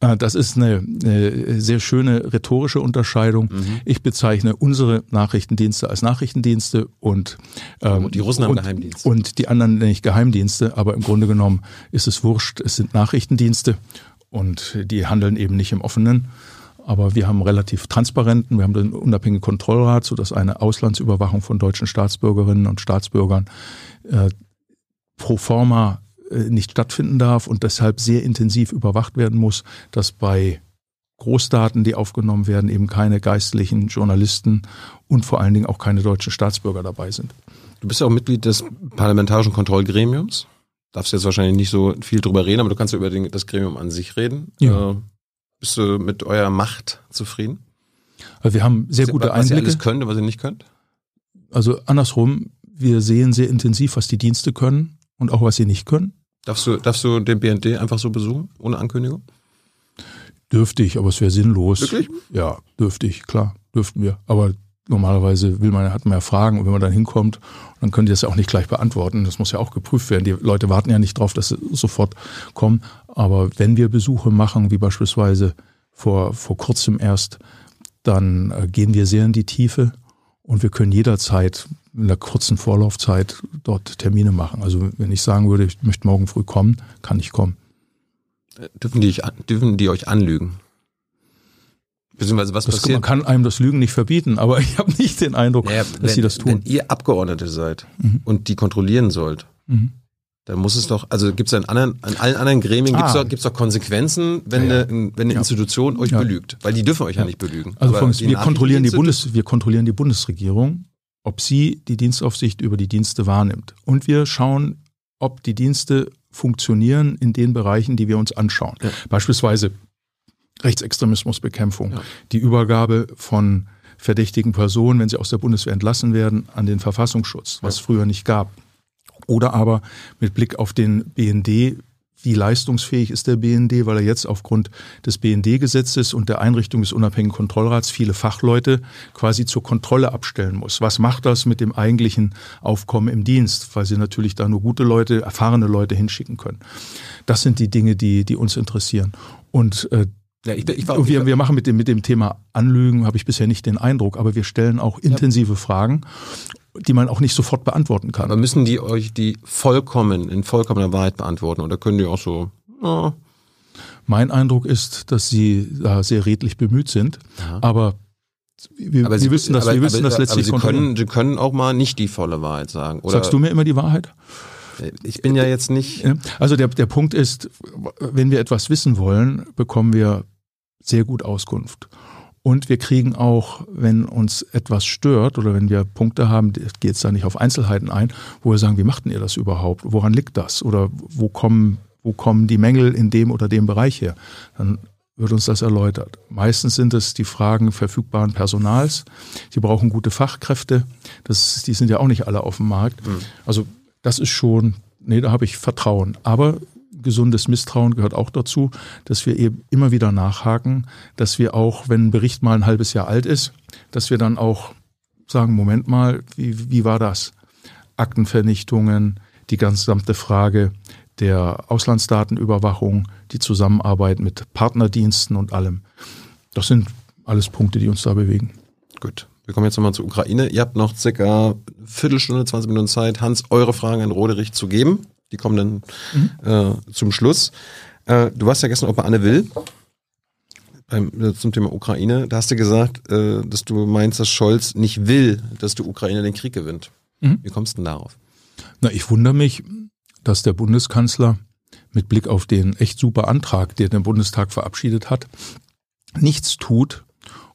Ah, das ist eine, eine sehr schöne rhetorische Unterscheidung. Mhm. Ich bezeichne unsere Nachrichtendienste als Nachrichtendienste und ähm, die Russen haben und, Geheimdienste. Und die anderen nenne ich Geheimdienste, aber im Grunde genommen ist es wurscht, es sind Nachrichtendienste und die handeln eben nicht im Offenen. Aber wir haben relativ transparenten, wir haben den unabhängigen Kontrollrat, sodass eine Auslandsüberwachung von deutschen Staatsbürgerinnen und Staatsbürgern äh, pro forma nicht stattfinden darf und deshalb sehr intensiv überwacht werden muss, dass bei Großdaten, die aufgenommen werden, eben keine geistlichen Journalisten und vor allen Dingen auch keine deutschen Staatsbürger dabei sind. Du bist ja auch Mitglied des Parlamentarischen Kontrollgremiums. Darfst jetzt wahrscheinlich nicht so viel drüber reden, aber du kannst ja über den, das Gremium an sich reden. Ja. Äh, bist du mit eurer Macht zufrieden? Also wir haben sehr gute was Einblicke. Was ihr alles könnt und was ihr nicht könnt? Also andersrum, wir sehen sehr intensiv, was die Dienste können und auch was sie nicht können. Darfst du, darfst du den BND einfach so besuchen, ohne Ankündigung? Dürfte ich, aber es wäre sinnlos. Wirklich? Ja, dürfte ich, klar, dürften wir. Aber normalerweise will man, hat man ja Fragen und wenn man dann hinkommt, dann können die das ja auch nicht gleich beantworten. Das muss ja auch geprüft werden. Die Leute warten ja nicht drauf, dass sie sofort kommen. Aber wenn wir Besuche machen, wie beispielsweise vor, vor kurzem erst, dann äh, gehen wir sehr in die Tiefe und wir können jederzeit in einer kurzen Vorlaufzeit dort Termine machen. Also wenn ich sagen würde, ich möchte morgen früh kommen, kann ich kommen. Dürfen die, dürfen die euch anlügen? Beziehungsweise was das, passiert? Man kann einem das Lügen nicht verbieten, aber <laughs> ich habe nicht den Eindruck, naja, dass wenn, sie das tun. Wenn ihr Abgeordnete seid mhm. und die kontrollieren sollt, mhm. Dann muss es doch, also gibt es an, anderen, an allen anderen Gremien, gibt es ah. doch, doch Konsequenzen, wenn, ja, ja. Eine, wenn eine ja. Institution euch belügt? Weil die dürfen euch ja, nicht belügen. Also folgendes, wir kontrollieren, die Bundes, wir kontrollieren die Bundesregierung, ob sie die Dienstaufsicht über die Dienste wahrnimmt. Und wir schauen, ob die Dienste funktionieren in den Bereichen, die wir uns anschauen. Beispielsweise Rechtsextremismusbekämpfung, die Übergabe von verdächtigen Personen, wenn sie aus der Bundeswehr entlassen werden, an den Verfassungsschutz, was früher nicht gab. Oder aber mit Blick auf den BND, wie leistungsfähig ist der BND, weil er jetzt aufgrund des BND-Gesetzes und der Einrichtung des unabhängigen Kontrollrats viele Fachleute quasi zur Kontrolle abstellen muss. Was macht das mit dem eigentlichen Aufkommen im Dienst, weil sie natürlich da nur gute Leute, erfahrene Leute hinschicken können. Das sind die Dinge, die, die uns interessieren. Und äh, ja, ich, ich war, wir, wir machen mit dem, mit dem Thema Anlügen, habe ich bisher nicht den Eindruck, aber wir stellen auch intensive ja. Fragen die man auch nicht sofort beantworten kann. Aber müssen die euch die vollkommen, in vollkommener Wahrheit beantworten oder können die auch so, oh. Mein Eindruck ist, dass sie da sehr redlich bemüht sind, Aha. aber wir, aber sie, wissen das, aber, wir wissen aber, das letztlich aber sie können, sie können auch mal nicht die volle Wahrheit sagen. Oder? Sagst du mir immer die Wahrheit? Ich bin ja jetzt nicht. Also der, der Punkt ist, wenn wir etwas wissen wollen, bekommen wir sehr gut Auskunft. Und wir kriegen auch, wenn uns etwas stört oder wenn wir Punkte haben, geht es da nicht auf Einzelheiten ein, wo wir sagen, wie machten ihr das überhaupt? Woran liegt das? Oder wo kommen, wo kommen die Mängel in dem oder dem Bereich her? Dann wird uns das erläutert. Meistens sind es die Fragen verfügbaren Personals. Die brauchen gute Fachkräfte. Das, die sind ja auch nicht alle auf dem Markt. Mhm. Also das ist schon, nee, da habe ich Vertrauen. Aber gesundes Misstrauen gehört auch dazu, dass wir eben immer wieder nachhaken, dass wir auch, wenn ein Bericht mal ein halbes Jahr alt ist, dass wir dann auch sagen, Moment mal, wie, wie war das? Aktenvernichtungen, die gesamte Frage der Auslandsdatenüberwachung, die Zusammenarbeit mit Partnerdiensten und allem. Das sind alles Punkte, die uns da bewegen. Gut. Wir kommen jetzt nochmal zur Ukraine. Ihr habt noch circa Viertelstunde, 20 Minuten Zeit, Hans, eure Fragen an Roderich zu geben. Die kommen dann mhm. äh, zum Schluss. Äh, du warst ja gestern auch bei Anne Will beim, äh, zum Thema Ukraine. Da hast du gesagt, äh, dass du meinst, dass Scholz nicht will, dass die Ukraine den Krieg gewinnt. Mhm. Wie kommst du denn darauf? Na, ich wundere mich, dass der Bundeskanzler mit Blick auf den echt super Antrag, den der Bundestag verabschiedet hat, nichts tut,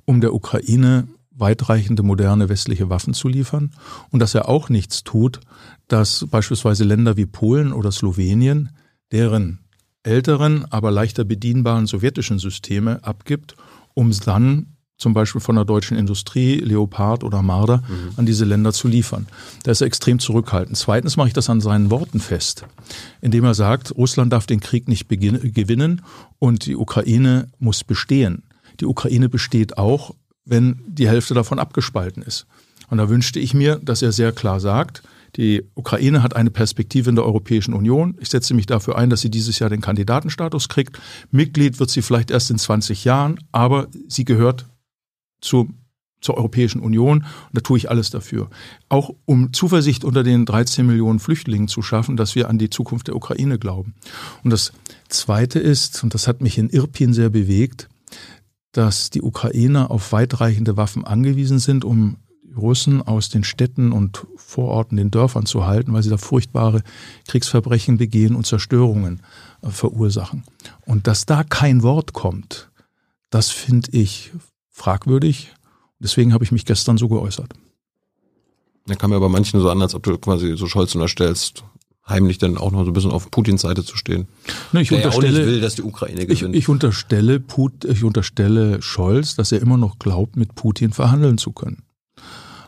um der Ukraine weitreichende moderne westliche Waffen zu liefern und dass er auch nichts tut, dass beispielsweise Länder wie Polen oder Slowenien deren älteren, aber leichter bedienbaren sowjetischen Systeme abgibt, um dann zum Beispiel von der deutschen Industrie, Leopard oder Marder, mhm. an diese Länder zu liefern. Da ist er extrem zurückhaltend. Zweitens mache ich das an seinen Worten fest, indem er sagt, Russland darf den Krieg nicht gewinnen und die Ukraine muss bestehen. Die Ukraine besteht auch, wenn die Hälfte davon abgespalten ist. Und da wünschte ich mir, dass er sehr klar sagt, die Ukraine hat eine Perspektive in der Europäischen Union. Ich setze mich dafür ein, dass sie dieses Jahr den Kandidatenstatus kriegt. Mitglied wird sie vielleicht erst in 20 Jahren, aber sie gehört zu, zur Europäischen Union und da tue ich alles dafür. Auch um Zuversicht unter den 13 Millionen Flüchtlingen zu schaffen, dass wir an die Zukunft der Ukraine glauben. Und das Zweite ist, und das hat mich in Irpin sehr bewegt, dass die Ukrainer auf weitreichende Waffen angewiesen sind, um Russen aus den Städten und Vororten, den Dörfern zu halten, weil sie da furchtbare Kriegsverbrechen begehen und Zerstörungen äh, verursachen. Und dass da kein Wort kommt, das finde ich fragwürdig. Deswegen habe ich mich gestern so geäußert. Da kam mir aber manchen so an, als ob du quasi so Scholz unterstellst, heimlich dann auch noch so ein bisschen auf Putins Seite zu stehen. Ne, ich, unterstelle, ja will, dass die Ukraine gewinnt. Ich, ich, unterstelle Put, ich unterstelle Scholz, dass er immer noch glaubt, mit Putin verhandeln zu können.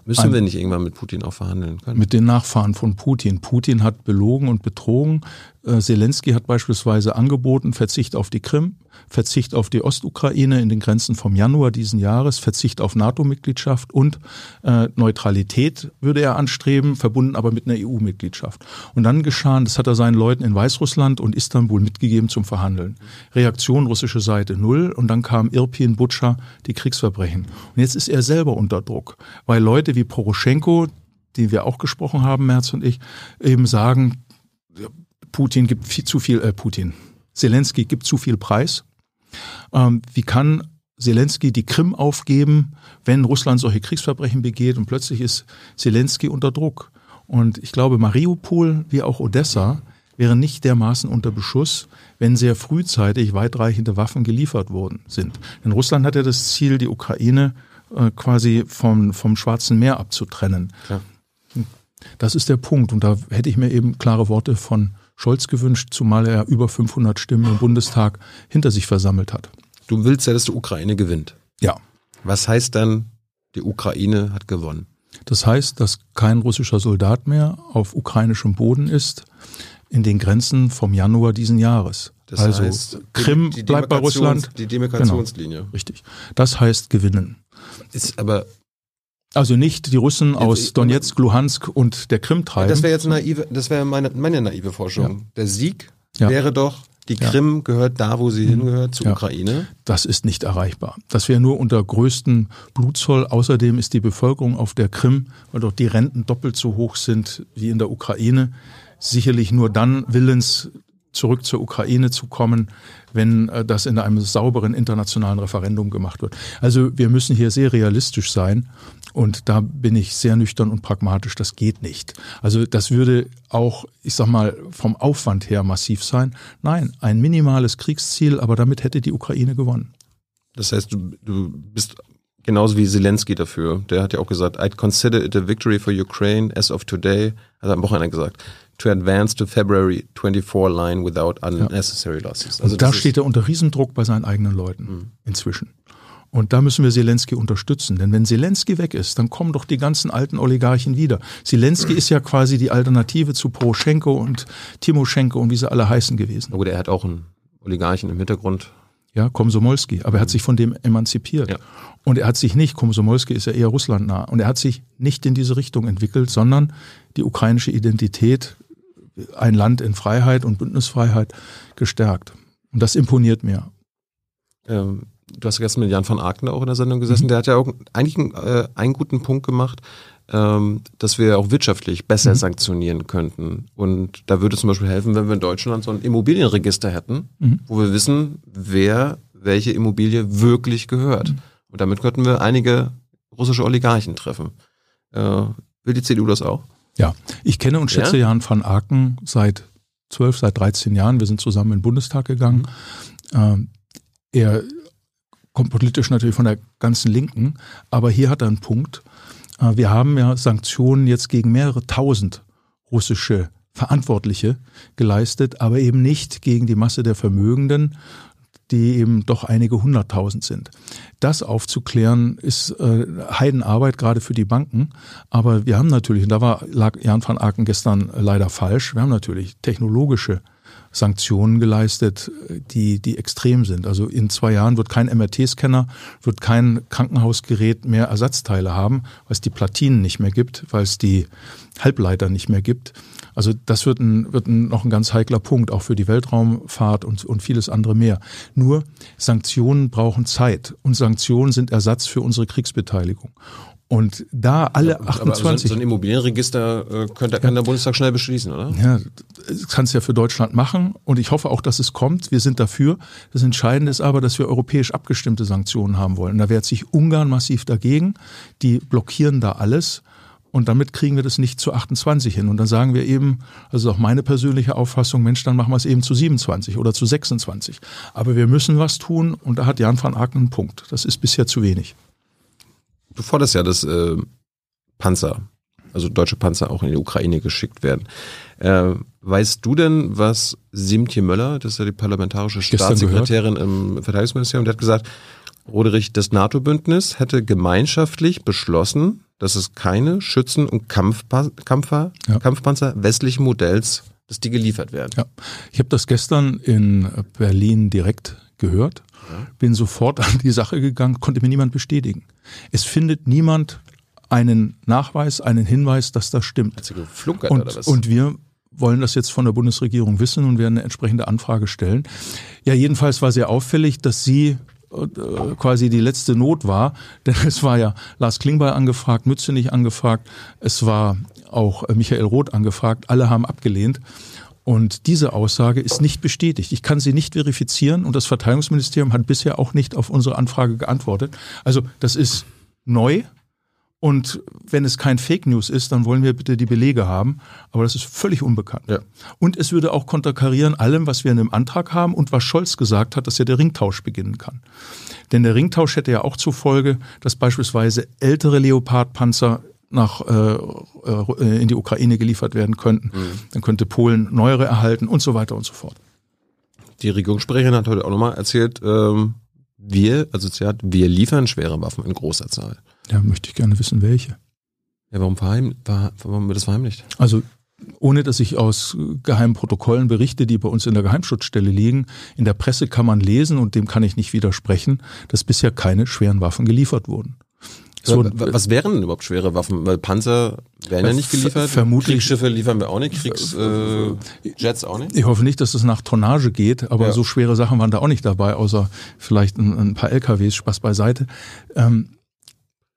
Müssen ein, wir nicht irgendwann mit Putin auch verhandeln können? Mit den Nachfahren von Putin. Putin hat belogen und betrogen. Äh, Zelensky hat beispielsweise angeboten, Verzicht auf die Krim, Verzicht auf die Ostukraine in den Grenzen vom Januar diesen Jahres, Verzicht auf NATO-Mitgliedschaft und äh, Neutralität würde er anstreben, verbunden aber mit einer EU-Mitgliedschaft. Und dann geschahen, das hat er seinen Leuten in Weißrussland und Istanbul mitgegeben zum Verhandeln. Reaktion russische Seite null und dann kam Irpin, Butscha, die Kriegsverbrechen. Und jetzt ist er selber unter Druck, weil Leute wie Poroschenko, die wir auch gesprochen haben, Merz und ich, eben sagen, Putin gibt viel, zu viel, äh, Putin, Zelensky gibt zu viel Preis. Ähm, wie kann Zelensky die Krim aufgeben, wenn Russland solche Kriegsverbrechen begeht und plötzlich ist Zelensky unter Druck? Und ich glaube, Mariupol wie auch Odessa wäre nicht dermaßen unter Beschuss, wenn sehr frühzeitig weitreichende Waffen geliefert worden sind. Denn Russland hat ja das Ziel, die Ukraine äh, quasi vom, vom Schwarzen Meer abzutrennen. Ja. Das ist der Punkt. Und da hätte ich mir eben klare Worte von Scholz gewünscht, zumal er über 500 Stimmen im Bundestag hinter sich versammelt hat. Du willst ja, dass die Ukraine gewinnt. Ja. Was heißt dann, die Ukraine hat gewonnen? Das heißt, dass kein russischer Soldat mehr auf ukrainischem Boden ist in den Grenzen vom Januar diesen Jahres. Das also heißt, Krim die, die bleibt bei Russland. Die Demarkationslinie. Genau, richtig. Das heißt gewinnen. Ist aber also nicht die Russen aus Donetsk, Luhansk und der Krim treiben. Das wäre jetzt naive, das wäre meine, meine naive Forschung. Ja. Der Sieg ja. wäre doch, die Krim ja. gehört da, wo sie hingehört, zur Ukraine. Das ist nicht erreichbar. Das wäre nur unter größtem Blutzoll. Außerdem ist die Bevölkerung auf der Krim, weil dort die Renten doppelt so hoch sind wie in der Ukraine, sicherlich nur dann willens, zurück zur Ukraine zu kommen, wenn äh, das in einem sauberen internationalen Referendum gemacht wird. Also wir müssen hier sehr realistisch sein und da bin ich sehr nüchtern und pragmatisch. Das geht nicht. Also das würde auch, ich sag mal, vom Aufwand her massiv sein. Nein, ein minimales Kriegsziel, aber damit hätte die Ukraine gewonnen. Das heißt, du, du bist genauso wie Zelensky dafür. Der hat ja auch gesagt, I'd consider it a victory for Ukraine as of today. Hat er am Wochenende gesagt to advance to February 24 line without unnecessary losses. Also da steht er unter Riesendruck bei seinen eigenen Leuten mhm. inzwischen. Und da müssen wir Zelensky unterstützen. Denn wenn Zelensky weg ist, dann kommen doch die ganzen alten Oligarchen wieder. Zelensky ist ja quasi die Alternative zu Poroschenko und Timoschenko und wie sie alle heißen gewesen. Gut, er hat auch einen Oligarchen im Hintergrund. Ja, Komsomolski. Aber er hat sich von dem emanzipiert. Ja. Und er hat sich nicht, Komsomolski ist ja eher russlandnah, und er hat sich nicht in diese Richtung entwickelt, sondern die ukrainische Identität ein Land in Freiheit und Bündnisfreiheit gestärkt. Und das imponiert mir. Ähm, du hast gestern mit Jan van Aken auch in der Sendung gesessen. Mhm. Der hat ja auch eigentlich einen, äh, einen guten Punkt gemacht, ähm, dass wir auch wirtschaftlich besser mhm. sanktionieren könnten. Und da würde zum Beispiel helfen, wenn wir in Deutschland so ein Immobilienregister hätten, mhm. wo wir wissen, wer welche Immobilie wirklich gehört. Mhm. Und damit könnten wir einige russische Oligarchen treffen. Äh, will die CDU das auch? Ja, ich kenne und schätze ja? Jan van Aken seit zwölf, seit 13 Jahren. Wir sind zusammen in den Bundestag gegangen. Mhm. er kommt politisch natürlich von der ganzen Linken, aber hier hat er einen Punkt. Äh, wir haben ja Sanktionen jetzt gegen mehrere tausend russische Verantwortliche geleistet, aber eben nicht gegen die Masse der Vermögenden, die eben doch einige hunderttausend sind. Das aufzuklären ist äh, Heidenarbeit, gerade für die Banken. Aber wir haben natürlich, und da war, lag Jan van Aken gestern leider falsch, wir haben natürlich technologische Sanktionen geleistet, die, die extrem sind. Also in zwei Jahren wird kein MRT-Scanner, wird kein Krankenhausgerät mehr Ersatzteile haben, weil es die Platinen nicht mehr gibt, weil es die Halbleiter nicht mehr gibt. Also das wird, ein, wird ein, noch ein ganz heikler Punkt, auch für die Weltraumfahrt und, und vieles andere mehr. Nur Sanktionen brauchen Zeit und Sanktionen sind Ersatz für unsere Kriegsbeteiligung. Und da alle ja, 28. Aber so ein Immobilienregister äh, könnte, kann der Bundestag schnell beschließen, oder? Ja, das kannst ja für Deutschland machen und ich hoffe auch, dass es kommt. Wir sind dafür. Das Entscheidende ist aber, dass wir europäisch abgestimmte Sanktionen haben wollen. Da wehrt sich Ungarn massiv dagegen. Die blockieren da alles. Und damit kriegen wir das nicht zu 28 hin. Und dann sagen wir eben, also auch meine persönliche Auffassung, Mensch, dann machen wir es eben zu 27 oder zu 26. Aber wir müssen was tun und da hat Jan van Aken einen Punkt. Das ist bisher zu wenig du forderst ja, dass äh, Panzer, also deutsche Panzer auch in die Ukraine geschickt werden. Äh, weißt du denn, was Simtje Möller, das ist ja die parlamentarische Staatssekretärin im Verteidigungsministerium, der hat gesagt, Roderich, das NATO-Bündnis hätte gemeinschaftlich beschlossen, dass es keine Schützen- und Kampfpa Kampfer, ja. Kampfpanzer westlichen Modells, dass die geliefert werden. Ja. Ich habe das gestern in Berlin direkt gehört. Bin sofort an die Sache gegangen, konnte mir niemand bestätigen. Es findet niemand einen Nachweis, einen Hinweis, dass das stimmt. Hat sie geflunkert und, oder was? Und wir wollen das jetzt von der Bundesregierung wissen und werden eine entsprechende Anfrage stellen. Ja, jedenfalls war sehr auffällig, dass sie äh, quasi die letzte Not war, <laughs> denn es war ja Lars Klingbeil angefragt, Mützenich angefragt, es war auch äh, Michael Roth angefragt, alle haben abgelehnt. Und diese Aussage ist nicht bestätigt. Ich kann sie nicht verifizieren und das Verteidigungsministerium hat bisher auch nicht auf unsere Anfrage geantwortet. Also das ist neu Und wenn es kein Fake News ist, dann wollen wir bitte die Belege haben. Aber das ist völlig unbekannt. Ja. Und es würde auch konterkarieren allem, was wir in dem Antrag haben und was Scholz gesagt hat, dass ja der Ringtausch beginnen kann. Denn der Ringtausch hätte ja auch zur Folge, dass beispielsweise ältere Leopardpanzer nach äh, äh, in die Ukraine geliefert werden könnten. Mhm. Dann könnte Polen neuere erhalten und so weiter und so fort. Die Regierungssprecherin hat heute auch nochmal erzählt, ähm, wir, also sie hat, wir liefern schwere Waffen in großer Zahl. Ja, möchte ich gerne wissen, welche. Ja, warum, verheim, warum wird das verheimlicht? Also ohne dass ich aus geheimen Protokollen berichte, die bei uns in der Geheimschutzstelle liegen. In der Presse kann man lesen, und dem kann ich nicht widersprechen, dass bisher keine schweren Waffen geliefert wurden. So, was wären denn überhaupt schwere Waffen? Weil Panzer werden ja nicht geliefert. Vermutlich. Kriegsschiffe liefern wir auch nicht, Kriegsjets äh, auch nicht. Ich hoffe nicht, dass es nach Tonnage geht, aber ja. so schwere Sachen waren da auch nicht dabei, außer vielleicht ein, ein paar LKWs, Spaß beiseite. Ähm,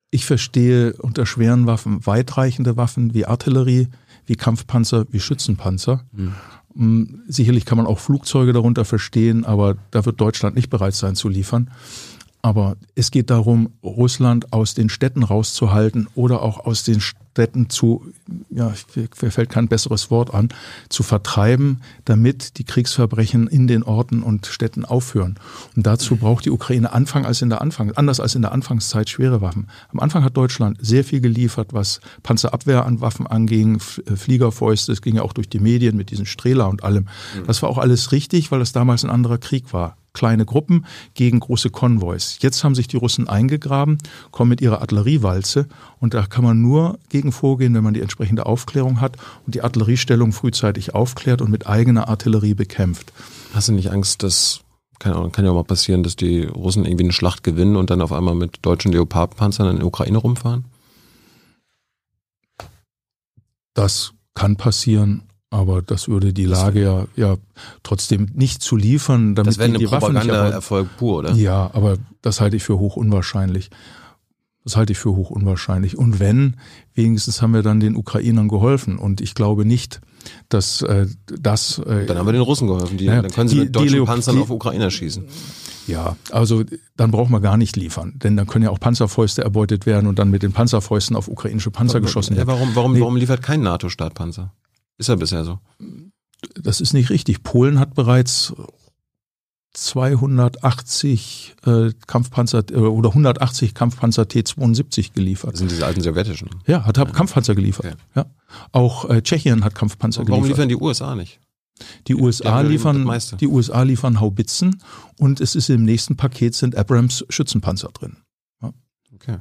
ich verstehe unter schweren Waffen weitreichende Waffen wie Artillerie, wie Kampfpanzer, wie Schützenpanzer. Mhm. Sicherlich kann man auch Flugzeuge darunter verstehen, aber da wird Deutschland nicht bereit sein zu liefern. Aber es geht darum, Russland aus den Städten rauszuhalten oder auch aus den Städten zu, ja, mir fällt kein besseres Wort an, zu vertreiben, damit die Kriegsverbrechen in den Orten und Städten aufhören. Und dazu braucht die Ukraine Anfang als in der Anfang, anders als in der Anfangszeit schwere Waffen. Am Anfang hat Deutschland sehr viel geliefert, was Panzerabwehr an Waffen anging, äh, Fliegerfäuste, es ging ja auch durch die Medien mit diesen Strehler und allem. Mhm. Das war auch alles richtig, weil es damals ein anderer Krieg war kleine Gruppen gegen große Konvois. Jetzt haben sich die Russen eingegraben, kommen mit ihrer Artilleriewalze und da kann man nur gegen vorgehen, wenn man die entsprechende Aufklärung hat und die Artilleriestellung frühzeitig aufklärt und mit eigener Artillerie bekämpft. Hast du nicht Angst, dass keine Ahnung, kann ja auch mal passieren, dass die Russen irgendwie eine Schlacht gewinnen und dann auf einmal mit deutschen Leopardpanzern in der Ukraine rumfahren? Das kann passieren, aber das würde die Lage ja, ja trotzdem nicht zu liefern, damit das wäre eine die Waffen nicht Erfolg pur, oder? Ja, aber das halte ich für hoch unwahrscheinlich. Das halte ich für hoch unwahrscheinlich. Und wenn, wenigstens haben wir dann den Ukrainern geholfen. Und ich glaube nicht, dass äh, das. Äh, dann haben wir den Russen geholfen. Die, ja, dann können sie die, mit deutschen die Panzern die, auf Ukrainer schießen. Ja, also dann braucht man gar nicht liefern, denn dann können ja auch Panzerfäuste erbeutet werden und dann mit den Panzerfäusten auf ukrainische Panzer warum, geschossen werden. Ja, warum, warum, nee. warum liefert kein NATO-Staat Panzer? Ist ja bisher so. Das ist nicht richtig. Polen hat bereits 280 äh, Kampfpanzer äh, oder 180 Kampfpanzer T-72 geliefert. Das sind diese alten sowjetischen. Ja, hat ja. Kampfpanzer geliefert. Okay. Ja. Auch äh, Tschechien hat Kampfpanzer warum geliefert. Warum liefern die USA nicht? Die USA liefern, die USA liefern Haubitzen und es ist im nächsten Paket sind Abrams Schützenpanzer drin. Ja. Okay.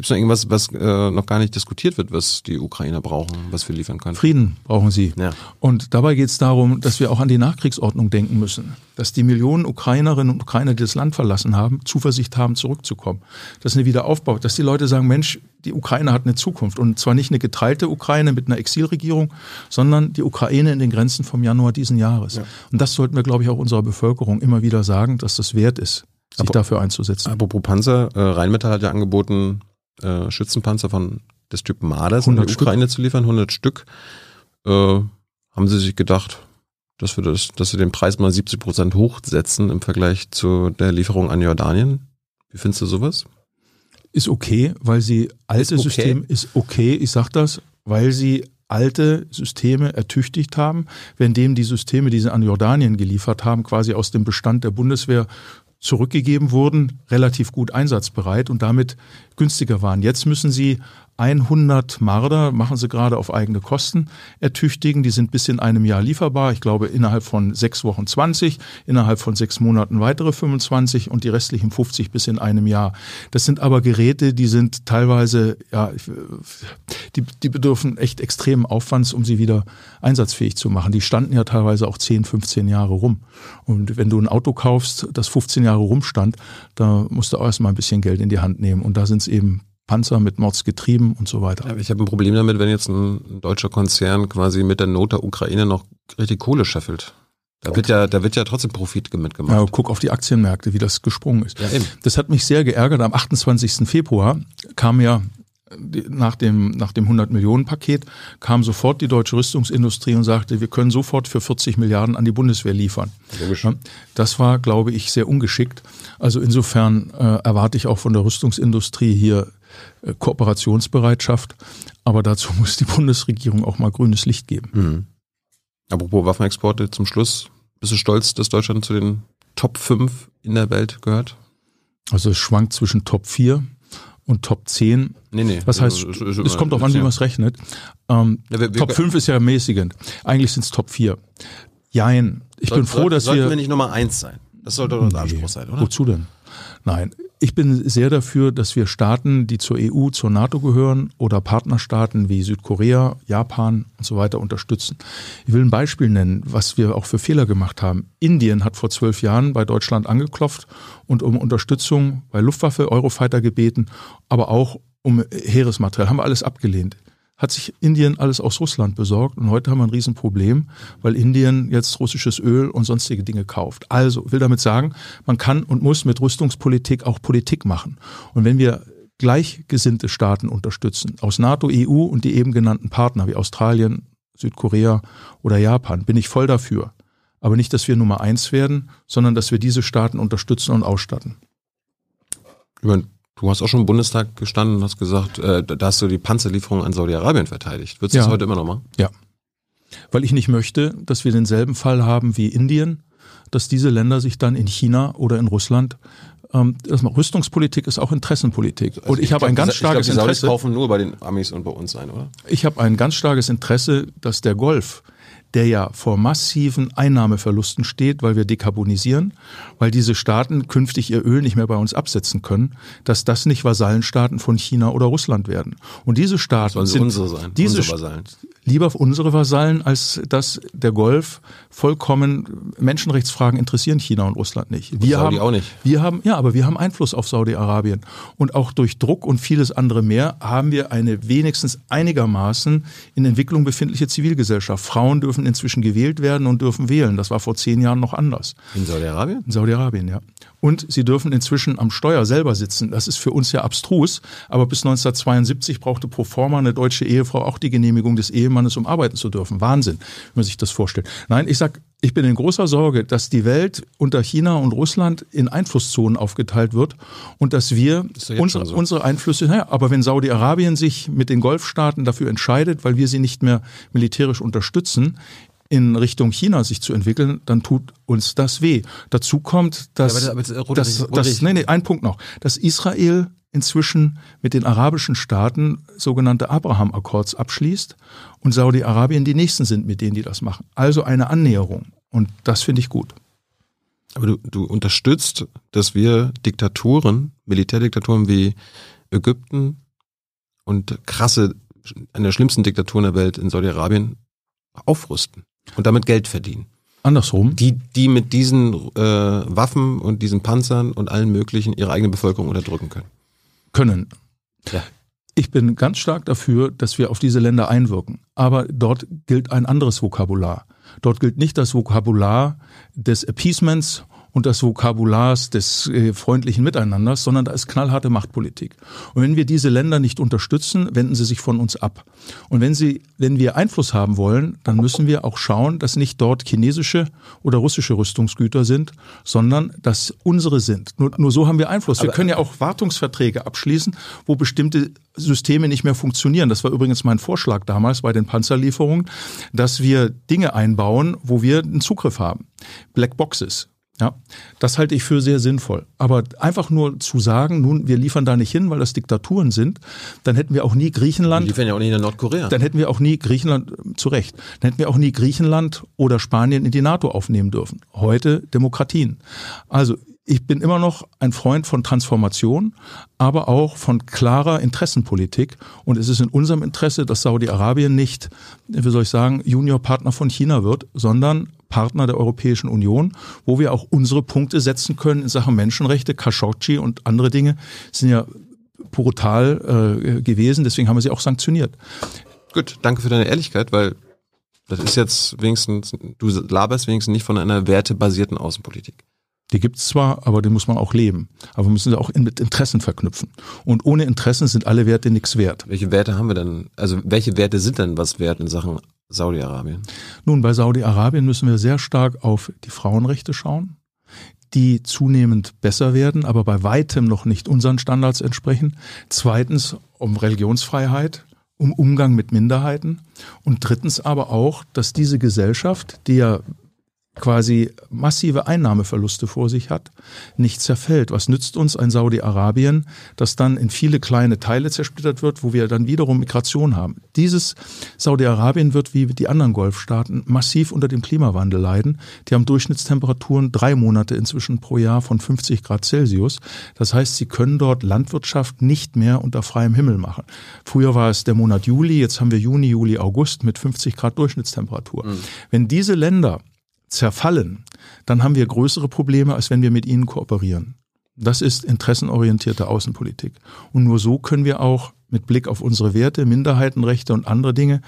Gibt es noch irgendwas, was äh, noch gar nicht diskutiert wird, was die Ukrainer brauchen, was wir liefern können? Frieden brauchen sie. Ja. Und dabei geht es darum, dass wir auch an die Nachkriegsordnung denken müssen. Dass die Millionen Ukrainerinnen und Ukrainer, die das Land verlassen haben, Zuversicht haben, zurückzukommen. Dass eine Wiederaufbau, dass die Leute sagen, Mensch, die Ukraine hat eine Zukunft. Und zwar nicht eine geteilte Ukraine mit einer Exilregierung, sondern die Ukraine in den Grenzen vom Januar diesen Jahres. Ja. Und das sollten wir, glaube ich, auch unserer Bevölkerung immer wieder sagen, dass das wert ist sich dafür einzusetzen. Apropos Panzer, äh, Rheinmetall hat ja angeboten, äh, Schützenpanzer von des Typen Marder in die Ukraine Stück. zu liefern, 100 Stück, äh, haben sie sich gedacht, dass wir das, dass sie den Preis mal 70 Prozent hochsetzen im Vergleich zu der Lieferung an Jordanien. Wie findest du sowas? Ist okay, weil sie alte ist okay. System ist okay. Ich sag das, weil sie alte Systeme ertüchtigt haben, wenn dem die Systeme, die sie an Jordanien geliefert haben, quasi aus dem Bestand der Bundeswehr zurückgegeben wurden, relativ gut einsatzbereit und damit günstiger waren. Jetzt müssen sie 100 Marder, machen sie gerade auf eigene Kosten, ertüchtigen. Die sind bis in einem Jahr lieferbar. Ich glaube, innerhalb von sechs Wochen 20, innerhalb von sechs Monaten weitere 25 und die restlichen 50 bis in einem Jahr. Das sind aber Geräte, die sind teilweise, ja, die, die bedürfen echt extremen Aufwands, um sie wieder einsatzfähig zu machen. Die standen ja teilweise auch 10, 15 Jahre rum. Und wenn du ein Auto kaufst, das 15 Jahre rumstand, da musst du auch erstmal ein bisschen Geld in die Hand nehmen. Und da sind es eben Panzer mit Mordsgetrieben und so weiter. Ja, ich habe ein Problem damit, wenn jetzt ein deutscher Konzern quasi mit der Not der Ukraine noch richtig Kohle scheffelt. Da wird ja, da wird ja trotzdem Profit mitgemacht. Ja, guck auf die Aktienmärkte, wie das gesprungen ist. Ja. Das hat mich sehr geärgert. Am 28. Februar kam ja nach dem, nach dem 100-Millionen-Paket kam sofort die deutsche Rüstungsindustrie und sagte, wir können sofort für 40 Milliarden an die Bundeswehr liefern. Logisch. Das war, glaube ich, sehr ungeschickt. Also insofern äh, erwarte ich auch von der Rüstungsindustrie hier äh, Kooperationsbereitschaft. Aber dazu <laughs> muss die Bundesregierung auch mal grünes Licht geben. Mhm. Apropos Waffenexporte zum Schluss. Bist du stolz, dass Deutschland zu den Top 5 in der Welt gehört? Also es schwankt zwischen Top 4 und Top 10. Nee, nee. Was heißt, es, es, es kommt auch an, wie man es rechnet. Ähm, ja, wir, wir, Top 5 ist ja mäßigend. Eigentlich sind es Top 4. Jein. Ich soll, bin froh, dass sollten wir... Sollten wir nicht Nummer 1 sein? Das sollte doch unser Anspruch sein, oder? Wozu denn? Nein, ich bin sehr dafür, dass wir Staaten, die zur EU, zur NATO gehören oder Partnerstaaten wie Südkorea, Japan und so weiter unterstützen. Ich will ein Beispiel nennen, was wir auch für Fehler gemacht haben. Indien hat vor zwölf Jahren bei Deutschland angeklopft und um Unterstützung bei Luftwaffe, Eurofighter gebeten, aber auch um Heeresmaterial. Haben wir alles abgelehnt hat sich Indien alles aus Russland besorgt und heute haben wir ein Riesenproblem, weil Indien jetzt russisches Öl und sonstige Dinge kauft. Also will damit sagen, man kann und muss mit Rüstungspolitik auch Politik machen. Und wenn wir gleichgesinnte Staaten unterstützen, aus NATO, EU und die eben genannten Partner wie Australien, Südkorea oder Japan, bin ich voll dafür. Aber nicht, dass wir Nummer eins werden, sondern dass wir diese Staaten unterstützen und ausstatten. Über Du hast auch schon im Bundestag gestanden und hast gesagt, äh, da hast du die Panzerlieferung an Saudi-Arabien verteidigt. Würdest du ja. das heute immer noch machen? Ja. Weil ich nicht möchte, dass wir denselben Fall haben wie Indien, dass diese Länder sich dann in China oder in Russland ähm, das Rüstungspolitik ist auch Interessenpolitik. Also und ich, ich habe ein ganz starkes ich glaub, die Interesse. kaufen nur bei den Amis und bei uns ein, oder? Ich habe ein ganz starkes Interesse, dass der Golf der ja vor massiven Einnahmeverlusten steht, weil wir dekarbonisieren, weil diese Staaten künftig ihr Öl nicht mehr bei uns absetzen können, dass das nicht Vasallenstaaten von China oder Russland werden. Und diese Staaten Sollen sind unsere sein, diese unsere Vasallen. Lieber unsere Vasallen, als dass der Golf vollkommen Menschenrechtsfragen interessieren China und Russland nicht. Wir Saudi haben, auch nicht. Wir haben, ja, aber wir haben Einfluss auf Saudi-Arabien. Und auch durch Druck und vieles andere mehr haben wir eine wenigstens einigermaßen in Entwicklung befindliche Zivilgesellschaft. Frauen dürfen inzwischen gewählt werden und dürfen wählen. Das war vor zehn Jahren noch anders. In Saudi-Arabien? In Saudi-Arabien, ja. Und sie dürfen inzwischen am Steuer selber sitzen. Das ist für uns ja abstrus. Aber bis 1972 brauchte pro forma eine deutsche Ehefrau auch die Genehmigung des Ehemannes, um arbeiten zu dürfen. Wahnsinn, wenn man sich das vorstellt. Nein, ich sag, ich bin in großer Sorge, dass die Welt unter China und Russland in Einflusszonen aufgeteilt wird und dass wir das unsere, so. unsere Einflüsse, naja, aber wenn Saudi-Arabien sich mit den Golfstaaten dafür entscheidet, weil wir sie nicht mehr militärisch unterstützen, in Richtung China sich zu entwickeln, dann tut uns das weh. Dazu kommt, dass, ja, aber, aber, aber, dass, dass nee, nee, ein Punkt noch, dass Israel inzwischen mit den arabischen Staaten sogenannte Abraham-Akkords abschließt und Saudi-Arabien die nächsten sind, mit denen die das machen. Also eine Annäherung. Und das finde ich gut. Aber du, du unterstützt, dass wir Diktaturen, Militärdiktaturen wie Ägypten und krasse, eine der schlimmsten Diktaturen der Welt in Saudi-Arabien aufrüsten und damit Geld verdienen. Andersrum. Die, die mit diesen äh, Waffen und diesen Panzern und allen möglichen ihre eigene Bevölkerung unterdrücken können können. Ja. Ich bin ganz stark dafür, dass wir auf diese Länder einwirken. Aber dort gilt ein anderes Vokabular. Dort gilt nicht das Vokabular des Appeasements und des Vokabulars des äh, freundlichen Miteinanders, sondern da ist knallharte Machtpolitik. Und wenn wir diese Länder nicht unterstützen, wenden sie sich von uns ab. Und wenn sie, wenn wir Einfluss haben wollen, dann müssen wir auch schauen, dass nicht dort chinesische oder russische Rüstungsgüter sind, sondern dass unsere sind. Nur, nur so haben wir Einfluss. wir können ja auch Wartungsverträge abschließen, wo bestimmte Systeme nicht mehr funktionieren. Das war übrigens mein Vorschlag damals bei den Panzerlieferungen, dass wir Dinge einbauen, wo wir einen Zugriff haben. Black Boxes. Ja, das halte ich für sehr sinnvoll. Aber einfach nur zu sagen, nun, wir liefern da nicht hin, weil das Diktaturen sind, dann hätten wir auch nie Griechenland. Wir liefern ja auch nicht in Nordkorea. Dann hätten wir auch nie Griechenland, zu Recht, dann hätten wir auch nie Griechenland oder Spanien in die NATO aufnehmen dürfen. Heute Demokratien. Also, ich bin immer noch ein Freund von Transformation, aber auch von klarer Interessenpolitik. Und es ist in unserem Interesse, dass Saudi-Arabien nicht, wie soll ich sagen, Juniorpartner von China wird, sondern Partner der Europäischen Union, wo wir auch unsere Punkte setzen können in Sachen Menschenrechte. Khashoggi und andere Dinge sind ja brutal äh, gewesen, deswegen haben wir sie auch sanktioniert. Gut, danke für deine Ehrlichkeit, weil das ist jetzt wenigstens, du laberst wenigstens nicht von einer wertebasierten Außenpolitik. Die gibt's zwar, aber die muss man auch leben. Aber wir müssen sie auch mit Interessen verknüpfen. Und ohne Interessen sind alle Werte nichts wert. Welche Werte haben wir denn? Also welche Werte sind denn was wert in Sachen Saudi-Arabien? Nun, bei Saudi-Arabien müssen wir sehr stark auf die Frauenrechte schauen, die zunehmend besser werden, aber bei weitem noch nicht unseren Standards entsprechen. Zweitens um Religionsfreiheit, um Umgang mit Minderheiten. Und drittens aber auch, dass diese Gesellschaft, die ja quasi massive Einnahmeverluste vor sich hat, nicht zerfällt. Was nützt uns ein Saudi-Arabien, das dann in viele kleine Teile zersplittert wird, wo wir dann wiederum Migration haben? Dieses Saudi-Arabien wird wie die anderen Golfstaaten massiv unter dem Klimawandel leiden. Die haben Durchschnittstemperaturen drei Monate inzwischen pro Jahr von 50 Grad Celsius. Das heißt, sie können dort Landwirtschaft nicht mehr unter freiem Himmel machen. Früher war es der Monat Juli, jetzt haben wir Juni, Juli, August mit 50 Grad Durchschnittstemperatur. Mhm. Wenn diese Länder zerfallen, dann haben wir größere Probleme, als wenn wir mit ihnen kooperieren. Das ist interessenorientierte Außenpolitik. Und nur so können wir auch mit Blick auf unsere Werte, Minderheitenrechte und andere Dinge,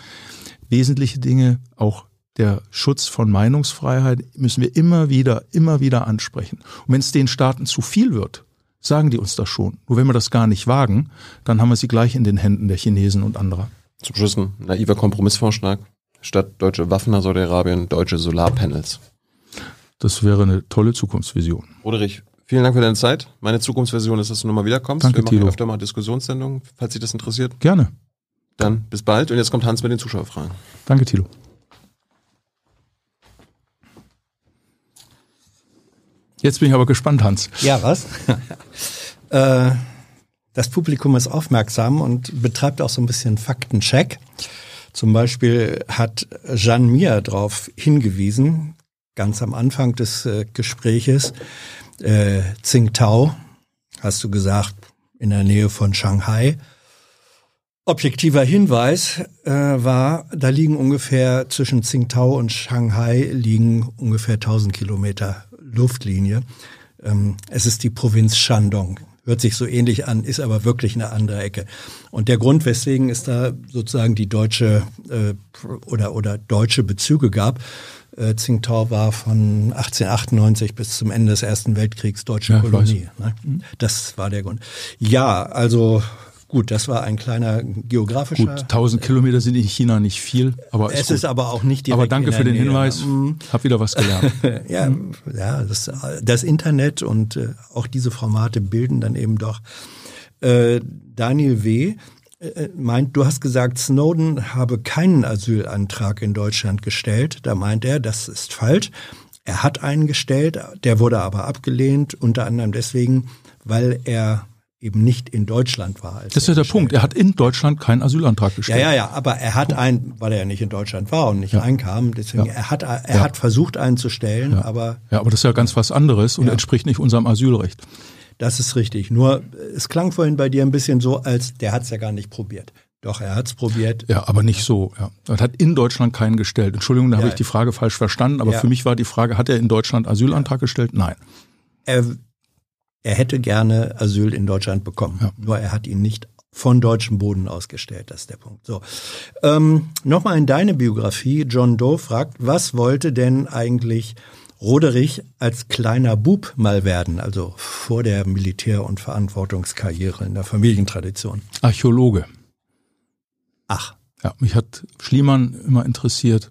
wesentliche Dinge, auch der Schutz von Meinungsfreiheit, müssen wir immer wieder, immer wieder ansprechen. Und wenn es den Staaten zu viel wird, sagen die uns das schon. Nur wenn wir das gar nicht wagen, dann haben wir sie gleich in den Händen der Chinesen und anderer. Zum Schluss ein naiver Kompromissvorschlag statt deutsche Waffen nach Saudi-Arabien deutsche Solarpanels. Das wäre eine tolle Zukunftsvision. Roderich, vielen Dank für deine Zeit. Meine Zukunftsvision ist, dass du nochmal wiederkommst. Danke, Wir machen Thilo. öfter mal Diskussionssendungen, falls dich das interessiert. Gerne. Dann bis bald und jetzt kommt Hans mit den Zuschauerfragen. Danke, Thilo. Jetzt bin ich aber gespannt, Hans. Ja, was? <laughs> äh, das Publikum ist aufmerksam und betreibt auch so ein bisschen Faktencheck. Zum Beispiel hat Jeanne Mir darauf hingewiesen, ganz am Anfang des äh, Gespräches, äh, Tsingtao, hast du gesagt, in der Nähe von Shanghai. Objektiver Hinweis äh, war, da liegen ungefähr zwischen Tsingtao und Shanghai liegen ungefähr 1000 Kilometer Luftlinie. Ähm, es ist die Provinz Shandong hört sich so ähnlich an, ist aber wirklich eine andere Ecke. Und der Grund, weswegen es da sozusagen die deutsche äh, oder, oder deutsche Bezüge gab, äh, Tsingtao war von 1898 bis zum Ende des Ersten Weltkriegs deutsche Ja, Kolonie. Ne? Das war der Grund. Ja, also Gut, das war ein kleiner geografischer. Gut, 1000 Kilometer sind in China nicht viel, aber es ist, ist aber auch nicht direkt Aber danke für den Nähe. Hinweis. Mhm. Hab wieder was gelernt. <laughs> ja, ja, das, das Internet und äh, auch diese Formate bilden dann eben doch. Äh, Daniel W. äh, meint, du hast gesagt, Snowden habe keinen Asylantrag in Deutschland gestellt. Da meint er, das ist falsch. Er hat einen gestellt, der wurde aber abgelehnt, unter anderem deswegen, weil er eben nicht in Deutschland war. Das ist ja der Punkt. Er hat in Deutschland keinen Asylantrag gestellt. ja, ja, ja, aber er hat einen, weil er ja nicht in Deutschland war und nicht Ja. reinkam, deswegen, Ja. er hat, er Ja. hat versucht, einen zu stellen, aber Ja, aber das ist ja ganz was anderes und entspricht nicht unserem Asylrecht. das ist richtig. Nur, es klang vorhin bei dir ein bisschen so, als der hat es ja gar nicht probiert. Doch, er hat es probiert. Ja, aber nicht so. Ja. Er hat in Deutschland keinen gestellt. Entschuldigung, da habe Ja. ich die Frage falsch verstanden, aber Ja. für mich war die Frage, hat er in Deutschland Asylantrag gestellt? Nein. Er, er hätte gerne Asyl in Deutschland bekommen. Ja. Nur er hat ihn nicht von deutschem Boden ausgestellt, das ist der Punkt. So, ähm, Nochmal in deine Biografie. John Doe fragt, was wollte denn eigentlich Roderich als kleiner Bub mal werden, also vor der Militär- und Verantwortungskarriere in der Familientradition? Archäologe. Ach, Ja, mich hat Schliemann immer interessiert.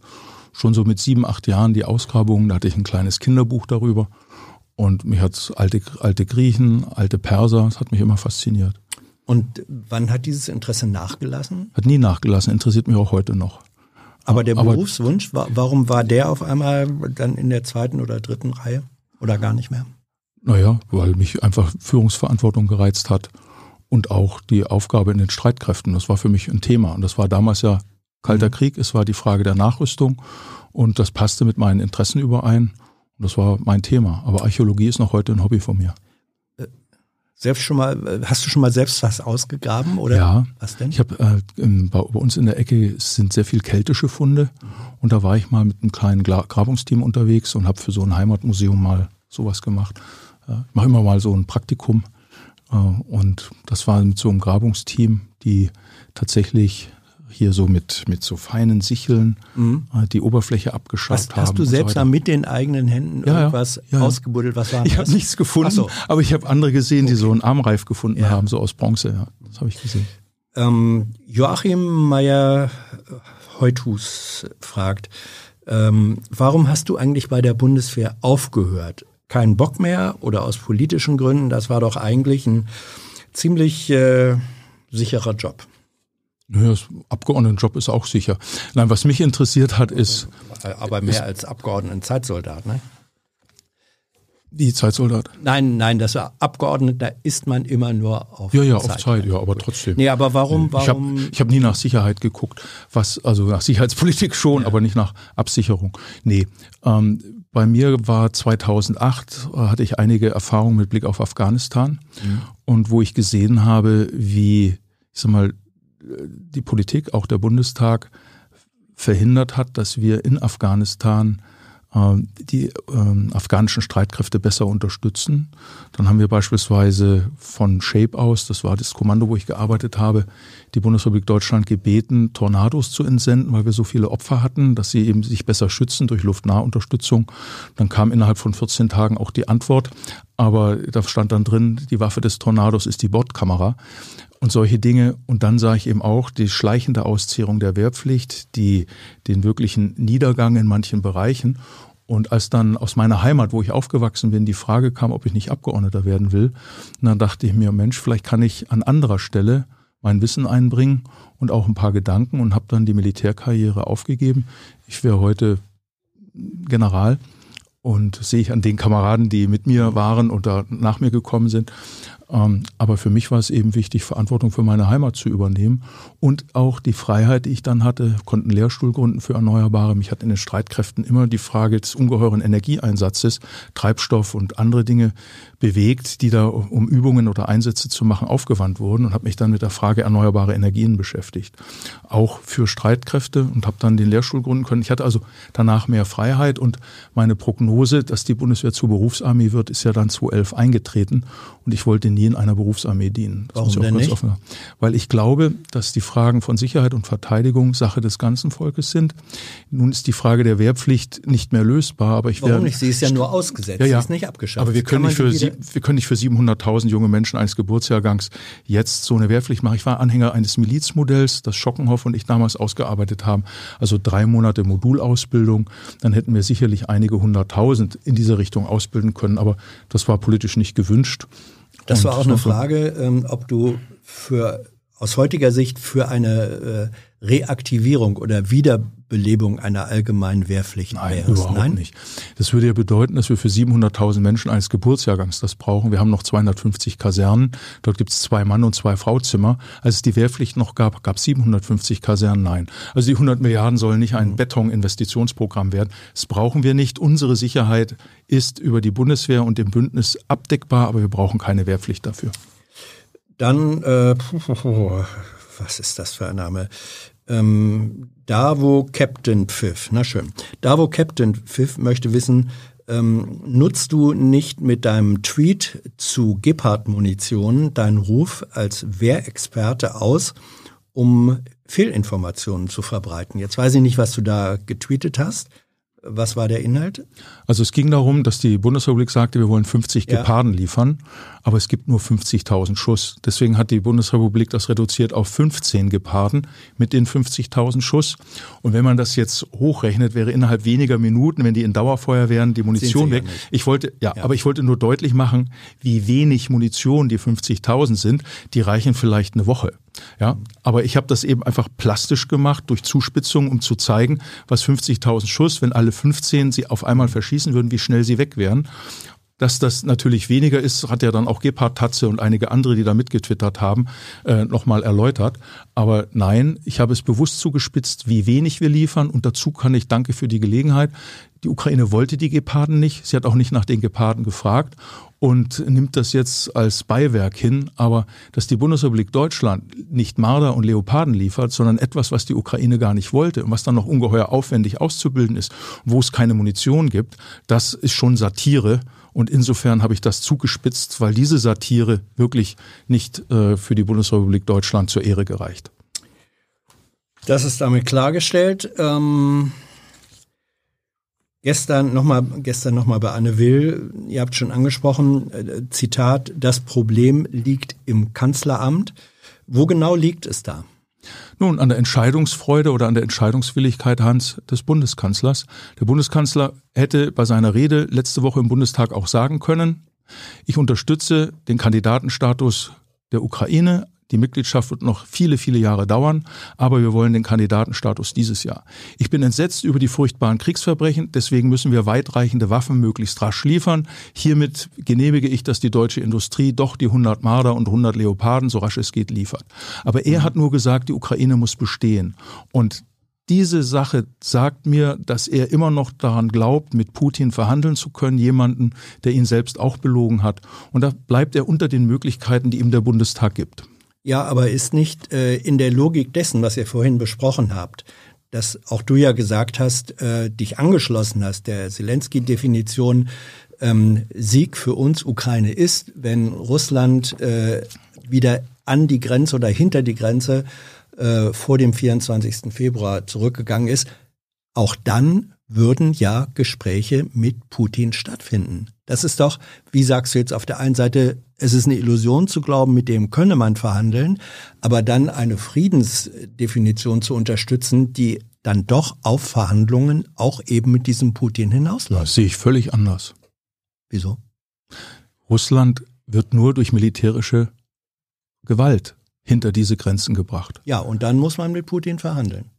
Schon so mit sieben, acht Jahren die Ausgrabungen, da hatte ich ein kleines Kinderbuch darüber. Und mich hat alte, alte Griechen, alte Perser, das hat mich immer fasziniert. und wann hat dieses Interesse nachgelassen? Hat nie nachgelassen, interessiert mich auch heute noch. Aber der Aber- Berufswunsch, wa- warum war der auf einmal dann in der zweiten oder dritten Reihe? Oder gar nicht mehr? Naja, weil mich einfach Führungsverantwortung gereizt hat und auch die Aufgabe in den Streitkräften. Das war für mich ein Thema. Und das war damals ja Kalter Krieg, es war die Frage der Nachrüstung und das passte mit meinen Interessen überein. Das war mein Thema. Aber Archäologie ist noch heute ein Hobby von mir. Selbst schon mal, äh, hast du schon mal selbst was ausgegraben oder Ja. was denn? Ich habe äh, bei, bei uns in der Ecke sind sehr viel keltische Funde und da war ich mal mit einem kleinen Gra Grabungsteam unterwegs und habe für so ein Heimatmuseum mal sowas gemacht. Äh, ich mache immer mal so ein Praktikum äh, und das war mit so einem Grabungsteam, die tatsächlich hier so mit, mit so feinen Sicheln mhm. äh, die Oberfläche abgeschabt was, haben. Hast du selbst so mit den eigenen Händen ja, irgendwas ja, ja, ausgebuddelt? Was war Ich habe nichts gefunden, so. aber ich habe andere gesehen, die so einen Armreif gefunden haben, so aus Bronze. Das habe ich gesehen. Ähm, Joachim Meyer-Heuthus fragt, ähm, warum hast du eigentlich bei der Bundeswehr aufgehört? Kein Bock mehr oder aus politischen Gründen? Das war doch eigentlich ein ziemlich äh, sicherer Job. Naja, das Abgeordnetenjob ist auch sicher. Nein, was mich interessiert hat, ist. Aber mehr ist, als Abgeordneten-Zeitsoldat, ne? Die Zeitsoldat? Nein, nein, das war Abgeordneter ist man immer nur auf Ja, ja, Zeit. auf Zeit, ja, aber trotzdem. Nee, aber warum, warum? Ich habe hab nie nach Sicherheit geguckt, was, also nach Sicherheitspolitik schon, ja. aber nicht nach Absicherung. Nee, ähm, bei mir war 2008, äh, hatte ich einige Erfahrungen mit Blick auf Afghanistan mhm. und wo ich gesehen habe, wie, ich sag mal, die Politik, auch der Bundestag, verhindert hat, dass wir in Afghanistan ähm, die äh, afghanischen Streitkräfte besser unterstützen. Dann haben wir beispielsweise von SHAPE aus, das war das Kommando, wo ich gearbeitet habe, die Bundesrepublik Deutschland gebeten, Tornados zu entsenden, weil wir so viele Opfer hatten, dass sie eben sich besser schützen durch Luftnahunterstützung. Dann kam innerhalb von 14 Tagen auch die Antwort, aber da stand dann drin, die Waffe des Tornados ist die Bordkamera und solche Dinge. Und dann sah ich eben auch die schleichende Auszehrung der Wehrpflicht, die, den wirklichen Niedergang in manchen Bereichen. Und als dann aus meiner Heimat, wo ich aufgewachsen bin, die Frage kam, ob ich nicht Abgeordneter werden will, dann dachte ich mir, Mensch, vielleicht kann ich an anderer Stelle mein Wissen einbringen und auch ein paar Gedanken und habe dann die Militärkarriere aufgegeben. Ich wäre heute General und sehe ich an den Kameraden, die mit mir waren oder nach mir gekommen sind, aber für mich war es eben wichtig, Verantwortung für meine Heimat zu übernehmen und auch die Freiheit, die ich dann hatte, konnten Lehrstuhl gründen für Erneuerbare. Mich hat in den Streitkräften immer die Frage des ungeheuren Energieeinsatzes, Treibstoff und andere Dinge bewegt, die da um Übungen oder Einsätze zu machen aufgewandt wurden und habe mich dann mit der Frage erneuerbare Energien beschäftigt. Auch für Streitkräfte und habe dann den Lehrstuhl gründen können. Ich hatte also danach mehr Freiheit und meine Prognose, dass die Bundeswehr zur Berufsarmee wird, ist ja dann 2011 eingetreten und ich wollte nie in einer Berufsarmee dienen. Das Warum denn nicht? Offen, weil ich glaube, dass die Fragen von Sicherheit und Verteidigung Sache des ganzen Volkes sind. Nun ist die Frage der Wehrpflicht nicht mehr lösbar, aber ich Warum nicht? Sie ist ja nur ausgesetzt, ja, ja. sie ist nicht abgeschafft. Aber wir können, nicht für, sie, wir können nicht für 700.000 junge Menschen eines Geburtsjahrgangs jetzt so eine Wehrpflicht machen. Ich war Anhänger eines Milizmodells, das Schockenhoff und ich damals ausgearbeitet haben. Also drei Monate Modulausbildung. Dann hätten wir sicherlich einige hunderttausend in diese Richtung ausbilden können, aber das war politisch nicht gewünscht. Das war auch eine Frage, ähm, ob du für aus heutiger Sicht für eine äh, Reaktivierung oder Wiederbelebung einer allgemeinen Wehrpflicht Nein, wärst. Überhaupt Nein, nicht. Das würde ja bedeuten, dass wir für 700.000 Menschen eines Geburtsjahrgangs das brauchen. Wir haben noch 250 Kasernen. Dort gibt es zwei Mann- und zwei Frauzimmer. Als es die Wehrpflicht noch gab, gab es 750 Kasernen. Nein. Also die 100 Milliarden sollen nicht ein mhm. Beton-Investitionsprogramm werden. Das brauchen wir nicht. Unsere Sicherheit ist über die Bundeswehr und dem Bündnis abdeckbar, aber wir brauchen keine Wehrpflicht dafür. Dann, äh, was ist das für ein Name? Ähm, Davo Captain Pfiff, na schön. Davo Captain Pfiff möchte wissen, ähm, nutzt du nicht mit deinem Tweet zu Gepard-Munition deinen Ruf als Wehrexperte aus, um Fehlinformationen zu verbreiten? Jetzt weiß ich nicht, was du da getweetet hast. Was war der Inhalt? Also es ging darum, dass die Bundesrepublik sagte, wir wollen 50 ja. Geparden liefern, aber es gibt nur 50.000 Schuss. Deswegen hat die Bundesrepublik das reduziert auf 15 Geparden mit den 50.000 Schuss. Und wenn man das jetzt hochrechnet, wäre innerhalb weniger Minuten, wenn die in Dauerfeuer wären, die Munition weg. Ja ich wollte, ja, ja, aber ich wollte nur deutlich machen, wie wenig Munition die 50.000 sind. Die reichen vielleicht eine Woche. Ja, aber ich habe das eben einfach plastisch gemacht durch Zuspitzung, um zu zeigen, was 50.000 Schuss, wenn alle 15 sie auf einmal verschießen würden, wie schnell sie weg wären. Dass das natürlich weniger ist, hat ja dann auch Gebhard Tatze und einige andere, die da mitgetwittert haben, äh, nochmal erläutert. Aber nein, ich habe es bewusst zugespitzt, wie wenig wir liefern. Und dazu kann ich, danke für die Gelegenheit, die Ukraine wollte die Geparden nicht. Sie hat auch nicht nach den Geparden gefragt und nimmt das jetzt als Beiwerk hin. Aber dass die Bundesrepublik Deutschland nicht Marder und Leoparden liefert, sondern etwas, was die Ukraine gar nicht wollte und was dann noch ungeheuer aufwendig auszubilden ist, wo es keine Munition gibt, das ist schon Satire. Und insofern habe ich das zugespitzt, weil diese Satire wirklich nicht äh, für die Bundesrepublik Deutschland zur Ehre gereicht. Das ist damit klargestellt. Ähm, gestern nochmal, gestern noch bei Anne Will, ihr habt schon angesprochen, äh, Zitat, das Problem liegt im Kanzleramt. Wo genau liegt es da? Nun, an der Entscheidungsfreude oder an der Entscheidungswilligkeit Hans des Bundeskanzlers. Der Bundeskanzler hätte bei seiner Rede letzte Woche im Bundestag auch sagen können, ich unterstütze den Kandidatenstatus der Ukraine die Mitgliedschaft wird noch viele, viele Jahre dauern, aber wir wollen den Kandidatenstatus dieses Jahr. Ich bin entsetzt über die furchtbaren Kriegsverbrechen, deswegen müssen wir weitreichende Waffen möglichst rasch liefern. Hiermit genehmige ich, dass die deutsche Industrie doch die 100 Marder und 100 Leoparden so rasch es geht liefert. Aber er hat nur gesagt, die Ukraine muss bestehen. Und diese Sache sagt mir, dass er immer noch daran glaubt, mit Putin verhandeln zu können, jemanden, der ihn selbst auch belogen hat. Und da bleibt er unter den Möglichkeiten, die ihm der Bundestag gibt. Ja, aber ist nicht äh, in der Logik dessen, was ihr vorhin besprochen habt, dass auch du ja gesagt hast, äh, dich angeschlossen hast, der Zelensky-Definition, ähm, Sieg für uns Ukraine ist, wenn Russland äh, wieder an die Grenze oder hinter die Grenze äh, vor dem 24. Februar zurückgegangen ist, auch dann würden ja Gespräche mit Putin stattfinden. Das ist doch, wie sagst du jetzt auf der einen Seite, es ist eine Illusion zu glauben, mit dem könne man verhandeln, aber dann eine Friedensdefinition zu unterstützen, die dann doch auf Verhandlungen auch eben mit diesem Putin hinausläuft. Das sehe ich völlig anders. Wieso? Russland wird nur durch militärische Gewalt hinter diese Grenzen gebracht. Ja, und dann muss man mit Putin verhandeln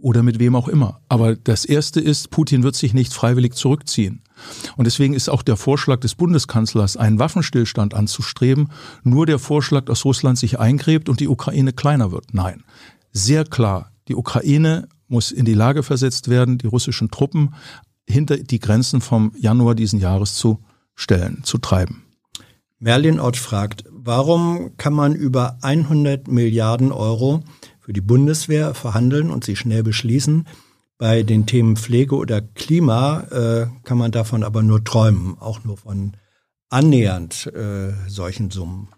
oder mit wem auch immer. Aber das Erste ist, Putin wird sich nicht freiwillig zurückziehen. Und deswegen ist auch der Vorschlag des Bundeskanzlers, einen Waffenstillstand anzustreben, nur der Vorschlag, dass Russland sich eingräbt und die Ukraine kleiner wird. Nein, sehr klar, die Ukraine muss in die Lage versetzt werden, die russischen Truppen hinter die Grenzen vom Januar diesen Jahres zu stellen, zu treiben. Merlin Ott fragt, warum kann man über 100 Milliarden Euro für die Bundeswehr verhandeln und sie schnell beschließen. Bei den Themen Pflege oder Klima äh, kann man davon aber nur träumen, auch nur von annähernd äh, solchen Summen.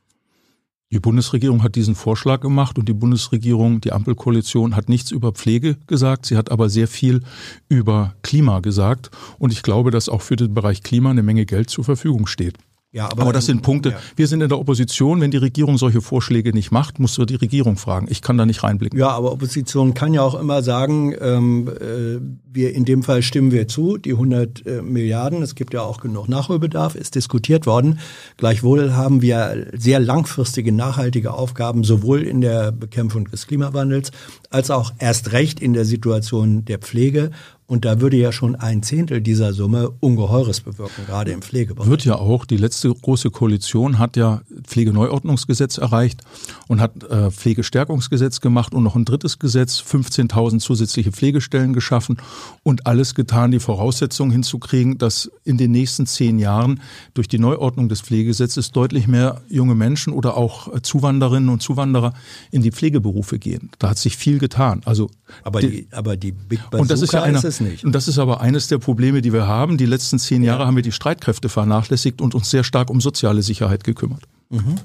Die Bundesregierung hat diesen Vorschlag gemacht und die Bundesregierung, die Ampelkoalition, hat nichts über Pflege gesagt. Sie hat aber sehr viel über Klima gesagt. Und ich glaube, dass auch für den Bereich Klima eine Menge Geld zur Verfügung steht. Ja, aber, aber das sind Punkte. Ja. Wir sind in der Opposition. Wenn die Regierung solche Vorschläge nicht macht, musst du die Regierung fragen. Ich kann da nicht reinblicken. Ja, aber Opposition kann ja auch immer sagen, ähm, äh, wir in dem Fall stimmen wir zu. Die 100 äh, Milliarden, es gibt ja auch genug Nachholbedarf, ist diskutiert worden. Gleichwohl haben wir sehr langfristige, nachhaltige Aufgaben, sowohl in der Bekämpfung des Klimawandels als auch erst recht in der Situation der Pflege und da würde ja schon ein Zehntel dieser Summe Ungeheures bewirken, gerade im Pflegebereich. Wird ja auch. Die letzte große Koalition hat ja Pflegeneuordnungsgesetz erreicht und hat äh, Pflegestärkungsgesetz gemacht und noch ein drittes Gesetz, 15.000 zusätzliche Pflegestellen geschaffen und alles getan, die Voraussetzungen hinzukriegen, dass in den nächsten zehn Jahren durch die Neuordnung des Pflegegesetzes deutlich mehr junge Menschen oder auch äh, Zuwanderinnen und Zuwanderer in die Pflegeberufe gehen. Da hat sich viel getan. Also aber die, aber die Big Bazooka und das ist, ja einer, ist es nicht. Und das ist aber eines der Probleme, die wir haben. Die letzten zehn Jahre ja. haben wir die Streitkräfte vernachlässigt und uns sehr stark um soziale Sicherheit gekümmert. Mhm.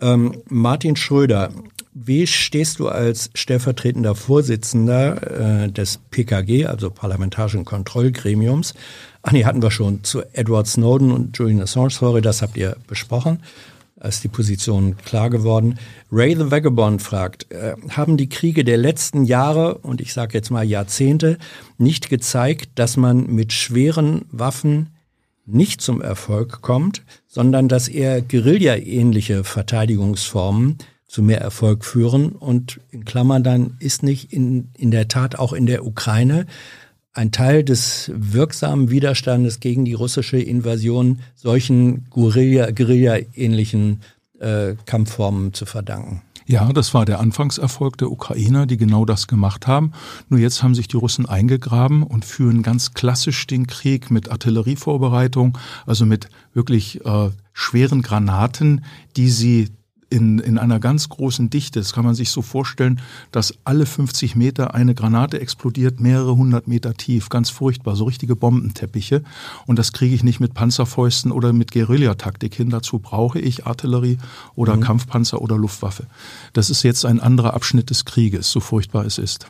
Ähm, Martin Schröder, wie stehst du als stellvertretender Vorsitzender äh, des PKG, also Parlamentarischen Kontrollgremiums? Ach nee, hatten wir schon zu Edward Snowden und Julian Assange, sorry, das habt ihr besprochen ist die Position klar geworden. Ray the Vagabond fragt, äh, haben die Kriege der letzten Jahre und ich sage jetzt mal Jahrzehnte nicht gezeigt, dass man mit schweren Waffen nicht zum Erfolg kommt, sondern dass eher Guerilla-ähnliche Verteidigungsformen zu mehr Erfolg führen und in Klammern dann ist nicht in, in der Tat auch in der Ukraine ein Teil des wirksamen Widerstandes gegen die russische Invasion solchen Guerilla-ähnlichen äh, Kampfformen zu verdanken. Ja, das war der Anfangserfolg der Ukrainer, die genau das gemacht haben. Nur jetzt haben sich die Russen eingegraben und führen ganz klassisch den Krieg mit Artillerievorbereitung, also mit wirklich äh, schweren Granaten, die sie in, in einer ganz großen Dichte. Das kann man sich so vorstellen, dass alle 50 Meter eine Granate explodiert, mehrere hundert Meter tief. Ganz furchtbar, so richtige Bombenteppiche. Und das kriege ich nicht mit Panzerfäusten oder mit Guerillataktik hin. Dazu brauche ich Artillerie oder mhm. Kampfpanzer oder Luftwaffe. Das ist jetzt ein anderer Abschnitt des Krieges, so furchtbar es ist.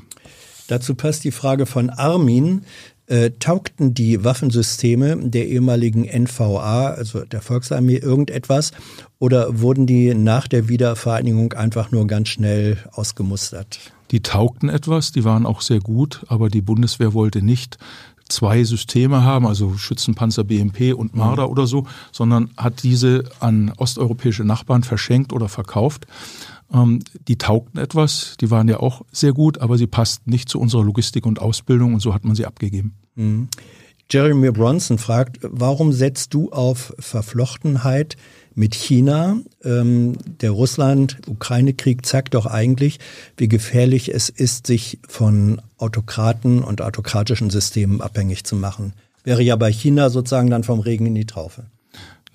Dazu passt die Frage von Armin. Äh, taugten die Waffensysteme der ehemaligen NVA, also der Volksarmee, irgendetwas oder wurden die nach der Wiedervereinigung einfach nur ganz schnell ausgemustert? Die taugten etwas, die waren auch sehr gut, aber die Bundeswehr wollte nicht zwei Systeme haben, also Schützenpanzer BMP und Marder mhm. oder so, sondern hat diese an osteuropäische Nachbarn verschenkt oder verkauft. Ähm, die taugten etwas, die waren ja auch sehr gut, aber sie passten nicht zu unserer Logistik und Ausbildung und so hat man sie abgegeben. Mhm. Jeremy Bronson fragt, warum setzt du auf Verflochtenheit mit China? Ähm, der Russland-Ukraine-Krieg zeigt doch eigentlich, wie gefährlich es ist, sich von Autokraten und autokratischen Systemen abhängig zu machen. Wäre ja bei China sozusagen dann vom Regen in die Traufe.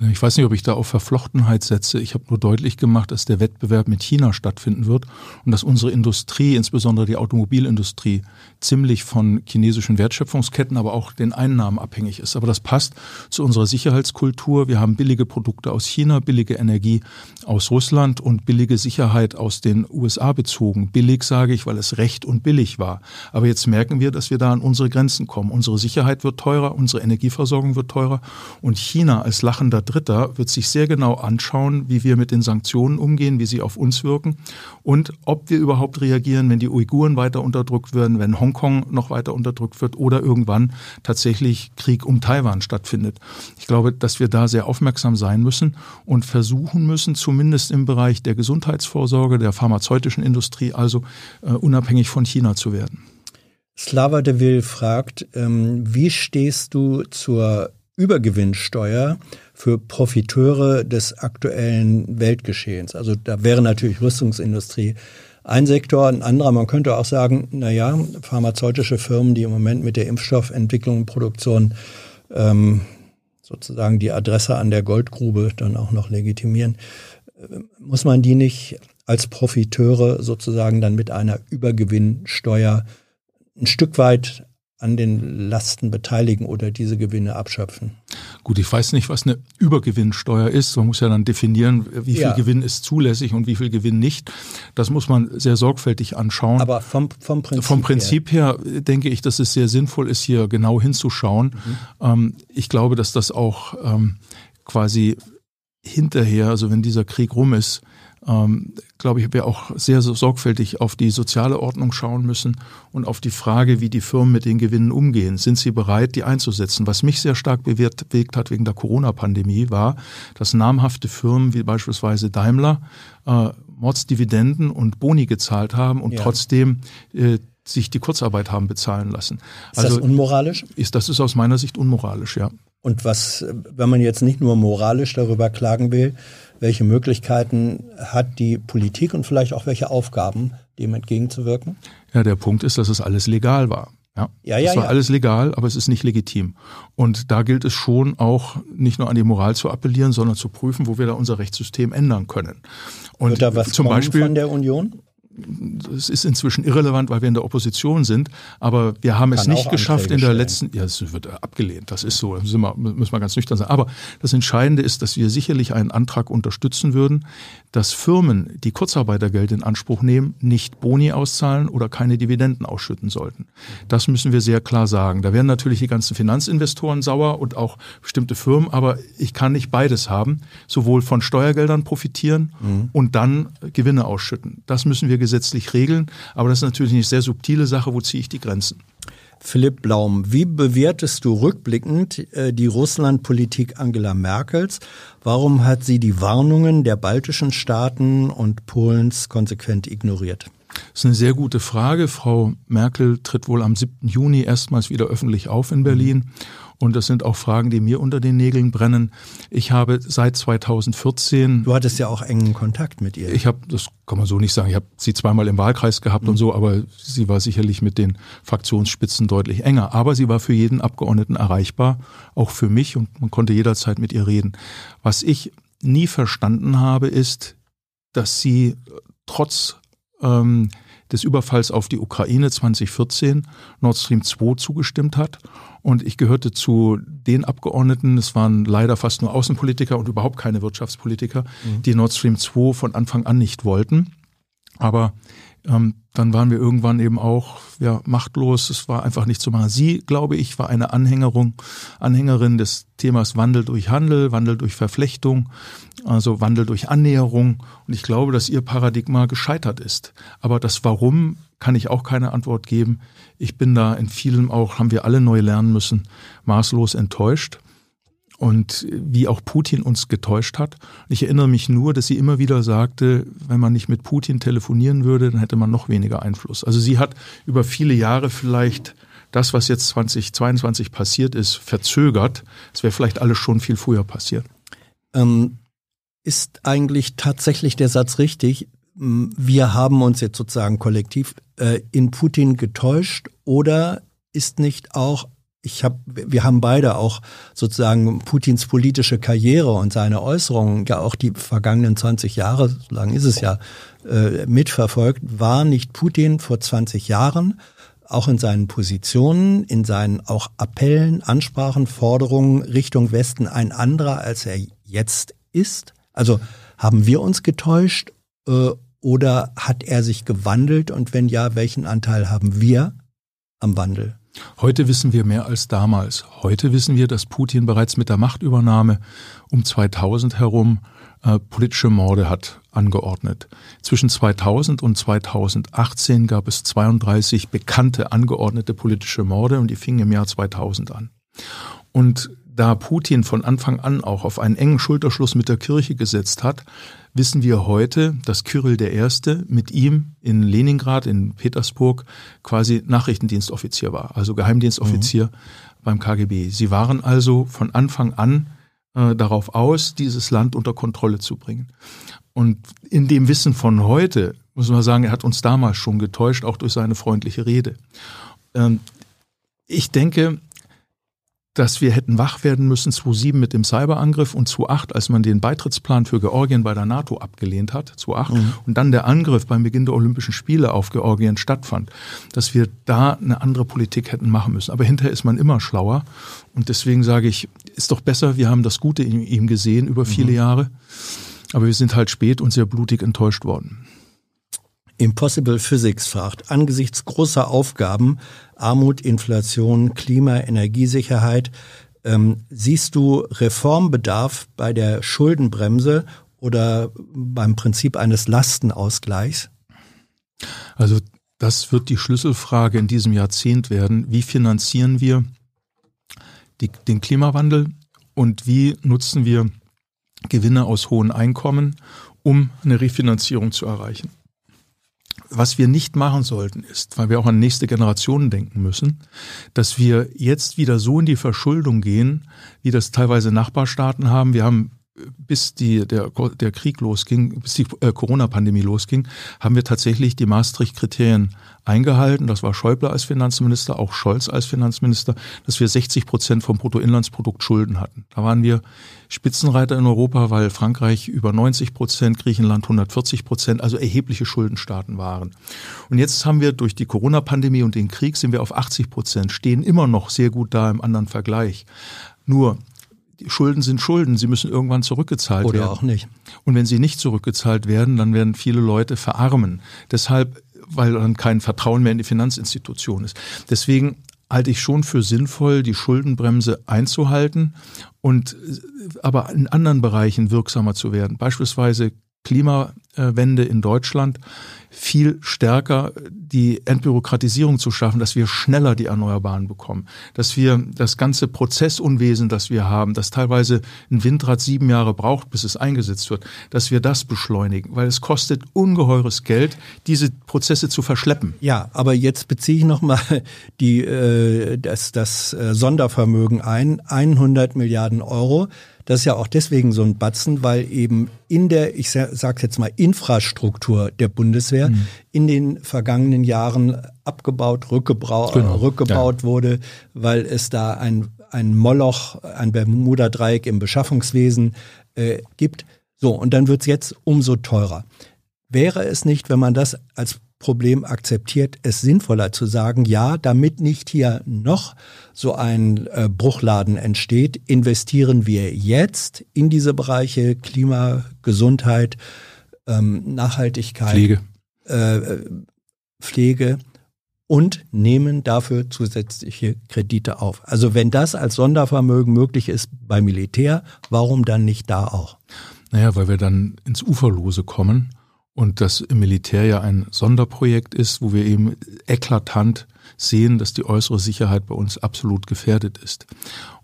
Ich weiß nicht, ob ich da auf Verflochtenheit setze. Ich habe nur deutlich gemacht, dass der Wettbewerb mit China stattfinden wird und dass unsere Industrie, insbesondere die Automobilindustrie, ziemlich von chinesischen Wertschöpfungsketten, aber auch den Einnahmen abhängig ist. Aber das passt zu unserer Sicherheitskultur. Wir haben billige Produkte aus China, billige Energie aus Russland und billige Sicherheit aus den USA bezogen. Billig sage ich, weil es recht und billig war. Aber jetzt merken wir, dass wir da an unsere Grenzen kommen. Unsere Sicherheit wird teurer, unsere Energieversorgung wird teurer und China als lachender Dritter wird sich sehr genau anschauen, wie wir mit den Sanktionen umgehen, wie sie auf uns wirken und ob wir überhaupt reagieren, wenn die Uiguren weiter unterdrückt werden, wenn Hongkong noch weiter unterdrückt wird oder irgendwann tatsächlich Krieg um Taiwan stattfindet. Ich glaube, dass wir da sehr aufmerksam sein müssen und versuchen müssen, zumindest im Bereich der Gesundheitsvorsorge, der pharmazeutischen Industrie, also äh, unabhängig von China zu werden. Slava de Vil fragt, ähm, wie stehst du zur Übergewinnsteuer für Profiteure des aktuellen Weltgeschehens. Also da wäre natürlich Rüstungsindustrie ein Sektor, ein anderer. Man könnte auch sagen, na ja, pharmazeutische Firmen, die im Moment mit der Impfstoffentwicklung und Produktion ähm, sozusagen die Adresse an der Goldgrube dann auch noch legitimieren, äh, muss man die nicht als Profiteure sozusagen dann mit einer Übergewinnsteuer ein Stück weit an den Lasten beteiligen oder diese Gewinne abschöpfen. Gut, ich weiß nicht, was eine Übergewinnsteuer ist. Man muss ja dann definieren, wie viel ja. Gewinn ist zulässig und wie viel Gewinn nicht. Das muss man sehr sorgfältig anschauen. Aber vom, vom Prinzip, vom Prinzip her. her denke ich, dass es sehr sinnvoll ist, hier genau hinzuschauen. Mhm. Ähm, ich glaube, dass das auch ähm, quasi hinterher, also wenn dieser Krieg rum ist, ähm, glaube ich, wir auch sehr sorgfältig auf die soziale Ordnung schauen müssen und auf die Frage, wie die Firmen mit den Gewinnen umgehen. Sind sie bereit, die einzusetzen? Was mich sehr stark bewegt hat wegen der Corona-Pandemie war, dass namhafte Firmen wie beispielsweise Daimler äh, Mordsdividenden und Boni gezahlt haben und ja. trotzdem äh, sich die Kurzarbeit haben bezahlen lassen. Ist also, das unmoralisch? Ist, das ist aus meiner Sicht unmoralisch, ja. Und was, wenn man jetzt nicht nur moralisch darüber klagen will, welche Möglichkeiten hat die Politik und vielleicht auch welche Aufgaben, dem entgegenzuwirken? Ja, der Punkt ist, dass es alles legal war. Ja, ja, ja. Es war ja. alles legal, aber es ist nicht legitim. Und da gilt es schon auch nicht nur an die Moral zu appellieren, sondern zu prüfen, wo wir da unser Rechtssystem ändern können. Und Wird da was zum Beispiel von der Union? Das ist inzwischen irrelevant, weil wir in der Opposition sind, aber wir haben Kann es nicht geschafft Anträge in der stellen. letzten, ja, es wird abgelehnt, das ist so, müssen wir, müssen wir ganz nüchtern sein. Aber das Entscheidende ist, dass wir sicherlich einen Antrag unterstützen würden, dass Firmen, die Kurzarbeitergeld in Anspruch nehmen, nicht Boni auszahlen oder keine Dividenden ausschütten sollten. Das müssen wir sehr klar sagen. Da werden natürlich die ganzen Finanzinvestoren sauer und auch bestimmte Firmen, aber ich kann nicht beides haben, sowohl von Steuergeldern profitieren mhm. und dann Gewinne ausschütten. Das müssen wir gesetzlich regeln, aber das ist natürlich eine sehr subtile Sache, wo ziehe ich die Grenzen? Philipp Blaum, wie bewertest du rückblickend äh, die Russlandpolitik Angela Merkels? Warum hat sie die Warnungen der baltischen Staaten und Polens konsequent ignoriert? Das ist eine sehr gute Frage. Frau Merkel tritt wohl am 7. Juni erstmals wieder öffentlich auf in Berlin. Und das sind auch Fragen, die mir unter den Nägeln brennen. Ich habe seit 2014. Du hattest ja auch engen Kontakt mit ihr. Ich habe, das kann man so nicht sagen, ich habe sie zweimal im Wahlkreis gehabt mhm. und so, aber sie war sicherlich mit den Fraktionsspitzen deutlich enger. Aber sie war für jeden Abgeordneten erreichbar, auch für mich und man konnte jederzeit mit ihr reden. Was ich nie verstanden habe, ist, dass sie trotz ähm, des Überfalls auf die Ukraine 2014 Nord Stream 2 zugestimmt hat. Und ich gehörte zu den Abgeordneten, es waren leider fast nur Außenpolitiker und überhaupt keine Wirtschaftspolitiker, mhm. die Nord Stream 2 von Anfang an nicht wollten. Aber ähm, dann waren wir irgendwann eben auch ja, machtlos. Es war einfach nicht zu machen. Sie, glaube ich, war eine Anhängerung, Anhängerin des Themas Wandel durch Handel, Wandel durch Verflechtung, also Wandel durch Annäherung. Und ich glaube, dass ihr Paradigma gescheitert ist. Aber das Warum kann ich auch keine Antwort geben. Ich bin da in vielem auch, haben wir alle neu lernen müssen, maßlos enttäuscht und wie auch Putin uns getäuscht hat. Ich erinnere mich nur, dass sie immer wieder sagte, wenn man nicht mit Putin telefonieren würde, dann hätte man noch weniger Einfluss. Also sie hat über viele Jahre vielleicht das, was jetzt 2022 passiert ist, verzögert. Es wäre vielleicht alles schon viel früher passiert. Ähm, ist eigentlich tatsächlich der Satz richtig? Wir haben uns jetzt sozusagen kollektiv äh, in Putin getäuscht oder ist nicht auch ich habe, wir haben beide auch sozusagen Putins politische Karriere und seine Äußerungen ja auch die vergangenen 20 Jahre, so lange ist es ja, äh, mitverfolgt. War nicht Putin vor 20 Jahren auch in seinen Positionen, in seinen auch Appellen, Ansprachen, Forderungen Richtung Westen ein anderer, als er jetzt ist? Also haben wir uns getäuscht äh, oder hat er sich gewandelt und wenn ja, welchen Anteil haben wir am Wandel? Heute wissen wir mehr als damals. Heute wissen wir, dass Putin bereits mit der Machtübernahme um 2000 herum äh, politische Morde hat angeordnet. Zwischen 2000 und 2018 gab es 32 bekannte angeordnete politische Morde und die fingen im Jahr 2000 an. Und da Putin von Anfang an auch auf einen engen Schulterschluss mit der Kirche gesetzt hat, wissen wir heute, dass Kyrill I. mit ihm in Leningrad, in Petersburg, quasi Nachrichtendienstoffizier war, also Geheimdienstoffizier mhm. beim KGB. Sie waren also von Anfang an äh, darauf aus, dieses Land unter Kontrolle zu bringen. Und in dem Wissen von heute, muss man sagen, er hat uns damals schon getäuscht, auch durch seine freundliche Rede. Ähm, ich denke, dass wir hätten wach werden müssen 2007 mit dem Cyberangriff und 2008, als man den Beitrittsplan für Georgien bei der NATO abgelehnt hat, 2008, mhm. und dann der Angriff beim Beginn der Olympischen Spiele auf Georgien stattfand, dass wir da eine andere Politik hätten machen müssen. Aber hinterher ist man immer schlauer und deswegen sage ich, ist doch besser, wir haben das Gute in ihm gesehen über viele mhm. Jahre, aber wir sind halt spät und sehr blutig enttäuscht worden. Impossible Physics fragt, angesichts großer Aufgaben, Armut, Inflation, Klima, Energiesicherheit, ähm, siehst du Reformbedarf bei der Schuldenbremse oder beim Prinzip eines Lastenausgleichs? Also das wird die Schlüsselfrage in diesem Jahrzehnt werden. Wie finanzieren wir die, den Klimawandel und wie nutzen wir Gewinne aus hohen Einkommen, um eine Refinanzierung zu erreichen? Was wir nicht machen sollten, ist, weil wir auch an nächste Generationen denken müssen, dass wir jetzt wieder so in die Verschuldung gehen, wie das teilweise Nachbarstaaten haben. Wir haben bis die, der, der Krieg losging, bis die äh, Corona-Pandemie losging, haben wir tatsächlich die Maastricht-Kriterien eingehalten. Das war Schäuble als Finanzminister, auch Scholz als Finanzminister, dass wir 60 Prozent vom Bruttoinlandsprodukt Schulden hatten. Da waren wir Spitzenreiter in Europa, weil Frankreich über 90 Prozent, Griechenland 140 Prozent, also erhebliche Schuldenstaaten waren. Und jetzt haben wir durch die Corona-Pandemie und den Krieg sind wir auf 80 Prozent, stehen immer noch sehr gut da im anderen Vergleich. Nur Schulden sind Schulden, sie müssen irgendwann zurückgezahlt Oder werden. Oder auch nicht. Und wenn sie nicht zurückgezahlt werden, dann werden viele Leute verarmen. Deshalb, weil dann kein Vertrauen mehr in die Finanzinstitution ist. Deswegen halte ich schon für sinnvoll, die Schuldenbremse einzuhalten und aber in anderen Bereichen wirksamer zu werden. Beispielsweise Klimawende in Deutschland viel stärker die Entbürokratisierung zu schaffen, dass wir schneller die Erneuerbaren bekommen, dass wir das ganze Prozessunwesen, das wir haben, das teilweise ein Windrad sieben Jahre braucht, bis es eingesetzt wird, dass wir das beschleunigen, weil es kostet ungeheures Geld, diese Prozesse zu verschleppen. Ja, aber jetzt beziehe ich nochmal die äh, das, das äh, Sondervermögen ein, 100 Milliarden Euro. Das ist ja auch deswegen so ein Batzen, weil eben in der, ich sage jetzt mal, Infrastruktur der Bundeswehr mhm. in den vergangenen Jahren abgebaut, rückgebaut, genau. rückgebaut ja. wurde, weil es da ein, ein Moloch, ein Bermuda-Dreieck im Beschaffungswesen äh, gibt. So, und dann wird's jetzt umso teurer. Wäre es nicht, wenn man das als Problem akzeptiert, es sinnvoller zu sagen, ja, damit nicht hier noch so ein äh, Bruchladen entsteht, investieren wir jetzt in diese Bereiche Klima, Gesundheit, ähm, Nachhaltigkeit, Pflege. Äh, Pflege und nehmen dafür zusätzliche Kredite auf. Also wenn das als Sondervermögen möglich ist beim Militär, warum dann nicht da auch? Naja, weil wir dann ins Uferlose kommen und das im Militär ja ein Sonderprojekt ist, wo wir eben eklatant sehen, dass die äußere Sicherheit bei uns absolut gefährdet ist.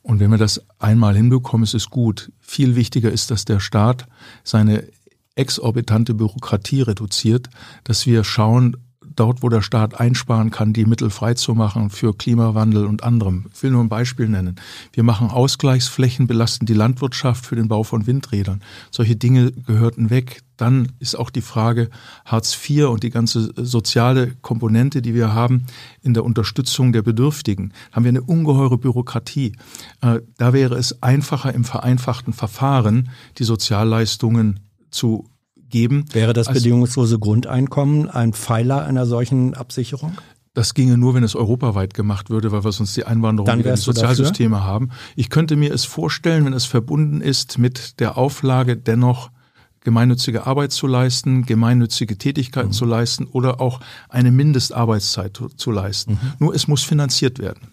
Und wenn wir das einmal hinbekommen, ist es gut. Viel wichtiger ist, dass der Staat seine exorbitante Bürokratie reduziert, dass wir schauen, dort, wo der Staat einsparen kann, die Mittel freizumachen für Klimawandel und anderem. Ich will nur ein Beispiel nennen. Wir machen Ausgleichsflächen, belasten die Landwirtschaft für den Bau von Windrädern. Solche Dinge gehörten weg. Dann ist auch die Frage Hartz IV und die ganze soziale Komponente, die wir haben in der Unterstützung der Bedürftigen, haben wir eine ungeheure Bürokratie. Äh, da wäre es einfacher im vereinfachten Verfahren, die Sozialleistungen zu geben. Wäre das bedingungslose Grundeinkommen ein Pfeiler einer solchen Absicherung? Das ginge nur, wenn es europaweit gemacht würde, weil wir sonst die Einwanderung in die Sozialsysteme haben. Ich könnte mir es vorstellen, wenn es verbunden ist mit der Auflage, dennoch gemeinnützige Arbeit zu leisten, gemeinnützige Tätigkeiten mhm. zu leisten oder auch eine Mindestarbeitszeit zu leisten. Mhm. Nur es muss finanziert werden.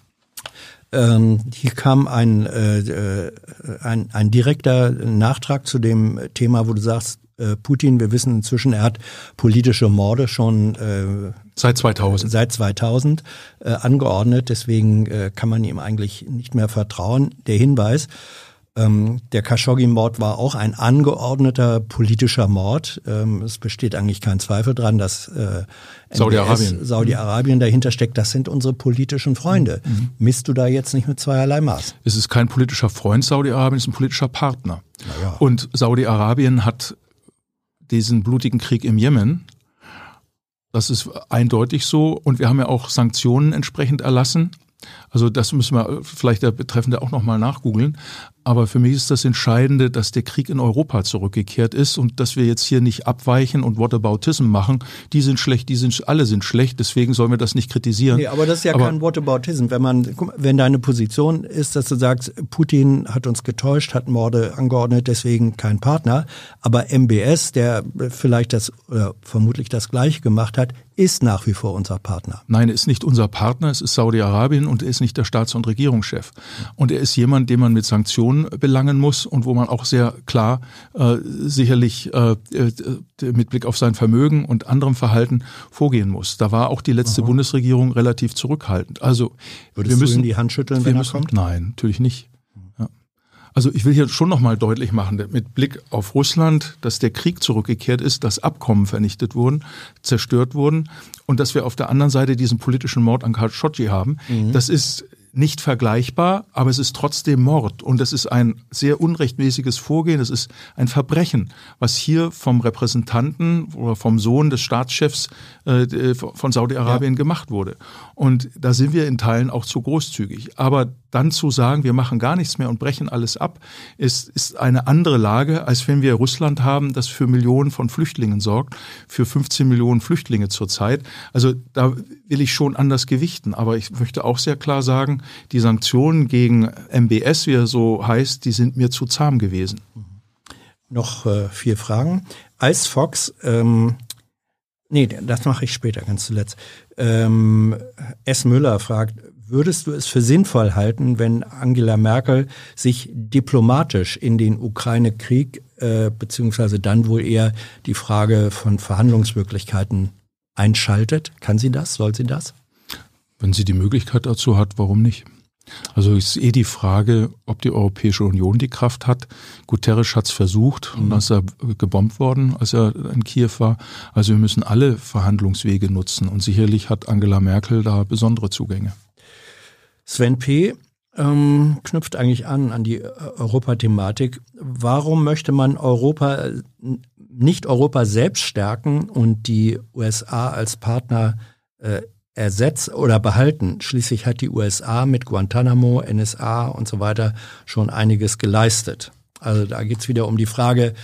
Ähm, hier kam ein, äh, äh ein, ein direkter Nachtrag zu dem Thema, wo du sagst, äh, Putin, wir wissen inzwischen, er hat politische Morde schon äh, seit 2000, seit 2000 äh, angeordnet. Deswegen äh, kann man ihm eigentlich nicht mehr vertrauen. Der Hinweis, ähm, der Khashoggi-Mord war auch ein angeordneter politischer Mord. Ähm, es besteht eigentlich kein Zweifel dran, dass äh, Saudi-Arabien Saudi-Arabien dahinter steckt. Das sind unsere politischen Freunde. Mhm. Misst du da jetzt nicht mit zweierlei Maß? Es ist kein politischer Freund Saudi-Arabien, es ist ein politischer Partner. Ja. Und Saudi-Arabien hat diesen blutigen Krieg im Jemen. Das ist eindeutig so. Und wir haben ja auch Sanktionen entsprechend erlassen. Also das müssen wir vielleicht der Betreffende auch nochmal nachgoogeln. Aber für mich ist das Entscheidende, dass der Krieg in Europa zurückgekehrt ist und dass wir jetzt hier nicht abweichen und Whataboutism machen. Die sind schlecht, die sind, alle sind schlecht, deswegen sollen wir das nicht kritisieren. Nee, aber das ist ja aber kein Whataboutism. Wenn man, wenn deine Position ist, dass du sagst, Putin hat uns getäuscht, hat Morde angeordnet, deswegen kein Partner. Aber MBS, der vielleicht das, oder vermutlich das Gleiche gemacht hat, ist nach wie vor unser Partner. Nein, er ist nicht unser Partner, es ist Saudi-Arabien und ist nicht der Staats- und Regierungschef. Und er ist jemand, den man mit Sanktionen belangen muss und wo man auch sehr klar äh, sicherlich äh, äh mit Blick auf sein Vermögen und anderem Verhalten vorgehen muss. Da war auch die letzte Aha. Bundesregierung relativ zurückhaltend. Also Würdest wir müssen du ihm die Hand schütteln, wenn er kommt? Nein, natürlich nicht. Also ich will hier schon nochmal deutlich machen, mit Blick auf Russland, dass der Krieg zurückgekehrt ist, dass Abkommen vernichtet wurden, zerstört wurden und dass wir auf der anderen Seite diesen politischen Mord an Khashoggi haben. Mhm. Das ist nicht vergleichbar, aber es ist trotzdem Mord und es ist ein sehr unrechtmäßiges Vorgehen, es ist ein Verbrechen, was hier vom Repräsentanten oder vom Sohn des Staatschefs äh, von Saudi-Arabien ja. gemacht wurde. Und da sind wir in Teilen auch zu großzügig. Aber dann zu sagen, wir machen gar nichts mehr und brechen alles ab, ist, ist eine andere Lage, als wenn wir Russland haben, das für Millionen von Flüchtlingen sorgt, für 15 Millionen Flüchtlinge zurzeit. Also da will ich schon anders gewichten. Aber ich möchte auch sehr klar sagen, die Sanktionen gegen MBS, wie er so heißt, die sind mir zu zahm gewesen. Noch äh, vier Fragen. Ice Fox, ähm, nee, das mache ich später, ganz zuletzt. Ähm, S. Müller fragt, würdest du es für sinnvoll halten, wenn Angela Merkel sich diplomatisch in den Ukraine-Krieg, äh, beziehungsweise dann wohl eher die Frage von Verhandlungsmöglichkeiten einschaltet? Kann sie das? Soll sie das? Wenn sie die Möglichkeit dazu hat, warum nicht? Also ist eh die Frage, ob die Europäische Union die Kraft hat. Guterres hat es versucht mhm. und dann ist er gebombt worden, als er in Kiew war. Also wir müssen alle Verhandlungswege nutzen und sicherlich hat Angela Merkel da besondere Zugänge. Sven P. Ähm, knüpft eigentlich an an die äh, Europathematik. Warum möchte man Europa äh, nicht Europa selbst stärken und die USA als Partner äh, ersetzt oder behalten. Schließlich hat die USA mit Guantanamo, NSA und so weiter schon einiges geleistet. Also da geht's wieder um die Frage,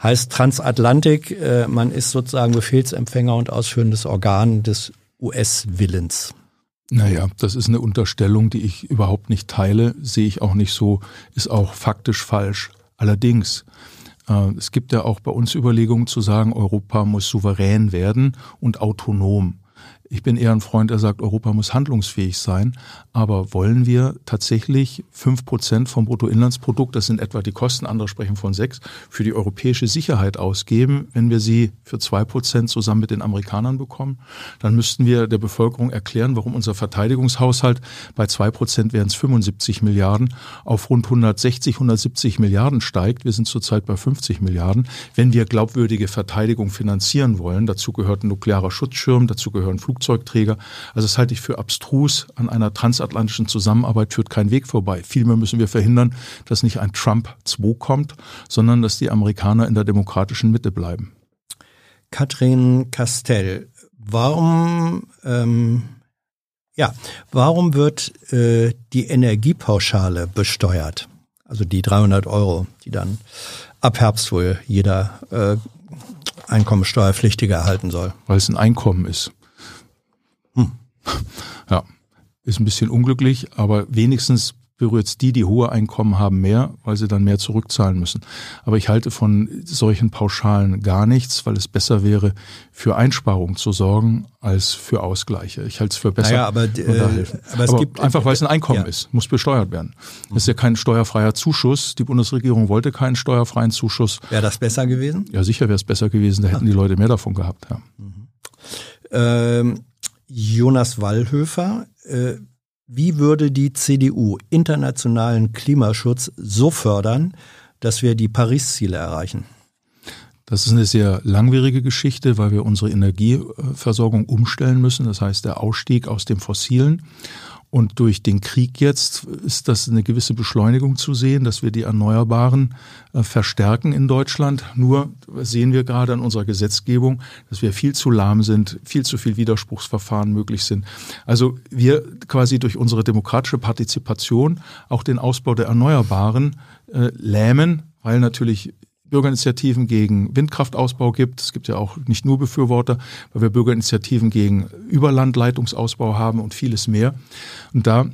Heißt Transatlantik, äh, man ist sozusagen Befehlsempfänger und ausführendes Organ des US-Willens. Naja, das ist eine Unterstellung, die ich überhaupt nicht teile, sehe ich auch nicht so, ist auch faktisch falsch. Allerdings, äh, es gibt ja auch bei uns Überlegungen zu sagen, Europa muss souverän werden und autonom. Ich bin eher ein Freund, der sagt, Europa muss handlungsfähig sein. Aber wollen wir tatsächlich fünf Prozent vom Bruttoinlandsprodukt, das sind etwa die Kosten, andere sprechen von sechs, für die europäische Sicherheit ausgeben, wenn wir sie für zwei Prozent zusammen mit den Amerikanern bekommen? Dann müssten wir der Bevölkerung erklären, warum unser Verteidigungshaushalt bei zwei Prozent wären es 75 Milliarden auf rund 160, 170 Milliarden steigt. Wir sind zurzeit bei 50 Milliarden. Wenn wir glaubwürdige Verteidigung finanzieren wollen, dazu gehört ein nuklearer Schutzschirm, dazu gehören Flugzeuge, Flugzeugträger. Also das halte ich für abstrus. An einer transatlantischen Zusammenarbeit führt kein Weg vorbei. Vielmehr müssen wir verhindern, dass nicht ein Trump 2 kommt, sondern dass die Amerikaner in der demokratischen Mitte bleiben. Katrin Castell, warum, ähm, ja, warum wird äh, die Energiepauschale besteuert? Also die 300 Euro, die dann ab Herbst wohl jeder äh, Einkommensteuerpflichtige erhalten soll. Weil es ein Einkommen ist. <laughs> Ja, ist ein bisschen unglücklich, aber wenigstens berührt es die, die hohe Einkommen haben, mehr, weil sie dann mehr zurückzahlen müssen. Aber ich halte von solchen Pauschalen gar nichts, weil es besser wäre, für Einsparungen zu sorgen, als für Ausgleiche. Ich halte es für besser. Naja, aber, äh, aber, es aber gibt einfach, weil es ein Einkommen ja. ist, muss besteuert werden. Das ist ja kein steuerfreier Zuschuss. Die Bundesregierung wollte keinen steuerfreien Zuschuss. Wäre das besser gewesen? Ja, sicher wäre es besser gewesen. Da hätten die Leute mehr davon gehabt. Ja. Mhm. Ähm, Jonas Wallhöfer, äh, wie würde die CDU internationalen Klimaschutz so fördern, dass wir die Paris-Ziele erreichen? Das ist eine sehr langwierige Geschichte, weil wir unsere Energieversorgung umstellen müssen. Das heißt, der Ausstieg aus dem Fossilen. Und durch den Krieg jetzt ist das eine gewisse Beschleunigung zu sehen, dass wir die Erneuerbaren äh, verstärken in Deutschland. Nur sehen wir gerade an unserer Gesetzgebung, dass wir viel zu lahm sind, viel zu viel Widerspruchsverfahren möglich sind. Also wir quasi durch unsere demokratische Partizipation auch den Ausbau der Erneuerbaren äh, lähmen, weil natürlich Bürgerinitiativen gegen Windkraftausbau gibt. Es gibt ja auch nicht nur Befürworter, weil wir Bürgerinitiativen gegen Überlandleitungsausbau haben und vieles mehr. Und da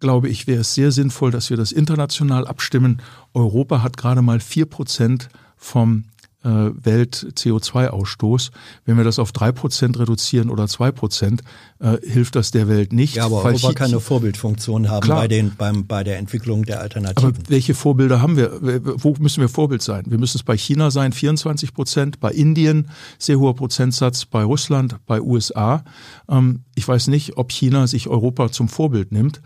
glaube ich, wäre es sehr sinnvoll, dass wir das international abstimmen. Europa hat gerade mal vier Prozent vom Welt-CO2-Ausstoß. Wenn wir das auf drei Prozent reduzieren oder zwei Prozent, äh, hilft das der Welt nicht. Ja, aber Europa kann eine Vorbildfunktion haben bei, den, beim, bei der Entwicklung der Alternativen. Aber welche Vorbilder haben wir? Wo müssen wir Vorbild sein? Wir müssen es bei China sein, 24 Prozent, bei Indien sehr hoher Prozentsatz, bei Russland, bei USA. Ähm, ich weiß nicht, ob China sich Europa zum Vorbild nimmt.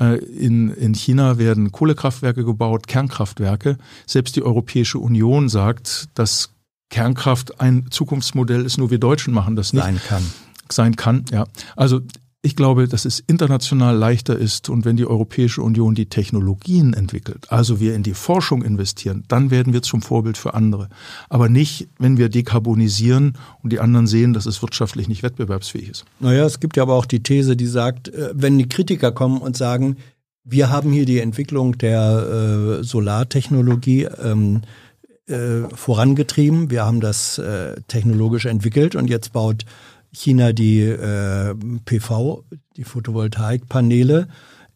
Äh, in, in China werden Kohlekraftwerke gebaut, Kernkraftwerke. Selbst die Europäische Union sagt, dass Kernkraft ein Zukunftsmodell ist, nur wir Deutschen machen das nicht. Sein kann. Sein kann, ja. Also ich glaube, dass es international leichter ist und wenn die Europäische Union die Technologien entwickelt, also wir in die Forschung investieren, dann werden wir zum Vorbild für andere. Aber nicht, wenn wir dekarbonisieren und die anderen sehen, dass es wirtschaftlich nicht wettbewerbsfähig ist. Naja, es gibt ja aber auch die These, die sagt, äh, wenn die Kritiker kommen und sagen, wir haben hier die Entwicklung der äh, Solartechnologie ähm, äh, vorangetrieben, wir haben das äh, technologisch entwickelt und jetzt baut China die äh, PV, die Photovoltaikpaneele,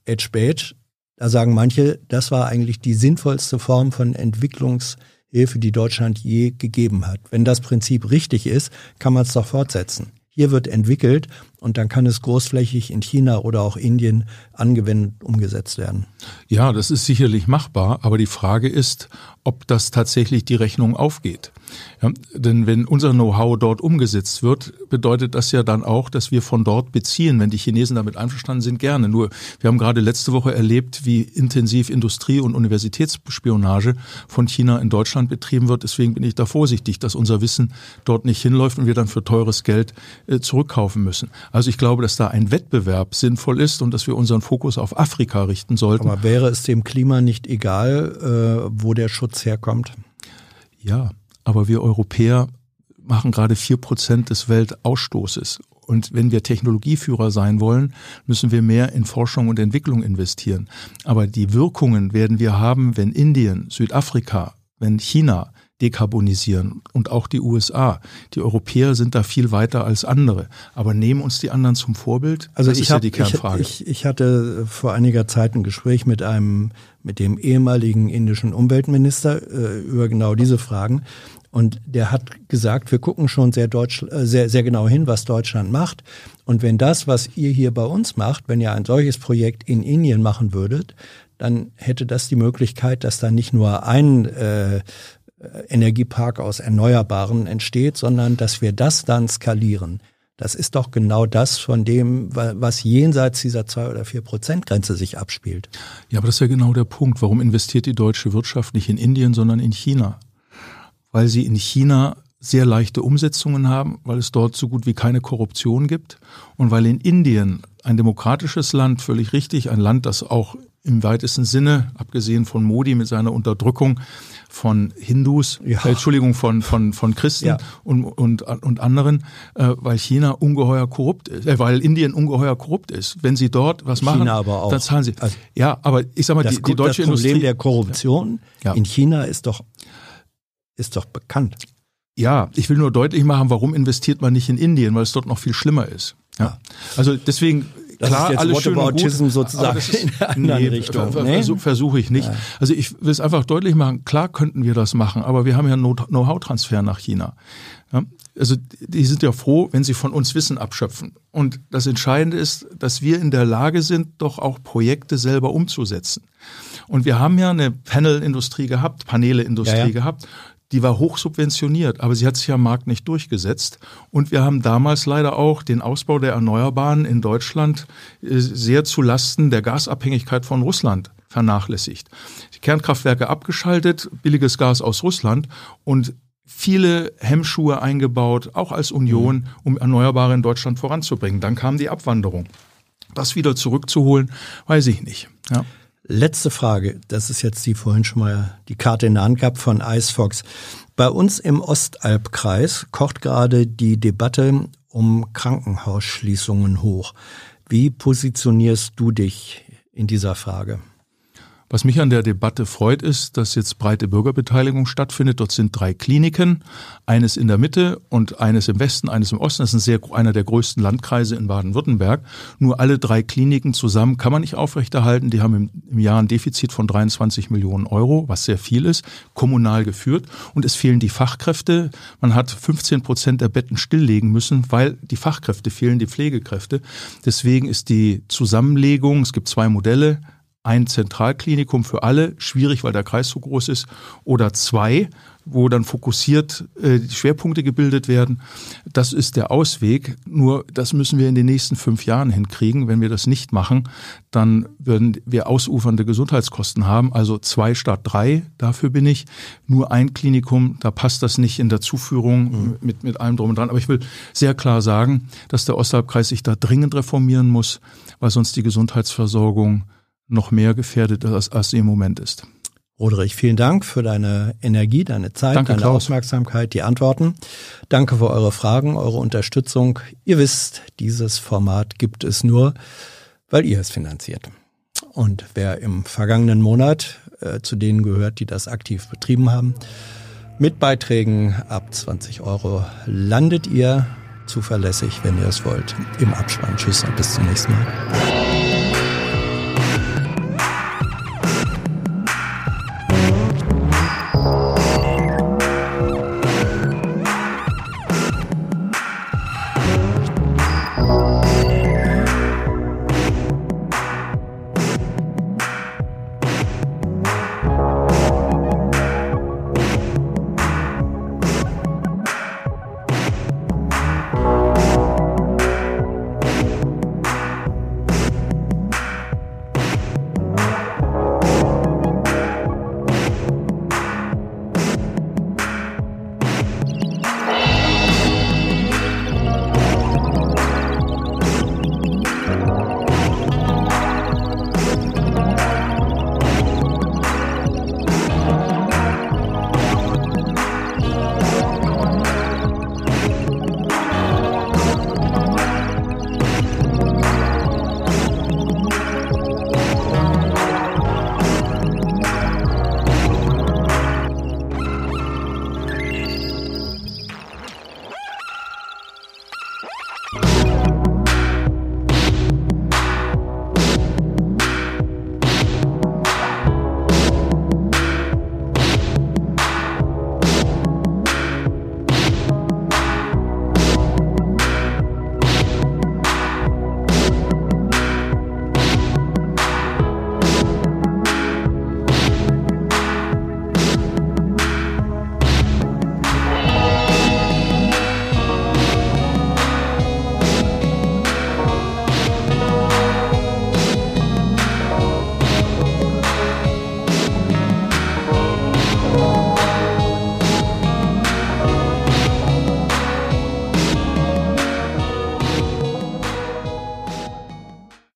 Edge-Bait. Da sagen manche, das war eigentlich die sinnvollste Form von Entwicklungshilfe, die Deutschland je gegeben hat. Wenn das Prinzip richtig ist, kann man es doch fortsetzen. Hier wird entwickelt und dann kann es großflächig in China oder auch Indien angewendet umgesetzt werden. Ja, das ist sicherlich machbar, aber die Frage ist, ob das tatsächlich die Rechnung aufgeht. Ja, denn wenn unser Know-how dort umgesetzt wird, bedeutet das ja dann auch, dass wir von dort beziehen. Wenn die Chinesen damit einverstanden sind, gerne. Nur wir haben gerade letzte Woche erlebt, wie intensiv Industrie- und Universitätsspionage von China in Deutschland betrieben wird. Deswegen bin ich da vorsichtig, dass unser Wissen dort nicht hinläuft und wir dann für teures Geld äh, zurückkaufen müssen. Also ich glaube, dass da ein Wettbewerb sinnvoll ist und dass wir unseren Fokus auf Afrika richten sollten. Aber wäre es dem Klima nicht egal, äh, wo der Schutz herkommt? Ja, aber wir Europäer machen gerade vier Prozent des Weltausstoßes. Und wenn wir Technologieführer sein wollen, müssen wir mehr in Forschung und Entwicklung investieren. Aber die Wirkungen werden wir haben, wenn Indien, Südafrika, wenn China dekarbonisieren und auch die USA. Die Europäer sind da viel weiter als andere. Aber nehmen uns die anderen zum Vorbild? Also das ich ist hab, ja die Kernfrage. Ich, ich, ich hatte vor einiger Zeit ein Gespräch mit einem, mit dem ehemaligen indischen Umweltminister äh, über genau diese Fragen. Und der hat gesagt, wir gucken schon sehr, Deutsch, äh, sehr, sehr genau hin, was Deutschland macht. Und wenn das, was ihr hier bei uns macht, wenn ihr ein solches Projekt in Indien machen würdet, dann hätte das die Möglichkeit, dass da nicht nur ein äh, Energiepark aus Erneuerbaren entsteht, sondern dass wir das dann skalieren. Das ist doch genau das von dem, was jenseits dieser zwei oder vier Prozent Grenze sich abspielt. Ja, aber das ist ja genau der Punkt. Warum investiert die deutsche Wirtschaft nicht in Indien, sondern in China? weil sie in China sehr leichte Umsetzungen haben, weil es dort so gut wie keine Korruption gibt und weil in Indien ein demokratisches Land, völlig richtig, ein Land, das auch im weitesten Sinne, abgesehen von Modi mit seiner Unterdrückung von Hindus, ja. äh, Entschuldigung, von, von, von Christen ja. und, und, und anderen, äh, weil China ungeheuer korrupt ist, äh, weil Indien ungeheuer korrupt ist. Wenn sie dort was machen, aber auch. dann zahlen sie. Also ja, aber ich sag mal, die, die deutsche das Problem Industrie, der Korruption ja. in China ist doch ist doch bekannt. Ja, ich will nur deutlich machen, warum investiert man nicht in Indien, weil es dort noch viel schlimmer ist. Ja. Also deswegen das klar, ist jetzt alles schön gut, sozusagen ist, <laughs> in der anderen nee, Richtung. Ver, nee? Versuche versuch ich nicht. Ja. Also ich will es einfach deutlich machen, klar könnten wir das machen, aber wir haben ja Know-how-Transfer nach China. Ja? Also die sind ja froh, wenn sie von uns Wissen abschöpfen. Und das Entscheidende ist, dass wir in der Lage sind, doch auch Projekte selber umzusetzen. Und wir haben ja eine Panel-Industrie gehabt, Paneele-Industrie ja, ja. gehabt die war hoch subventioniert, aber sie hat sich am Markt nicht durchgesetzt. Und wir haben damals leider auch den Ausbau der Erneuerbaren in Deutschland äh, sehr zu Lasten der Gasabhängigkeit von Russland vernachlässigt. Die Kernkraftwerke abgeschaltet, billiges Gas aus Russland und viele Hemmschuhe eingebaut, auch als Union, mhm. um Erneuerbare in Deutschland voranzubringen. Dann kam die Abwanderung. Das wieder zurückzuholen, weiß ich nicht. Ja. Letzte Frage, das ist jetzt die vorhin schon mal die Karte in der Hand gehabt von Icefox. Bei uns im Ostalbkreis kocht gerade die Debatte um Krankenhausschließungen hoch. Wie positionierst du dich in dieser Frage? Was mich an der Debatte freut, ist, dass jetzt breite Bürgerbeteiligung stattfindet. Dort sind drei Kliniken, eines in der Mitte und eines im Westen, eines im Osten. Das ist ein sehr, einer der größten Landkreise in Baden-Württemberg. Nur alle drei Kliniken zusammen kann man nicht aufrechterhalten. Die haben im, im Jahr ein Defizit von 23 Millionen Euro, was sehr viel ist, kommunal geführt. Und es fehlen die Fachkräfte. Man hat 15 Prozent der Betten stilllegen müssen, weil die Fachkräfte fehlen, die Pflegekräfte. Deswegen ist die Zusammenlegung, es gibt zwei Modelle, ein Zentralklinikum für alle, schwierig, weil der Kreis so groß ist, oder zwei, wo dann fokussiert äh, die Schwerpunkte gebildet werden. Das ist der Ausweg. Nur das müssen wir in den nächsten fünf Jahren hinkriegen. Wenn wir das nicht machen, dann würden wir ausufernde Gesundheitskosten haben. Also zwei statt drei, dafür bin ich. Nur ein Klinikum, da passt das nicht in der Zuführung mhm. mit, mit allem drum und dran. Aber ich will sehr klar sagen, dass der Ostalbkreis sich da dringend reformieren muss, weil sonst die Gesundheitsversorgung noch mehr gefährdet als, als sie im Moment ist. Roderich, vielen Dank für deine Energie, deine Zeit, Danke, deine Klaus. Aufmerksamkeit, die Antworten. Danke für eure Fragen, eure Unterstützung. Ihr wisst, dieses Format gibt es nur, weil ihr es finanziert. Und wer im vergangenen Monat äh, zu denen gehört, die das aktiv betrieben haben, mit Beiträgen ab 20 Euro landet ihr zuverlässig, wenn ihr es wollt, im Abspann. Tschüss und bis zum nächsten Mal.